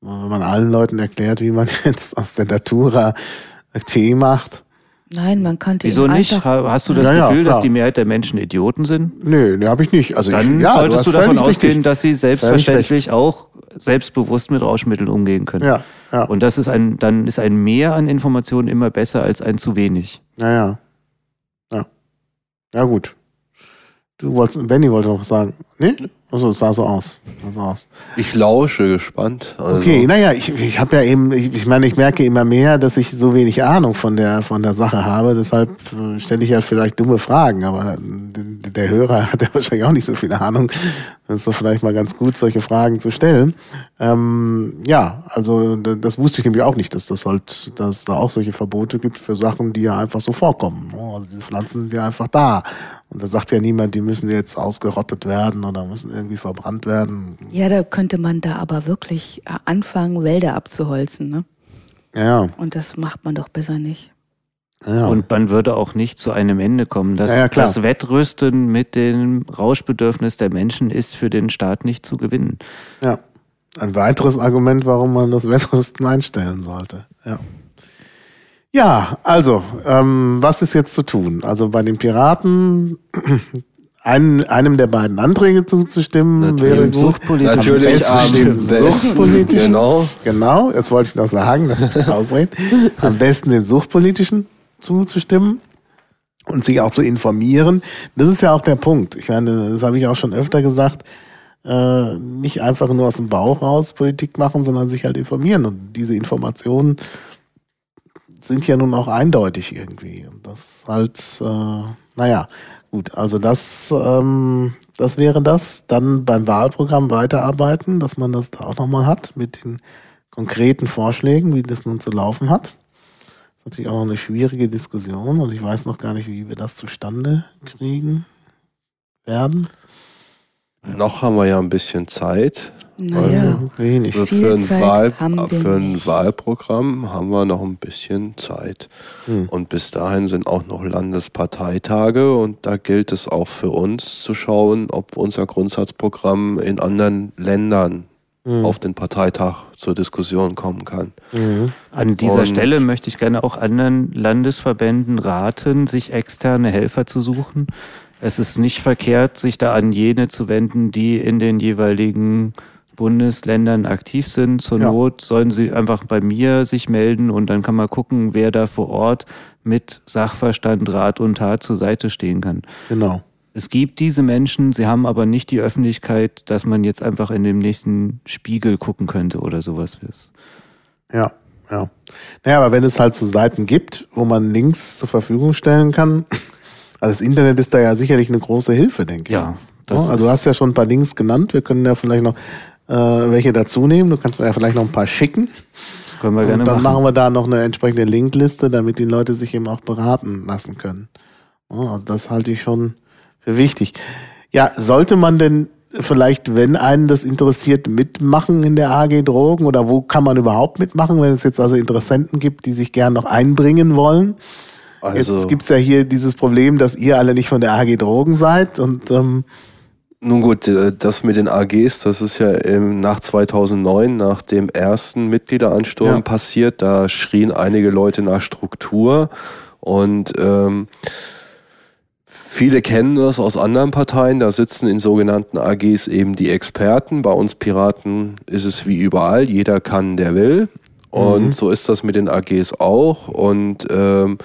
B: wenn man allen Leuten erklärt, wie man jetzt aus der Natura Tee macht.
C: Nein, man kann den
D: Wieso nicht? Hast du das
B: Ja, ja,
D: Gefühl, dass
B: klar.
D: die Mehrheit der Menschen Idioten sind?
B: Nö, ne, habe ich nicht. Also
D: Dann
B: ich, ja,
D: solltest du,
B: hast
D: davon ausgehen,
B: richtig.
D: dass sie selbstverständlich auch selbstbewusst mit Rauschmitteln umgehen können.
B: Ja, ja.
D: Und das ist ein, dann ist ein Mehr an Informationen immer besser als ein zu wenig.
B: Naja. Ja. Ja, gut. Du wolltest, Benny wollte noch was sagen. Nee? Also es sah so aus. Sah so aus.
E: Ich lausche gespannt. Also,
B: Okay, naja, ich, ich habe ja eben, ich, ich meine, ich merke immer mehr, dass ich so wenig Ahnung von der von der Sache habe. Deshalb äh, stelle ich ja vielleicht dumme Fragen, aber der, Hörer hat ja wahrscheinlich auch nicht so viel Ahnung. Das ist doch vielleicht mal ganz gut, solche Fragen zu stellen. Ähm, ja, also das wusste ich nämlich auch nicht, dass das halt, dass da auch solche Verbote gibt für Sachen, die ja einfach so vorkommen. ne? Also diese Pflanzen sind ja einfach da. Und da sagt ja niemand, die müssen jetzt ausgerottet werden oder müssen irgendwie verbrannt werden.
C: Ja, da könnte man da aber wirklich äh, anfangen, Wälder abzuholzen. Ne?
B: Ja.
C: Und das macht man doch besser nicht.
B: Ja.
D: Und man würde auch nicht zu einem Ende kommen. Das,
B: Ja,
D: das Wettrüsten mit dem Rauschbedürfnis der Menschen ist für den Staat nicht zu gewinnen.
B: Ja. Ein weiteres Argument, warum man das Wettrüsten einstellen sollte. Ja. Ja, also, ähm, was ist jetzt zu tun? Also bei den Piraten einem, einem der beiden Anträge zuzustimmen
E: Natürlich.
B: wäre gut.
D: Suchtpolitiker.
E: Natürlich
B: Am besten dem. Suchtpolitischen.
E: Genau.
B: Genau, jetzt wollte ich noch sagen, lass mich ausreden. Am besten dem Suchtpolitischen zuzustimmen und sich auch zu informieren. Das ist ja auch der Punkt. Ich meine, das habe ich auch schon öfter gesagt. Äh, nicht einfach nur aus dem Bauch raus Politik machen, sondern sich halt informieren. Und diese Informationen sind ja nun auch eindeutig irgendwie. Und das halt, äh, naja, gut, also das, ähm, das wäre das. Dann beim Wahlprogramm weiterarbeiten, dass man das da auch nochmal hat mit den konkreten Vorschlägen, wie das nun zu laufen hat. Das ist natürlich auch eine schwierige Diskussion und ich weiß noch gar nicht, wie wir das zustande kriegen werden.
E: Noch haben wir ja ein bisschen Zeit.
C: Naja,
B: Also wenig.
E: Für,
C: Viel
E: ein,
C: Zeit
E: Wahl, für ein
C: nicht.
E: Wahlprogramm haben wir noch ein bisschen Zeit.
B: Hm.
E: Und bis dahin sind auch noch Landesparteitage und da gilt es auch für uns zu schauen, ob unser Grundsatzprogramm in anderen Ländern
B: Hm.
E: auf den Parteitag zur Diskussion kommen kann.
B: Mhm.
D: An dieser
E: Und-
D: Stelle möchte ich gerne auch anderen Landesverbänden raten, sich externe Helfer zu suchen. Es ist nicht verkehrt, sich da an jene zu wenden, die in den jeweiligen Bundesländern aktiv sind. Zur
B: Ja.
D: Not sollen sie einfach bei mir sich melden und dann kann man gucken, wer da vor Ort mit Sachverstand, Rat und Tat zur Seite stehen kann.
B: Genau.
D: Es gibt diese Menschen, sie haben aber nicht die Öffentlichkeit, dass man jetzt einfach in dem nächsten Spiegel gucken könnte oder sowas.
B: Ja, ja. Naja, aber wenn es halt so Seiten gibt, wo man Links zur Verfügung stellen kann, also das Internet ist da ja sicherlich eine große Hilfe, denke ich.
D: Ja,
B: also du hast ja schon ein paar Links genannt, wir können ja vielleicht noch äh, welche dazu nehmen. Du kannst mir ja vielleicht noch ein paar schicken.
D: Können wir gerne
B: Und dann
D: machen.
B: machen wir da noch eine entsprechende Linkliste, damit die Leute sich eben auch beraten lassen können. Also das halte ich schon wichtig. Ja, sollte man denn vielleicht, wenn einen das interessiert, mitmachen in der AG Drogen oder wo kann man überhaupt mitmachen, wenn es jetzt also Interessenten gibt, die sich gern noch einbringen wollen?
E: Also,
B: jetzt gibt's ja hier dieses Problem, dass ihr alle nicht von der AG Drogen seid und ähm,
E: nun gut, äh, das mit den AGs, das ist ja nach 2009, nach dem ersten Mitgliederansturm
B: Ja.
E: passiert. Da schrien einige Leute nach Struktur und ähm, viele kennen das aus anderen Parteien. Da sitzen in sogenannten AGs eben die Experten. Bei uns Piraten ist es wie überall, jeder kann, der will. Und so ist das mit den AGs auch. Und ähm,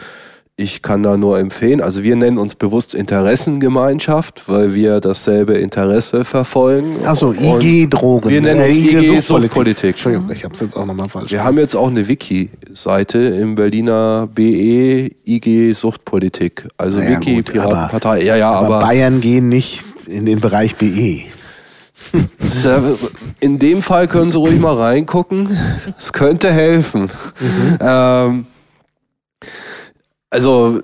E: ich kann da nur empfehlen, also wir nennen uns bewusst Interessengemeinschaft, weil wir dasselbe Interesse verfolgen.
B: achso, IG Drogen.
E: Wir nennen
B: äh,
E: uns IG
B: Suchtpolitik.
E: Suchtpolitik.
B: Entschuldigung, ich habe es jetzt auch nochmal falsch.
E: Wir haben jetzt auch eine Wiki-Seite im Berliner BE IG Suchtpolitik. Also
B: Na ja,
E: Wiki
B: gut,
E: Piratenpartei. Ja, ja,
B: aber,
E: aber,
B: Bayern gehen nicht in den Bereich. BE.
E: in dem Fall können Sie ruhig mal reingucken. Es könnte helfen. Ähm, also,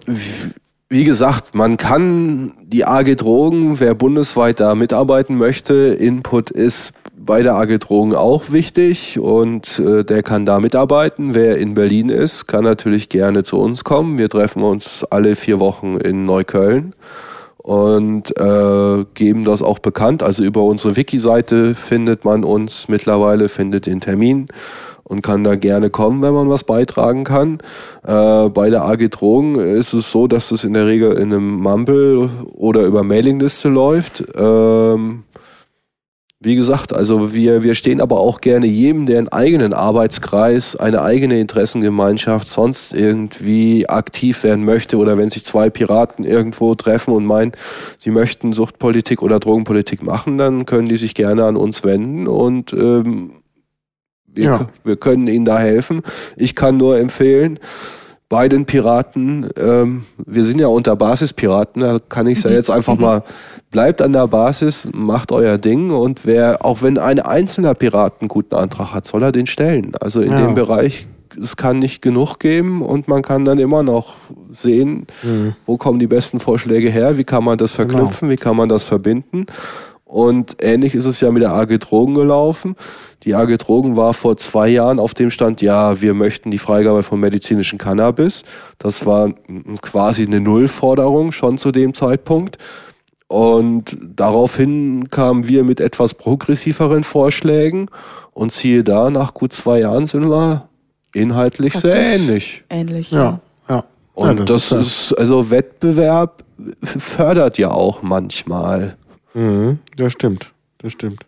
E: wie gesagt, man kann die AG Drogen, wer bundesweit da mitarbeiten möchte, Input ist bei der AG Drogen auch wichtig und äh, der kann da mitarbeiten. Wer in Berlin ist, kann natürlich gerne zu uns kommen. Wir treffen uns alle vier Wochen in Neukölln und äh, geben das auch bekannt. Also über unsere Wiki-Seite findet man uns mittlerweile, findet den Termin und kann da gerne kommen, wenn man was beitragen kann. Äh, bei der AG Drogen ist es so, dass es in der Regel in einem Mumble oder über Mailingliste läuft. Ähm, wie gesagt, also wir, wir stehen aber auch gerne jedem, der einen eigenen Arbeitskreis, eine eigene Interessengemeinschaft sonst irgendwie aktiv werden möchte oder wenn sich zwei Piraten irgendwo treffen und meinen, sie möchten Suchtpolitik oder Drogenpolitik machen, dann können die sich gerne an uns wenden und ähm, wir,
B: Ja.
E: wir können ihnen da helfen. Ich kann nur empfehlen, bei den Piraten, ähm, wir sind ja unter Basispiraten, da kann ich ja jetzt einfach mal, bleibt an der Basis, macht euer Ding und wer, auch wenn ein einzelner Pirat einen guten Antrag hat, soll er den stellen. Also in
B: Ja.
E: dem Bereich, es kann nicht genug geben und man kann dann immer noch sehen, wo kommen die besten Vorschläge her, wie kann man das verknüpfen, wie kann man das verbinden. Und ähnlich ist es ja mit der AG Drogen gelaufen. Die AG Drogen war vor zwei Jahren auf dem Stand, ja, wir möchten die Freigabe von medizinischem Cannabis. Das war quasi eine Nullforderung schon zu dem Zeitpunkt. Und daraufhin kamen wir mit etwas progressiveren Vorschlägen und siehe da, nach gut zwei Jahren sind wir inhaltlich sehr
C: Praktisch.
E: ähnlich.
C: Ähnlich.
B: Ja, ja.
E: Und
B: ja,
E: das,
B: ja-
E: ist, also Wettbewerb fördert ja auch manchmal.
B: Mhm, das stimmt, das stimmt.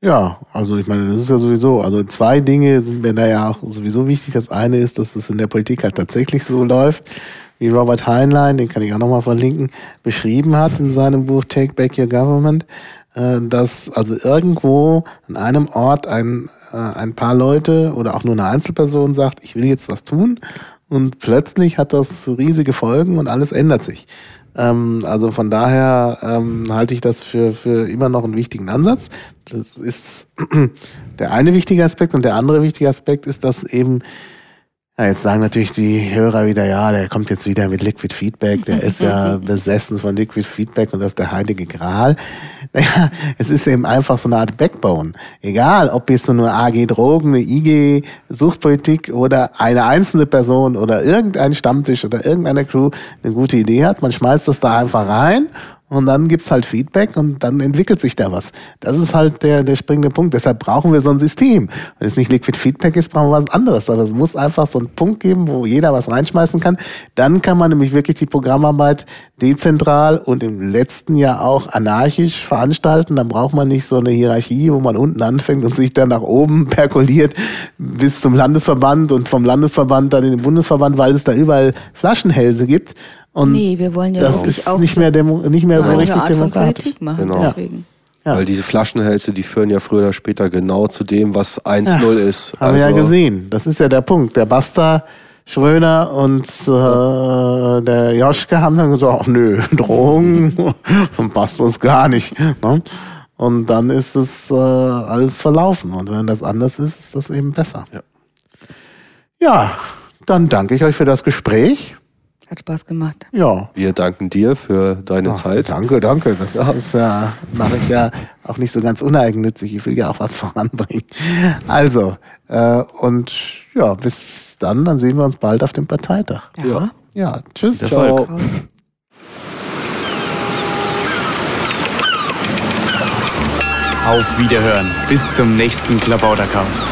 B: Ja, also ich meine, das ist ja sowieso, also zwei Dinge sind mir da ja auch sowieso wichtig. Das eine ist, dass es in der Politik halt tatsächlich so läuft, wie Robert Heinlein, den kann ich auch nochmal verlinken, beschrieben hat in seinem Buch Take Back Your Government, äh, dass also irgendwo an einem Ort ein, äh, ein paar Leute oder auch nur eine Einzelperson sagt, ich will jetzt was tun und plötzlich hat das riesige Folgen und alles ändert sich. Ähm, also von daher ähm, halte ich das für, für immer noch einen wichtigen Ansatz. Das ist der eine wichtige Aspekt und der andere wichtige Aspekt ist, dass eben, ja, jetzt sagen natürlich die Hörer wieder, ja, der kommt jetzt wieder mit Liquid Feedback, der ist ja besessen von Liquid Feedback und das ist der heilige Gral. Naja, es ist eben einfach so eine Art Backbone. Egal, ob jetzt so eine AG Drogen, eine IG Suchtpolitik oder eine einzelne Person oder irgendein Stammtisch oder irgendeine Crew eine gute Idee hat, man schmeißt das da einfach rein und dann gibt's halt Feedback und dann entwickelt sich da was. Das ist halt der, der springende Punkt. Deshalb brauchen wir so ein System. Wenn es nicht Liquid Feedback ist, brauchen wir was anderes. Aber es muss einfach so einen Punkt geben, wo jeder was reinschmeißen kann. Dann kann man nämlich wirklich die Programmarbeit dezentral und im letzten Jahr auch anarchisch veranstalten. Dann braucht man nicht so eine Hierarchie, wo man unten anfängt und sich dann nach oben perkuliert bis zum Landesverband und vom Landesverband dann in den Bundesverband, weil es da überall Flaschenhälse gibt. Und
C: Nee, wir wollen ja
B: das
C: wirklich
B: ist
C: auch
B: nicht mehr, demo, nicht mehr so richtig
C: Art von
B: demokratisch.
C: Politik machen.
E: Genau.
C: Deswegen.
B: Ja.
E: Weil diese Flaschenhälse, die führen ja früher oder später genau zu dem, was 1-0 ist.
B: Haben wir ja
E: Also,
B: gesehen. Das ist ja der Punkt. Der Basta, Schröder und äh, der Joschke haben dann gesagt, ach nö, Drogen, von passt uns gar nicht. Ne? Und dann ist es äh, alles verlaufen. Und wenn das anders ist, ist das eben besser.
E: Ja.
B: Ja, dann danke ich euch für das Gespräch.
C: Hat Spaß gemacht.
B: Ja.
E: Wir danken dir für deine
B: Ah,
E: Zeit.
B: Danke, danke. Das ist ja, mache ich ja auch nicht so ganz uneigennützig. Ich will ja auch was voranbringen. Also, äh, und ja, bis dann, dann sehen wir uns bald auf dem Parteitag.
E: Ja.
B: Ja, tschüss.
E: Ciao.
A: Auf Wiederhören. Bis zum nächsten Klabautercast.